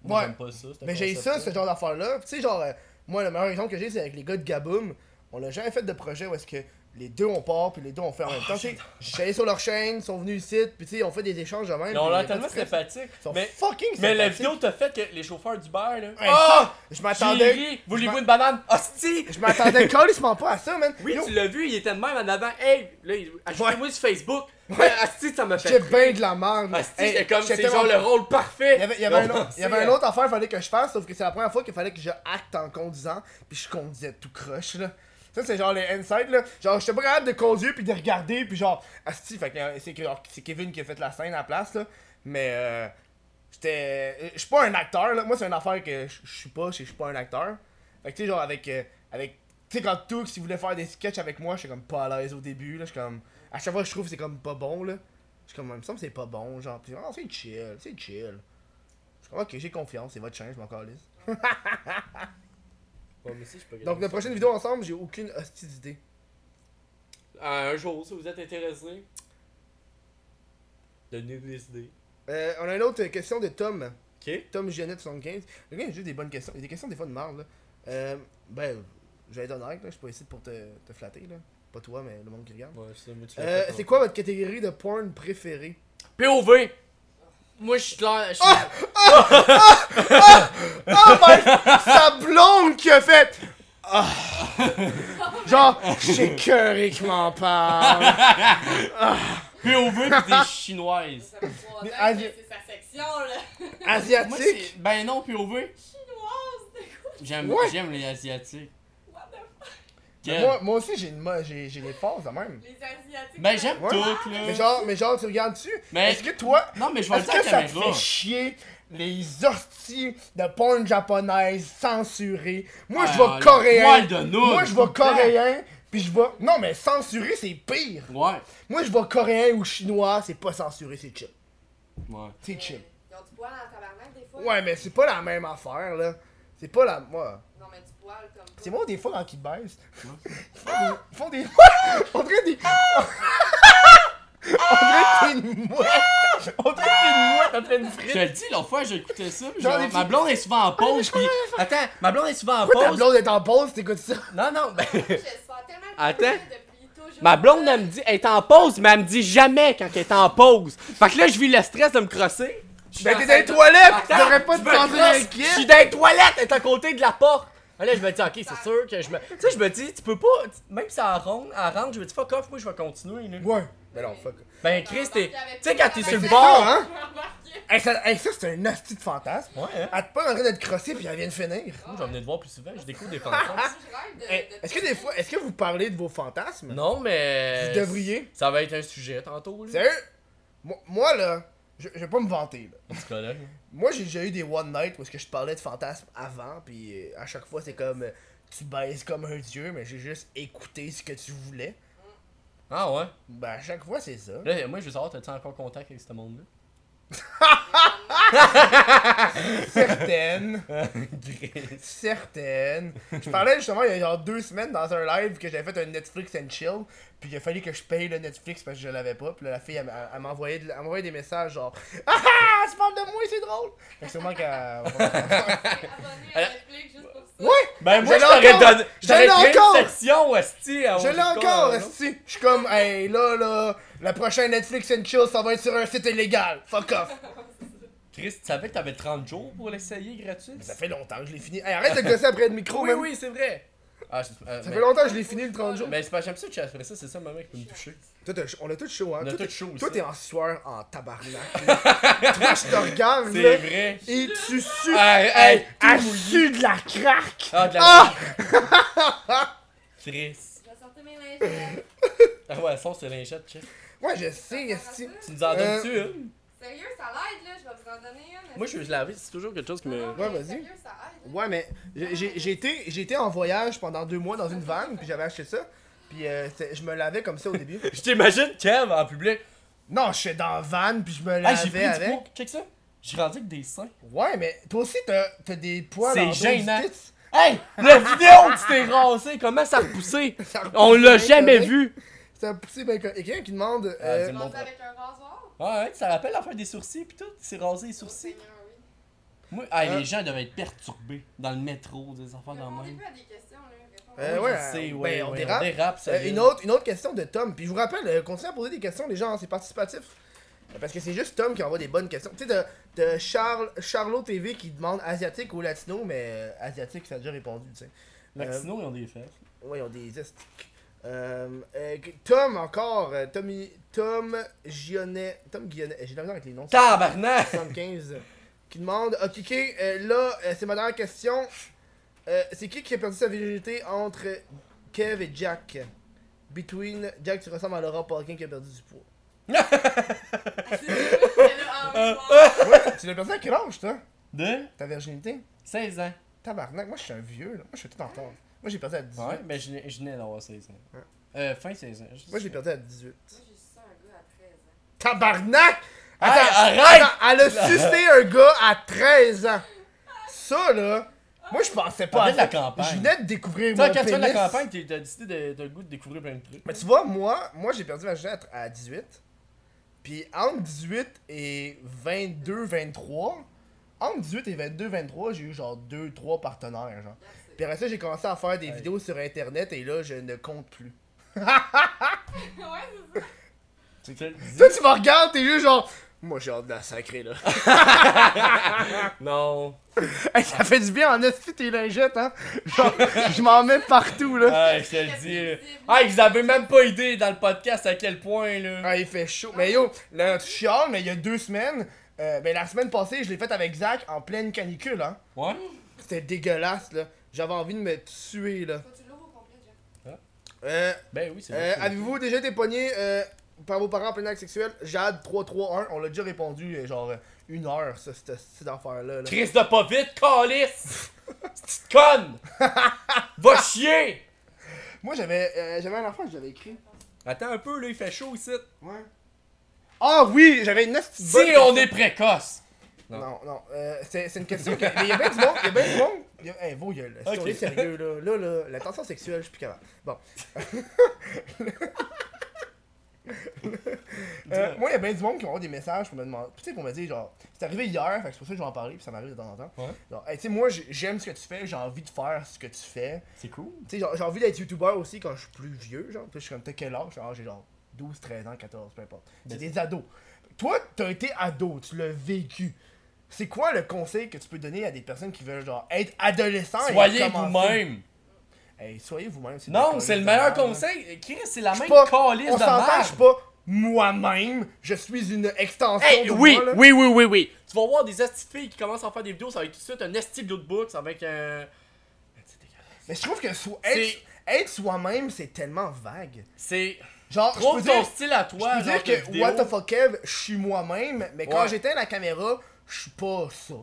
Moi,
Ouais.
j'aime pas ça. ce
Mais j'ai ça, ce genre d'affaire-là. Tu sais, genre, euh, moi, le meilleur exemple que j'ai, c'est avec les gars de Gaboum. On a jamais fait de projet où est-ce que les deux on part, puis les deux on fait en même temps. Je suis allé sur leur chaîne, ils sont venus ici, puis tu sais, on fait des échanges de même.
Mais on
pas
tellement sympathique.
Ils sont
Mais,
fucking
mais la vidéo t'as fait que les chauffeurs d'Uber, là.
Ouais,
Ah!
je
J'ai
m'attendais.
Voulez-vous une banane? Hostie!
Je m'attendais [LAUGHS] calissement pas à ça, man.
Oui, tu l'as vu, il était de même en avant. Hey, là, il- ajoutez-moi sur Facebook.
Ouais.
Asti, ça m'a fait.
J'étais bien de la merde.
Asti,
Hey,
comme,
j'étais
c'est genre le rôle parfait.
Il y avait, il y avait, un,
Ils ont
autre, il y avait un autre affaire qu'il fallait que je fasse, sauf que c'est la première fois qu'il fallait que je acte en conduisant, puis je conduisais tout croche, là. Ça, c'est genre les insights, là. Genre, j'étais pas capable de conduire, puis de regarder, puis genre, asti, fait que euh, c'est Kevin qui a fait la scène à la place, là. Mais, euh, j'étais. euh, Je suis pas un acteur, là. Moi, c'est une affaire que je suis pas, je suis pas un acteur. Fait que, tu sais, genre, avec. euh, avec tu sais, quand Toux, s'il voulait faire des sketchs avec moi, j'étais comme pas à l'aise au début, là. J'étais comme. À chaque fois, je trouve que c'est comme pas bon, là. Je suis comme, il me semble que c'est pas bon, genre. Puis, oh, c'est chill, c'est chill. Je suis comme, ok, j'ai confiance, c'est votre chance, je m'en calisse. [LAUGHS]
Ouais, mais si, je peux
Donc, la prochaine vidéo ensemble, j'ai aucune hostie d'idée.
Ah, un jour, si vous êtes intéressé, donnez-nous des idées.
Euh, on a une autre question de Tom.
Ok?
Tom Jeannette 75. Le gars, il a juste des bonnes questions. Il y a des questions des fois de marde, là. Euh, ben, je vais être honnête, là. Je suis pas ici pour te, te flatter, là. Pas toi, mais le monde qui regarde.
Ouais, c'est
Euh, c'est quoi votre catégorie de porn préférée?
POV! Moi, je suis clair. je suis-
Oh my! Sa blonde qui a fait. Ah. Genre, j'ai cœuré parle.
POV pis
Asi-
que c'est sa section, là.
Asiatique.
Ben non, POV.
Chinoise,
j'aime les Asiatiques.
What the fuck?
Mais
Quel-
Moi, moi aussi, j'ai une j'ai j'ai les phases, quand même.
Les Asiatiques.
Ben j'aime
Ouais.
tout, là.
Mais genre, mais genre, tu regardes dessus.
Mais-
Est-ce que toi,
Non, mais je vais
Est-ce que ça te fait chier les hosties de porn japonaise censurées? Moi, je
Ah,
vais
le
coréen.
de nouilles,
Moi, je vais
temps.
coréen. Puis je vais. Non, mais censuré, c'est pire.
Ouais.
Moi, je vais coréen ou chinois, c'est pas censuré, c'est chill.
Ouais.
C'est chill.
Ils ont du poil en tabarnak, des fois.
Ouais, mais c'est pas la même affaire, là. C'est pas la. Moi.
Mais du poil comme.
C'est moi, des fois, quand ils te baissent. Ils font des. Ils font des. On dirait des. On dirait que t'es une mouette. On dirait que t'es une mouette après une
Je
frite.
te le dis, l'autre fois, j'ai écouté ça.
Genre
genre,
des
ma blonde est souvent en pause. puis... Attends, ma blonde est souvent en
Pourquoi ta
pause.
blonde est en pause, t'écoutes ça?
Non, non, ben.
Je sens tellement le
Attends. Ma blonde, elle me dit, elle est en pause, mais elle me dit jamais quand elle est en pause. Fait que là, je vis le stress de me crosser.
Ben t'es dans les toilettes, devrais pas
je
te
me
sentir
Je suis dans les toilettes, elle est à côté de la porte. Là, je me dis, ok, c'est sûr que je me. Tu sais, je me dis, tu peux pas. Même si elle rentre, elle rentre, je me dis, fuck off, moi, je vais continuer. Là.
Ouais. Ben non, fuck.
Ben, Chris, t'es. Tu sais, quand t'es sur le bord.
Ça, hein? Hey, ça, hey, ça c'est un nasty de fantasme.
Ouais, hein.
Elle te pas en train d'être crossée puis elle vient de finir.
Moi, je vais venir te voir plus souvent. Je découvre des fantasmes.
je rêve de-
Hey,
de-
est-ce que des fois, est-ce que vous parlez de vos fantasmes?
Non, mais.
Vous devriez.
Ça va être un sujet tantôt, là.
Sérieux? Moi, moi, là, je, je vais pas me vanter là.
En tout cas, là.
Moi j'ai déjà eu des one night où est-ce que je parlais de fantasmes avant puis euh, à chaque fois c'est comme euh, tu baises comme un dieu mais j'ai juste écouté ce que tu voulais.
Ah ouais?
Ben à chaque fois c'est ça.
Là, moi, je veux savoir, t'as-tu encore contact avec ce monde-là? [LAUGHS]
Certaines. [LAUGHS] Certaines. Je parlais justement il y a genre deux semaines dans un live que j'avais fait un Netflix and chill. Puis il a fallu que je paye le Netflix parce que je l'avais pas. Puis là, la fille elle, m'a- elle m'envoyait de- elle m'envoyait des messages genre Ah ah, tu parles de moi, c'est drôle. Fait que sûrement qu'elle. [LAUGHS]
Abonné à Netflix juste pour ça.
ouais!
Ben, moi,
Je
t'aurais
encore!
donné.
Je l'ai encore!
une section, Esti. à
Je l'ai encore, esti. Je suis comme, hey, là, là, le prochain Netflix and chill, ça va être sur un site illégal. Fuck off. [LAUGHS]
Chris, tu savais que t'avais 30 jours pour l'essayer gratuit?
Ça fait longtemps que je l'ai fini. Hey, arrête de gosser après le micro,
Oui,
même.
oui, c'est vrai. Ah, je- euh,
Ça
mais-
fait longtemps que je l'ai fini le 30 jours.
Mais c'est pas, j'aime ça que tu as fait ça, c'est ça, maman, qui peut me toucher.
Toi, t'as- on a tout chaud, hein.
On a
Toi,
tout chaud
Toi, t'es en sueur en tabarnak. là. [LAUGHS] Toi, je te regarde,
C'est
là.
vrai.
Et tu sues.
Hey,
Hey, de la craque.
Ah, de la
Ah! [LAUGHS]
Chris.
Je vais sortir mes lingettes.
Ah ouais, ça, c'est linchette, check.
Ouais, je sais, esti.
Tu nous en donnes-tu
Euh,
une?
Sérieux, ça l'aide, là. Je vais vous en donner une.
Moi, je veux se laver, c'est toujours quelque chose qui me.
Ouais, vas-y.
Sérieux, ça aide.
Ouais, mais j'ai- j'ai j'ai été, j'ai été en voyage pendant deux mois dans une van, puis j'avais acheté ça. Puis euh, c'est- je me lavais comme ça au début. [LAUGHS]
Je t'imagine Kev en public.
Non, je suis dans la van, puis je me
Ah, j'ai
lavais
pris du
avec.
poids. Check ça. J'ai rendu avec des seins.
Ouais, mais toi aussi, t'as t'as des poils
C'est
en du
gênant.
tits.
Hey, la vidéo que tu t'es rasé, comment ça a repoussé? [LAUGHS]
Ça
On l'a
bien
jamais
correct.
vu.
Ça a poussé. Et quelqu'un qui demande...
Ah,
euh,
Bon,
montes
bah.
avec un rasoir?
Ouais, ouais, ça rappelle l'affaire des sourcils pis tout? C'est rasé les sourcils? Moi, ah,
Hein?
les gens devaient être perturbés dans le métro, des enfants dans le même.
à des questions, là.
Euh, ouais,
sais,
euh,
ouais,
ben, on
ouais,
dérape.
On dérape,
euh,
sérieux.
une, autre, une autre question de Tom. Puis je vous rappelle, euh, continuez à poser des questions, les gens, c'est participatif. Euh, Parce que c'est juste Tom qui envoie des bonnes questions. Tu sais, de, de Charles, Charlot TV qui demande asiatique ou latino, mais euh, asiatique, ça a déjà répondu, tu sais.
Latino, ils ont des fesses.
Ouais, ils ont des estiques. Euh, euh, Tom encore, euh, Tommy, Tom Gionnet, Tom Gionnet, j'ai la misère avec les noms.
Tabarnak!
75 qui demande Ok, ok, euh, là, euh, c'est ma dernière question. Euh, c'est qui qui a perdu sa virginité entre Kev et Jack? Between Jack, tu ressembles à Laurent Paulkin qui a perdu du poids.
Elle a envie de voir.
Ouais, tu l'as perdu à quel âge, toi?
De?
Ta virginité?
16 ans.
Tabarnak, moi je suis un vieux, là. Moi je suis tout en retard. Moi j'ai perdu à 18.
Ouais, mais je je venais d'avoir 16 ans.
Ouais.
Euh, fin 16 ans.
Moi j'ai perdu à 18.
Moi, j'ai su un gars à 13 ans.
Tabarnak
Hey,
Attends,
arrête!
attends, elle a [LAUGHS] sucé un gars à 13 ans. Ça là, moi je pensais pas à
de la
ça.
campagne.
Je venais de découvrir
Toi,
mon
quand tu fais de la campagne, t'as décidé de, goût découvrir plein de trucs.
Mais tu vois, moi, moi j'ai perdu ma virginité à 18. Puis entre 18 et 22, 23, entre 18 et 22, 23, j'ai eu genre 2-3 partenaires. Genre. Puis après ça, j'ai commencé à faire des
Ouais.
vidéos sur internet et là, je ne compte plus. [LAUGHS]
ouais, c'est ça.
Toi, tu me regardes, t'es juste genre. Moi, j'ai hâte de la sacrer là. [LAUGHS]
Non. [LAUGHS]
Hey, ça fait du bien en esti tes lingettes, hein. Genre, je m'en mets partout là.
Ah, je te le dis. là. Ah, ils avaient même pas idée dans le podcast à quel point, là.
Ah, il fait chaud. Mais yo, là, tu chiales, mais il y a deux semaines, euh, ben la semaine passée, je l'ai faite avec Zach en pleine canicule, hein.
Ouais?
C'était dégueulasse, là. J'avais envie de me tuer, là.
Faut que tu l'ouvres au complet, Jeff.
Euh,
Ben oui, c'est
euh,
vrai.
Avez-vous déjà été pogné euh, par vos parents en plein acte sexuel? Jade 331, on l'a déjà répondu, euh, genre, une heure, ça, cette, cette affaire-là. là.
Chris de pas vite, calice! [LAUGHS] Petite conne! Va [LAUGHS] chier!
Moi, j'avais euh, j'avais un enfant que j'avais écrit.
Attends un peu, là, il fait chaud ici.
Ouais. Ah oui, j'avais une petite
Si on est précoce!
Non, non, euh, c'est c'est une question. que- Mais il y a bien du monde, il y a bien du monde. Il y a... Hey, vos gueules. Si on est sérieux, là. Là, là, la tension sexuelle, je suis plus capable. Bon. [LAUGHS] Euh, moi, il y a bien du monde qui m'envoie des messages pour me demander. Tu sais, pour me dire, genre, c'est arrivé hier, fait que c'est pour ça que je vais en parler, puis ça m'arrive de temps en temps.
Ouais.
Genre, hey, tu sais, moi, j'ai- j'aime ce que tu fais, j'ai envie de faire ce que tu fais.
C'est cool.
Tu sais, j'ai envie d'être youtubeur aussi quand je suis plus vieux, genre. Puis je suis comme, t'as quel âge? Genre, j'ai genre 12, 13 ans, 14, peu importe. C'est des ados. Toi, t'as été ado, tu l'as vécu. C'est quoi le conseil que tu peux donner à des personnes qui veulent, genre, être adolescents et
Soyez vous-même.
Hey, soyez vous-même.
Non, c'est le meilleur conseil. Chris, c'est la
Je
même
pas-
calice
On
de
s'entend, je
merde.
suis pas moi-même, je suis une extension
Hey,
de
oui,
moi,
oui, oui, oui, oui. Tu vas voir des esti filles qui commencent à faire des vidéos, ça va être tout de suite un esti de lootbook, avec un.
Mais je trouve que so- être, être soi-même, c'est tellement vague.
C'est.
Genre, je
Trouve
peux
ton
dire,
style à
je
toi,
peux
genre
dire que
vidéo.
What the fuck Kev, je suis moi-même, mais quand
Ouais.
j'éteins la caméra, je suis pas ça.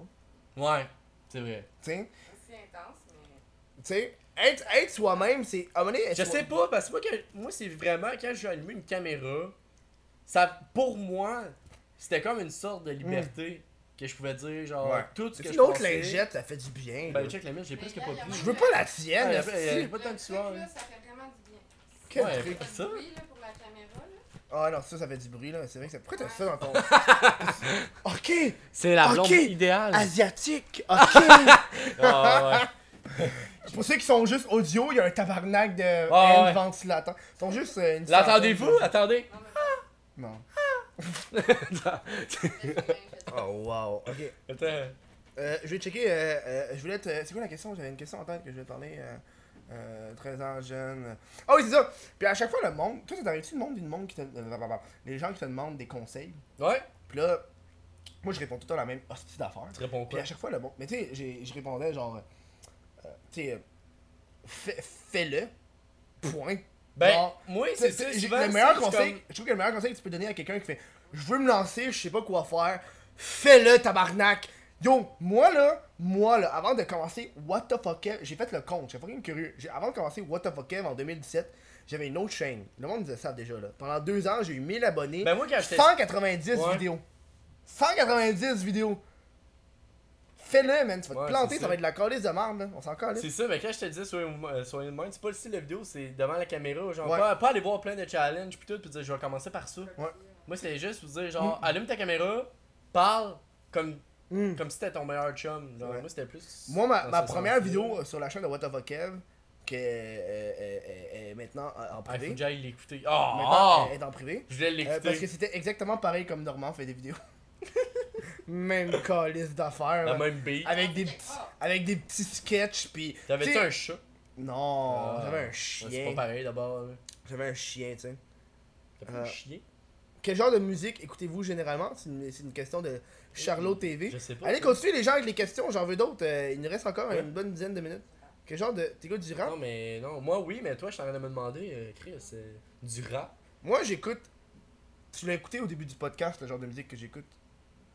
Ouais, c'est vrai.
Tu sais,
C'est intense, mais.
tu sais, être, être soi-même, c'est.
Je sais pas, parce que moi, c'est vraiment quand j'ai allumé une caméra, ça, pour moi, c'était comme une sorte de liberté que je pouvais dire, genre,
Ouais.
tout ce que je pensais.
lingette, ça fait du bien.
Ben,
là.
check la mienne, j'ai presque pas pris.
Je veux pas la tienne,
Ouais, a pas tant de
là,
là.
ça fait vraiment du bien.
Quel
Ouais,
truc.
ça.
Oui, là, pour la
Ah non, ça, ça fait du bruit, là. C'est vrai que ça. Pourquoi t'as ça dans ton. [LAUGHS] ok!
C'est la
blonde
blonde
Ok.
idéale.
Asiatique! [LAUGHS] Ok!
Ah,
Pour ceux qui sont juste audio, il y a un tabarnak de
Ah, ouais.
ventilateur. Ils sont juste euh, une
L'attendez-vous? Attendez.
Non,
Non.
c'est [LAUGHS]
Oh wow, ok.
Attends.
Euh, je vais checker. Euh, euh, je voulais te. C'est quoi la question? J'avais une question en tête que je voulais te parler. Euh, euh, 13 ans, jeune. Ah oui, c'est ça. Puis à chaque fois, le monde. Toi, ça t'arrive-tu le monde d'une monde qui te. euh, blablabla. Les gens qui te demandent des conseils?
Ouais,
Puis là, moi, je réponds tout le temps la même hostie d'affaires.
tu réponds
Puis
quoi?
à chaque fois, le bon. Mais tu sais, j'ai- je répondais genre. euh, tu sais, fais- fais-le. Point.
Ben,
Genre,
moi, c'est ça.
le meilleur conseil,
comme-
je trouve que le meilleur conseil que tu peux donner à quelqu'un qui fait Je veux me lancer, je sais pas quoi faire, fais-le, tabarnak. Yo, moi là, moi là, avant de commencer What the fuck j'ai fait le compte, j'ai fucking curieux. Avant de commencer What the fuck en 2017, j'avais une autre chaîne. Le monde disait ça déjà là. Pendant deux ans, j'ai eu 1000 abonnés,
Ben, moi, quand j'étais.
190
Ouais.
vidéos. 190 vidéos. Fais-le, man, tu vas te planter,
c'est
ça
ça.
va être de la calice de merde, là. On s'en calisse.
C'est ça, mais quand je te euh, soyez le même, c'est pas le style de vidéo, c'est devant la caméra. Genre,
Ouais.
pas, pas aller voir plein de challenges pis tout, pis dire je vais commencer par ça.
Ouais.
Moi, c'était juste vous dire genre, allume ta caméra, parle comme,
Mm.
comme si t'étais ton meilleur chum. Genre,
Ouais.
moi, c'était plus.
Moi, ma, ma première vidéo euh, sur la chaîne de What the Kev, qui est, euh, euh, est maintenant en
Ah, faut
privé.
que j'aille l'écouter.
Maintenant,
Ah!
elle est en privé.
Je voulais
Euh,
l'écouter.
parce que c'était exactement pareil comme Normand fait des vidéos. [LAUGHS] Même calice d'affaires.
La même beat.
Avec des petits, avec des petits sketchs puis.
T'avais-tu un chat?
Non,
Ah,
j'avais un
ouais, C'est pas
chien.
pareil d'abord.
J'avais un chien, tu sais.
T'as pas
Euh,
un chien?
Quel genre de musique écoutez-vous généralement? C'est une, c'est une question de Charlot TV.
Je sais pas.
Allez, continuez les gens avec les questions, j'en veux d'autres. euh, il nous reste encore
Ouais.
une bonne dizaine de minutes. Quel genre de. T'écoutes du rap?
Non, mais non, moi oui, mais toi, je suis en train de me demander, euh, Chris, euh, du rap.
Moi, j'écoute. Tu l'as écouté au début du podcast, le genre de musique que j'écoute?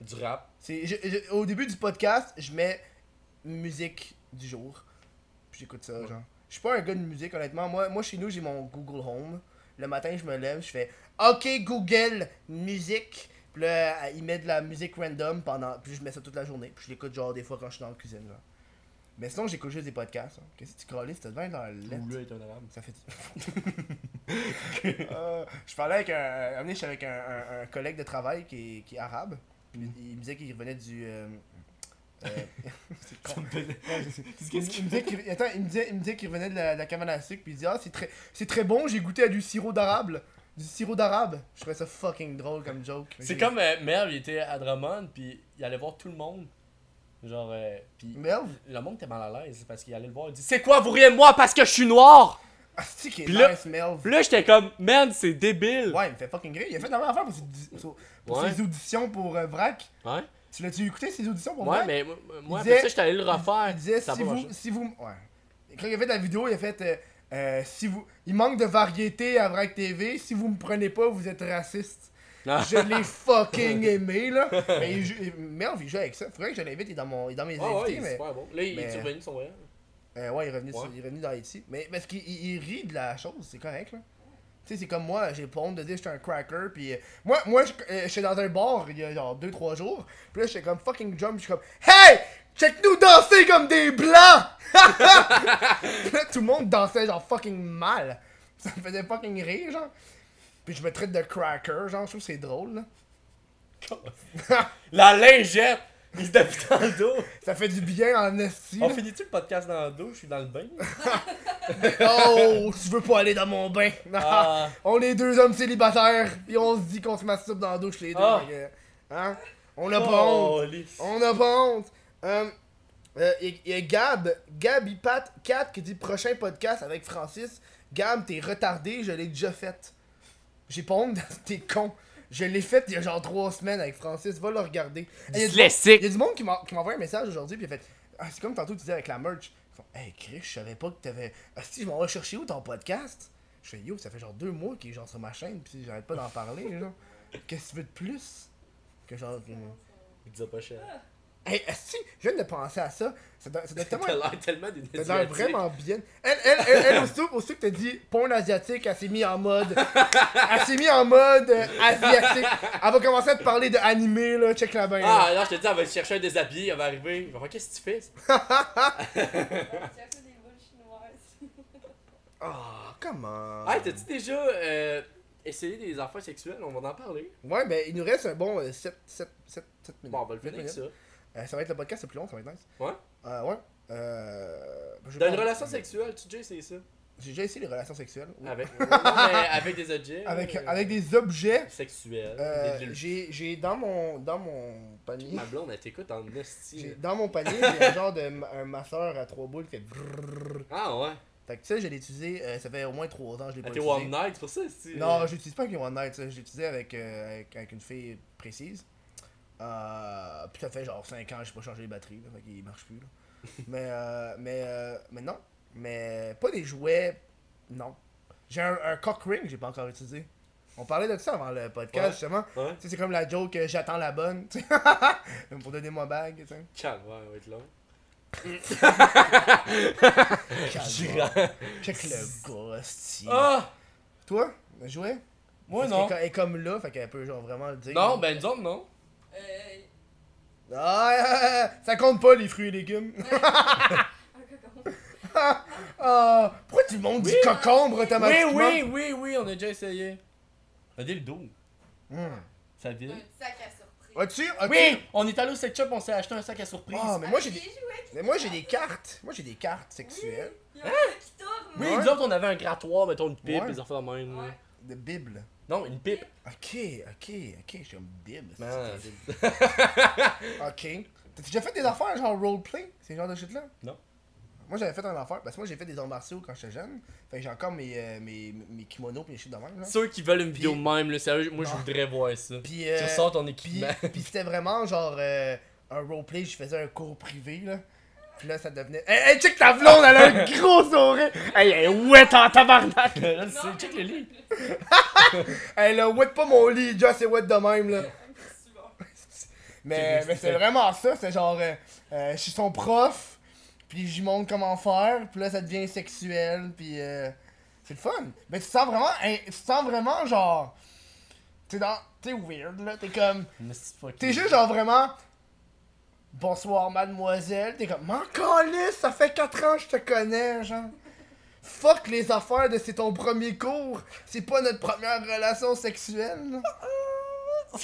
Du rap.
C'est, je- je- au début du podcast, je mets musique du jour. Puis j'écoute ça,
Ouais.
genre. Je suis pas un gars de musique, honnêtement. Moi, moi, chez nous, j'ai mon Google Home. Le matin, je me lève, je fais OK, Google, musique. Puis là, il met de la musique random pendant. Puis je mets ça toute la journée. Puis je l'écoute, genre, des fois quand je suis dans la cuisine, genre. Mais sinon, j'écoute juste des podcasts. hein. Qu'est-ce que tu calisses? T'as devant dans la lettre.
Ou est un arabe.
Ça fait. [LAUGHS] Euh, je parlais avec un. j'étais avec un, un- un collègue de travail qui est, qui est arabe. Puis il me disait qu'il revenait du. euh, euh, [LAUGHS] c'est con. [LAUGHS]
Qu'est-ce
me disait qu'il attends, il me disait, il me disait qu'il revenait de la, de la cabane à sucre. Puis il dit Ah, c'est très, c'est très bon, j'ai goûté à du sirop d'arabe. Du sirop d'arabe. Je trouvais ça fucking drôle comme joke.
C'est comme euh, Merv, il était à Drummond, puis il allait voir tout le monde. Genre, euh, puis
Merv?
le monde était mal à l'aise parce qu'il allait le voir, il dit C'est quoi, vous riez de moi parce que je suis noir
Ah, c'est qui est
là-
nice, Merv.
Là, j'étais comme, man, c'est débile.
Ouais, il me fait fucking rire. Il a fait la même affaire pour, ses, pour- pour
Ouais.
ses auditions pour euh, Vrac.
Ouais,
Tu l'as-tu écouté, ses auditions pour
ouais
Vrac?
mais moi, après ça, j'étais allé le refaire.
Il disait si vous, si vous. Ouais. Quand il a fait la vidéo, il a fait. Euh, euh, si vous, il manque de variété à Vrac TV. Si vous me prenez pas, vous êtes raciste.
Ah.
Je l'ai [LAUGHS] fucking aimé là. Mais il joue- merde, il joue avec ça. Faudrait que je l'invite. Il est dans mon, il est dans mes
ouais,
invités.
il est
mais
super bon. Là, il
mais-
est revenu de son voyage.
euh, ouais, il est revenu,
Ouais.
sur- il est revenu dans Haïti. Mais parce qu'il il- il rit de la chose, c'est correct là. Tu sais, c'est comme moi, j'ai pas honte de dire que j'étais un cracker. Puis euh, moi, moi, je- euh, j'étais dans un bar il y a genre 2-3 jours. Puis là, j'étais comme fucking jump. Je suis comme Hey! Check-nous danser comme des blancs! [LAUGHS] Tout le monde dansait genre fucking mal. Ça me faisait fucking rire, genre. Puis je me traite de cracker, genre, je trouve que c'est drôle, là.
La lingette! Il se dans le dos.
Ça fait du bien en esti.
On finit-tu le podcast dans le dos? Je suis dans le bain. [LAUGHS]
Oh, tu veux pas aller dans mon bain.
Ah. [LAUGHS]
On est deux hommes célibataires, puis on se dit qu'on se masturbe dans la douche les deux.
Ah.
Hein? On a pas honte.
Oh, lisse.
On a pas honte. Euh, euh, y, y a Gab, Gab Ipat 4 qui dit prochain podcast avec Francis. Gab, t'es retardé, je l'ai déjà fait. J'ai pas honte, t'es con. Je l'ai fait il y a genre 3 semaines avec Francis, va le regarder. Il y, a du monde-
Dyslexique.
y a du monde qui m'a qui m'a envoyé un message aujourd'hui, puis il a fait ah, C'est comme tantôt tu disais avec la merch. Ils font Hey Chris, je savais pas que t'avais. Ah, si, je m'en vais chercher où ton podcast? Je fais Yo, ça fait genre 2 mois qu'il est genre sur ma chaîne, puis j'arrête pas d'en parler, genre. Qu'est-ce que tu veux de plus? Que genre. que-
Il disait pas cher.
Hey, si, je viens de penser à ça. Ça doit, ça doit tellement.
T'as l'air tellement d'une
doit
asiatique.
vraiment bien. Elle, elle, elle, elle aussitôt, aussitôt que t'as dit porn asiatique, elle s'est mise en mode. elle s'est mise en mode euh, asiatique. Elle va commencer à te parler de animé, là. Check la bain.
Ah, là, je te dis, elle va chercher un déshabillé, elle va arriver. Il va faire, qu'est-ce que tu fais?
Chinoises. [LAUGHS]
Ah, comment.
Hey, t'as-tu déjà euh, essayé des affaires sexuelles? On va en parler.
Ouais, ben, il nous reste un bon 7, 7, 7, 7 minutes.
Bon, on va le finir avec ça.
Euh, ça va être le podcast le plus long, ça va être nice.
Ouais?
Euh, ouais. Euh. je
Dans une
pense-
relation sexuelle, tu ça?
J'ai déjà essayé les relations sexuelles. oui.
Avec, non, mais [LAUGHS] avec des objets?
Avec,
euh,
avec des objets.
Sexuels.
Euh,
des-
j'ai j'ai dans mon dans mon panier
Ma blonde, elle t'écoute en
dans mon panier j'ai un genre de ma- un masseur à trois boules qui fait brrrr.
Ah ouais.
fait que ça je l'ai utilisé euh, ça fait au moins trois ans je l'ai pas
Ah, t'es
utilisé
One Night, c'est pour ça, c'est.
non je l'utilise pas avec one night ça. je l'ai utilisé avec, euh, avec avec une fille précise euh, puis ça fait genre 5 ans j'ai pas changé les batteries là, fait qu'il marche plus là. [LAUGHS] mais euh, mais euh, mais non mais pas des jouets non j'ai un, un cock ring j'ai pas encore utilisé on parlait de ça avant le podcast
Ouais.
justement
Ouais?
tu sais, c'est comme la joke euh, j'attends la bonne, [LAUGHS] pour donner ma bague, tu sais.
Calme, ouais, elle va être long.
Calme. [LAUGHS] Check le gars.
Ah!
Toi, jouer
Moi,
Parce
non.
qu'elle est comme là, fait qu'elle peut genre vraiment le dire.
Non, ben, autres, non.
Euh.
Ah, ça compte pas les fruits et légumes. [LAUGHS] Ah, pourquoi tu montes du
Oui.
cocombre
Oui,
automatiquement
oui, oui, oui, on a déjà essayé. Regardez le dos. Ça vide.
Un sac à surprise.
As-tu as-tu-
Oui! On est allé au sex shop, on s'est acheté un sac à surprise.
Ah, mais moi j'ai
Avec
des. Mais moi j'ai des cartes. Moi j'ai des cartes sexuelles.
A un truc qui tourne.
oui,
Ouais.
nous autres, on avait un grattoir, mettons une pipe,
Ouais.
des affaires de même.
Ouais.
De Bible.
Non, une pipe.
Ok, ok, ok, je suis comme Bible.
Man.
Ok. T'as déjà fait des affaires genre roleplay Ces genres de shit là
Non.
Moi j'avais fait un affaire, parce que moi j'ai fait des arts martiaux quand j'étais jeune. Fait que j'ai encore mes, euh, mes, mes kimonos pis mes shit de même.
Ceux qui veulent une vidéo
Puis-
même, là, sérieux, moi je
Non.
voudrais voir ça.
Puis, euh,
Tu ressors ton
Puis,
équipement.
puis c'était vraiment genre euh, un roleplay, je faisais un cours privé là. Puis là ça devenait. Hey, hey, check ta blonde, elle a un [LAUGHS] gros sourire! Hey, elle est wet en tabarnak!
Là, c'est- check le lit. [LAUGHS]
Elle a wet pas mon lit, déjà c'est wet de même là. [LAUGHS] Mais,
C'est
mais c'est vraiment ça, c'est genre, euh, euh, je suis son prof, puis j'y montre comment faire, puis là ça devient sexuel, puis euh, c'est le fun. Mais tu sens vraiment, hein, tu te sens vraiment genre, t'es dans, t'es weird là, t'es comme, t'es juste genre vraiment, bonsoir mademoiselle, t'es comme, m'en ça fait 4 ans que je te connais, genre. Fuck les affaires de c'est ton premier cours, c'est pas notre première relation sexuelle. [LAUGHS]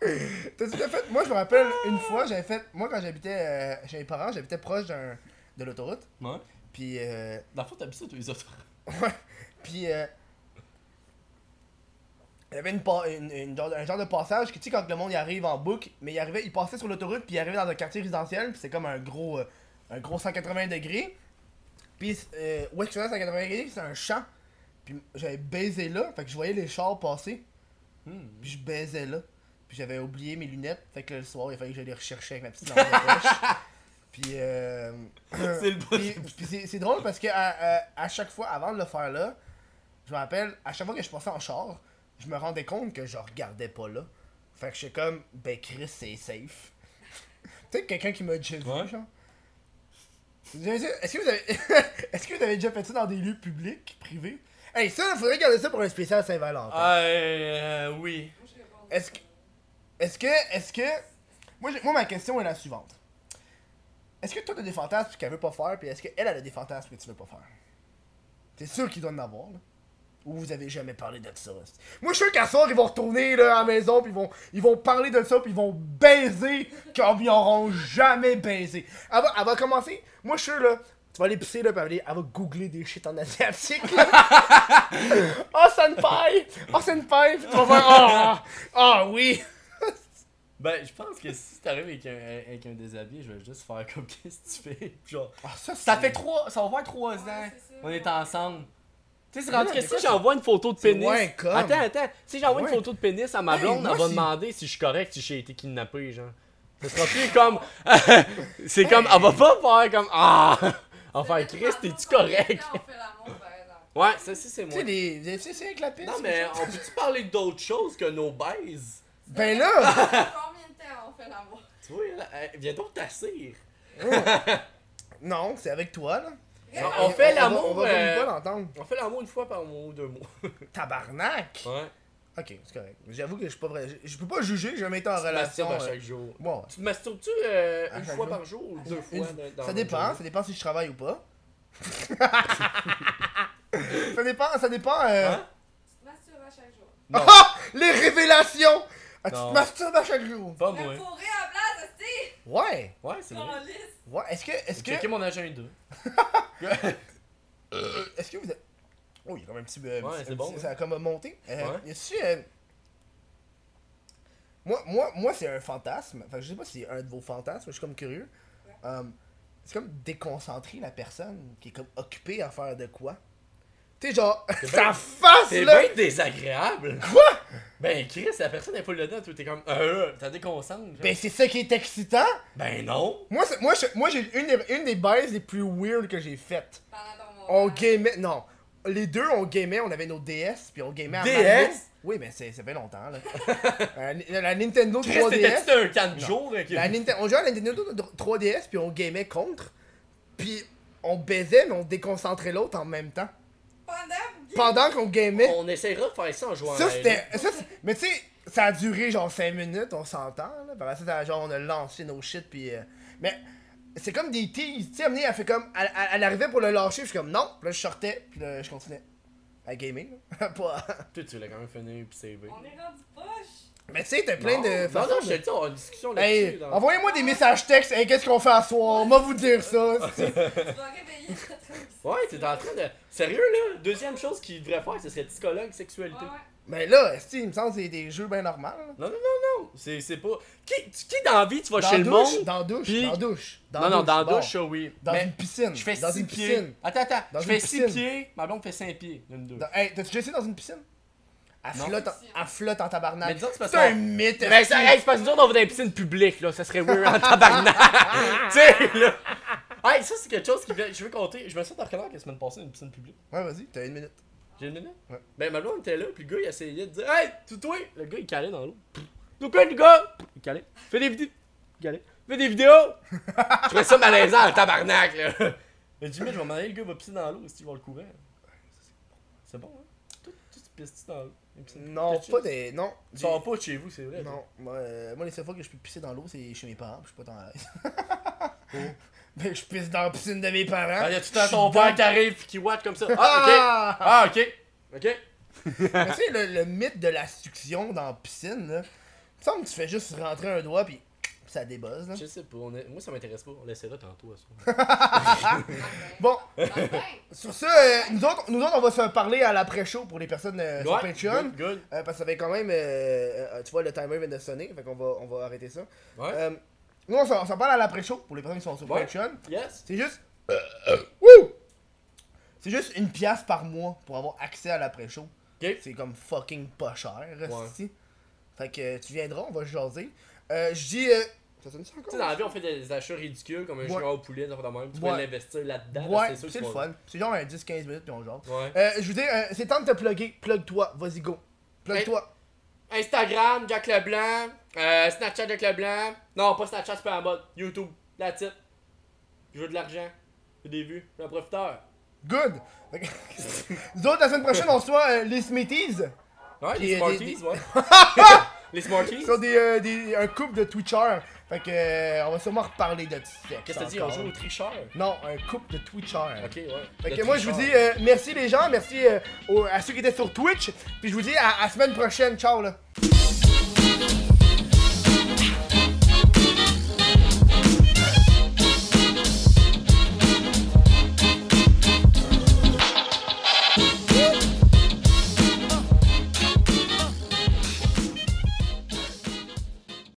T'as-tu déjà fait? Moi, je me rappelle une fois, j'avais fait. Moi, quand j'habitais euh, chez mes parents, j'habitais proche d'un de l'autoroute.
Ouais.
Puis, euh,
Dans le fond, t'habites ça, tous les autres? [LAUGHS]
puis, euh, il y avait une, une- une genre, un genre de passage que tu sais, quand le monde y arrive en boucle, mais il arrivait, il passait sur l'autoroute, puis il arrivait dans un quartier résidentiel, puis c'est comme un gros, euh, un gros 180 degrés. Puis, euh, où est-ce que c'est 180 degrés? C'est un champ. Puis, j'avais baisé là, fait que je voyais les chars passer.
Hmm.
Puis je baisais là. Puis j'avais oublié mes lunettes. Fait que le soir, il fallait que j'aille les rechercher avec ma petite lampe de poche. [LAUGHS] Puis, euh...
C'est
puis, c'est drôle parce que à, à- à chaque fois, avant de le faire là, je me rappelle, à chaque fois que je passais en char, je me rendais compte que je regardais pas là. Fait que j'étais comme, ben Chris, c'est safe. tu sais, quelqu'un qui m'a déjà vu,
Ouais.
genre. Est-ce que, vous avez... [LAUGHS] Est-ce que vous avez déjà fait ça dans des lieux publics, privés? Hey, ça, faudrait garder ça pour un spécial Saint-Valentin.
Ah, euh, oui.
Je réponds.
Est-ce que. Est-ce que. Est-ce que. Moi, moi, ma question est la suivante. Est-ce que toi, t'as des fantasmes qu'elle veut pas faire, puis est-ce qu'elle, elle a des fantasmes que tu veux pas faire? C'est sûr qu'il doit en avoir, là? Ou vous avez jamais parlé de ça? Moi, je suis sûr qu'à soir, ils vont retourner là, à la maison, puis ils vont, ils vont parler de ça, puis ils vont baiser comme ils auront jamais baisé. Elle va, elle va commencer. Moi, je suis sûr, là. Tu vas aller pisser, là, puis elle va, googler des shit en asiatique, là. oh, senpai! Oh, senpai! Puis tu vas faire, ah, ah, oui!
Ben, je pense que si t'arrives avec un, avec un déshabillé, je vais juste faire comme [LAUGHS] qu'est-ce que tu fais? Genre,
Ah, ça,
ça fait trois, ça va faire trois ans.
Ouais, c'est ça.
On est ensemble. Tu sais, c'est rendu
non,
que
mais
si j'envoie une photo de pénis.
moins comme.
Attends, attends. Si j'envoie
Ouais.
une photo de pénis à ma
Hey,
blonde,
moi,
elle va
si-
demander si je suis correct, si j'ai été kidnappé, genre. Ce sera plus comme. [LAUGHS] c'est comme. Elle va pas faire comme. Ah! Elle va faire Chris, t'es-tu correct? Ouais, ça, si, c'est
Tu
moi.
sais, tu sais, c'est avec la pisse.
Non, mais on peut-tu parler d'autre chose que nos baises?
Ben là!
Combien de temps on fait l'amour?
Tu vois, là, viens donc t'asseoir. [LAUGHS]
non, c'est avec toi, là.
On, on fait l'amour.
On va,
euh,
pas l'entendre.
on fait l'amour une fois par mois ou deux mois. [LAUGHS]
Tabarnak!
Ouais.
Ok, c'est correct. J'avoue que je suis pas vrai. Je, je peux pas juger, j'ai jamais été en
Tu
relation.
masturbes à
euh,
chaque jour.
Bon,
Tu te masturbes-tu euh, une fois
jour?
par jour ou deux
une-
fois dans- dans
ça
la
dépend,
journée?
ça dépend si je travaille ou pas. [LAUGHS] ça dépend, ça dépend. Euh...
Hein?
Tu te masturbes à chaque jour.
Non, [LAUGHS]
Ah! Les révélations! Ah, tu te masturbes à chaque jour?
pas moi.
fourré à place, hostie!
Ouais!
Ouais, c'est vrai.
Ouais, est-ce que. Est-ce que.
Checker mon agenda. [LAUGHS]
Est-ce que vous êtes. Oh, il y a quand même un petit. euh,
Ouais, c'est bon,
petit- Ça a comme monté. Euh,
Ouais.
Y a-tu. euh, Moi, moi, moi c'est un fantasme. Enfin, je sais pas si c'est un de vos fantasmes, je suis comme curieux. Euh, c'est comme déconcentrer la personne qui est comme occupée à faire de quoi. Tu sais, genre, [LAUGHS] sa face
C'est
là!
bien désagréable.
Quoi?
Ben, Chris, la personne est pas dedans, toi, t'es comme. Euh, t'as déconcentre. genre.
Ben, c'est ça qui est excitant!
Ben non.
Moi, c'est- moi, je- moi j'ai une, des- une des baises les plus weird que j'ai faites. On gamait. Non. Les deux, on gamait, on avait nos DS, puis on gamait à
DS?
Mario. Oui, mais c'est- ça fait longtemps, là. [LAUGHS] Euh, la, la Nintendo
Chris,
3DS.
t'étais-tu un camp de jour?
La on jouait à la Nintendo 3DS, puis on gamait contre. Puis on baisait, mais on déconcentrait l'autre en même temps.
Pendant.
Pendant qu'on gamait.
On essaiera de faire ça en jouant
Ça,
à
c'était. ça, c'est- Mais tu sais, ça a duré genre 5 minutes, on s'entend, là. Par ça, genre, on a lancé nos shit, puis. euh, Mais c'est comme des teas. Tu sais, elle fait comme. Elle, elle- elle arrivait pour le lâcher, puis je suis comme non. Puis là, je sortais, puis là, je continuais. À gamer, là. [LAUGHS] Pas.
Toi, tu l'as quand même fini puis c'est
On est rendu poche.
Mais tu sais, t'as plein
non.
de.
Non, non, je
de-
te dis, on a une discussion là-dessus.
Hey,
dans-
envoyez-moi des messages textes. Hey, qu'est-ce qu'on fait à soir? On va vous dire ça. c'est-
Tu vas réveiller.
Ouais, t'es en train de. Sérieux, là, deuxième chose qu'il devrait faire, ce serait psychologue sexualité.
Ouais, ouais.
Mais là, esti, il me semble que c'est des jeux bien normaux.
Non, non, non, non. C'est c'est pas. Qui, qui dans la vie, tu vas
Dans
chez le
douche,
monde?
dans la douche, dans la douche.
non, non, dans la
bon.
douche, ça, oui.
Dans
Mais
une piscine.
Je fais
dans
6
une
pieds.
piscine.
Attends, attends.
Dans
je
une
fais 6
piscine.
pieds. Ma blonde fait 5 pieds. Une, deux.
Dans- Hey, t'as-tu déjà essayé dans une piscine? Elle flotte, en, elle flotte en tabarnak.
c'est
un mythe.
Mais
esti.
ça, c'est parce que nous autres, on va dans une piscine publique, là. Ça serait weird en tabarnak. [LAUGHS] tu sais, là. Hey, ça, c'est quelque chose qui vient- Je veux compter. Je me suis fait reconnaître la semaine passée une piscine publique.
Ouais, vas-y, t'as une minute.
J'ai une minute?
Ouais.
Ben, ma blonde était là, puis le gars, il essayait de dire Hey, tout toi! Le gars, il calait dans l'eau. Tout quoi, le gars? Il calait. Fais des vidéos. Il calait. Fais des vidéos! [LAUGHS] je trouvais ça malaisant, le tabarnak, là. Mais Jimmy, je vais m'en aller, le gars va pisser dans l'eau, si tu vas le courant. C'est bon, hein? Tout, tout tu pisses dans l'eau?
Non, pas des. Non.
Tu sors pas de chez vous, c'est vrai.
Non, moi, euh, moi, les seules fois que je peux pisser dans l'eau, c'est chez mes parents, je suis pas à l'aise. [LAUGHS] [LAUGHS] Ben, je pisse dans la piscine de mes parents.
Ah, y a tout le temps ton père
dans-
qui arrive pis qui watch comme ça? [LAUGHS] Ah, ok!
Ah!
Ok! Ok!
Mais tu sais, le, le mythe de la succion dans la piscine, là, il me semble que tu fais juste rentrer un doigt, puis ça débuzz, là.
Je sais pas, on est- moi ça m'intéresse pas, on laissera tantôt à ça. [LAUGHS]
Bon,
Dans le bain.
sur ça, euh, nous, autres, nous autres, on va se parler à l'après-show pour les personnes euh, sur
Ouais,
Patreon.
Good, good.
Euh, parce que ça fait quand même. euh, euh, tu vois, le timer vient de sonner, fait qu'on va, on va arrêter ça.
Ouais.
Euh, nous, on s'en on s'en parle à l'après-show pour les personnes qui sont sur
Ouais.
Patreon.
Yes!
C'est juste. [COUGHS] Wouh! C'est juste une pièce par mois pour avoir accès à l'après-show. C'est comme fucking pas cher, esti. Fait que tu viendras, on va se jaser. Euh, je dis. Euh, ça sonne ça encore?
Tu sais, dans la vie, on fait des achats ridicules comme un junior au poulet, de même. Tu peux l'investir là-dedans.
Ouais, c'est le fun. C'est genre un 10-15 minutes puis on.
Ouais.
Euh, je veux dire, euh, c'est temps de te plugger. Plug-toi, vas-y go. Plug-toi.
Instagram, Jack Leblanc. Euh, Snapchat, Jack Leblanc. Non, pas Snapchat, c'est pas en mode. YouTube, la type. Je veux de l'argent. Veux des vues. Je suis un profiteur.
Good. [LAUGHS] Nous autres, la semaine prochaine, on reçoit euh, les Smithies.
Ouais, les Smarties,
des-
ouais. [LAUGHS] les Smarties.
Des, euh, des, un couple de Twitchers Fait que, euh, on va sûrement reparler de sexe.
Qu'est-ce que t'as dit? On joue au tricheur?
Non, un couple de Twitchers.
Ok, ouais.
Fait que moi, je vous dis euh, merci les gens, merci euh, aux- à ceux qui étaient sur Twitch. Puis je vous dis à la semaine prochaine. Ciao là.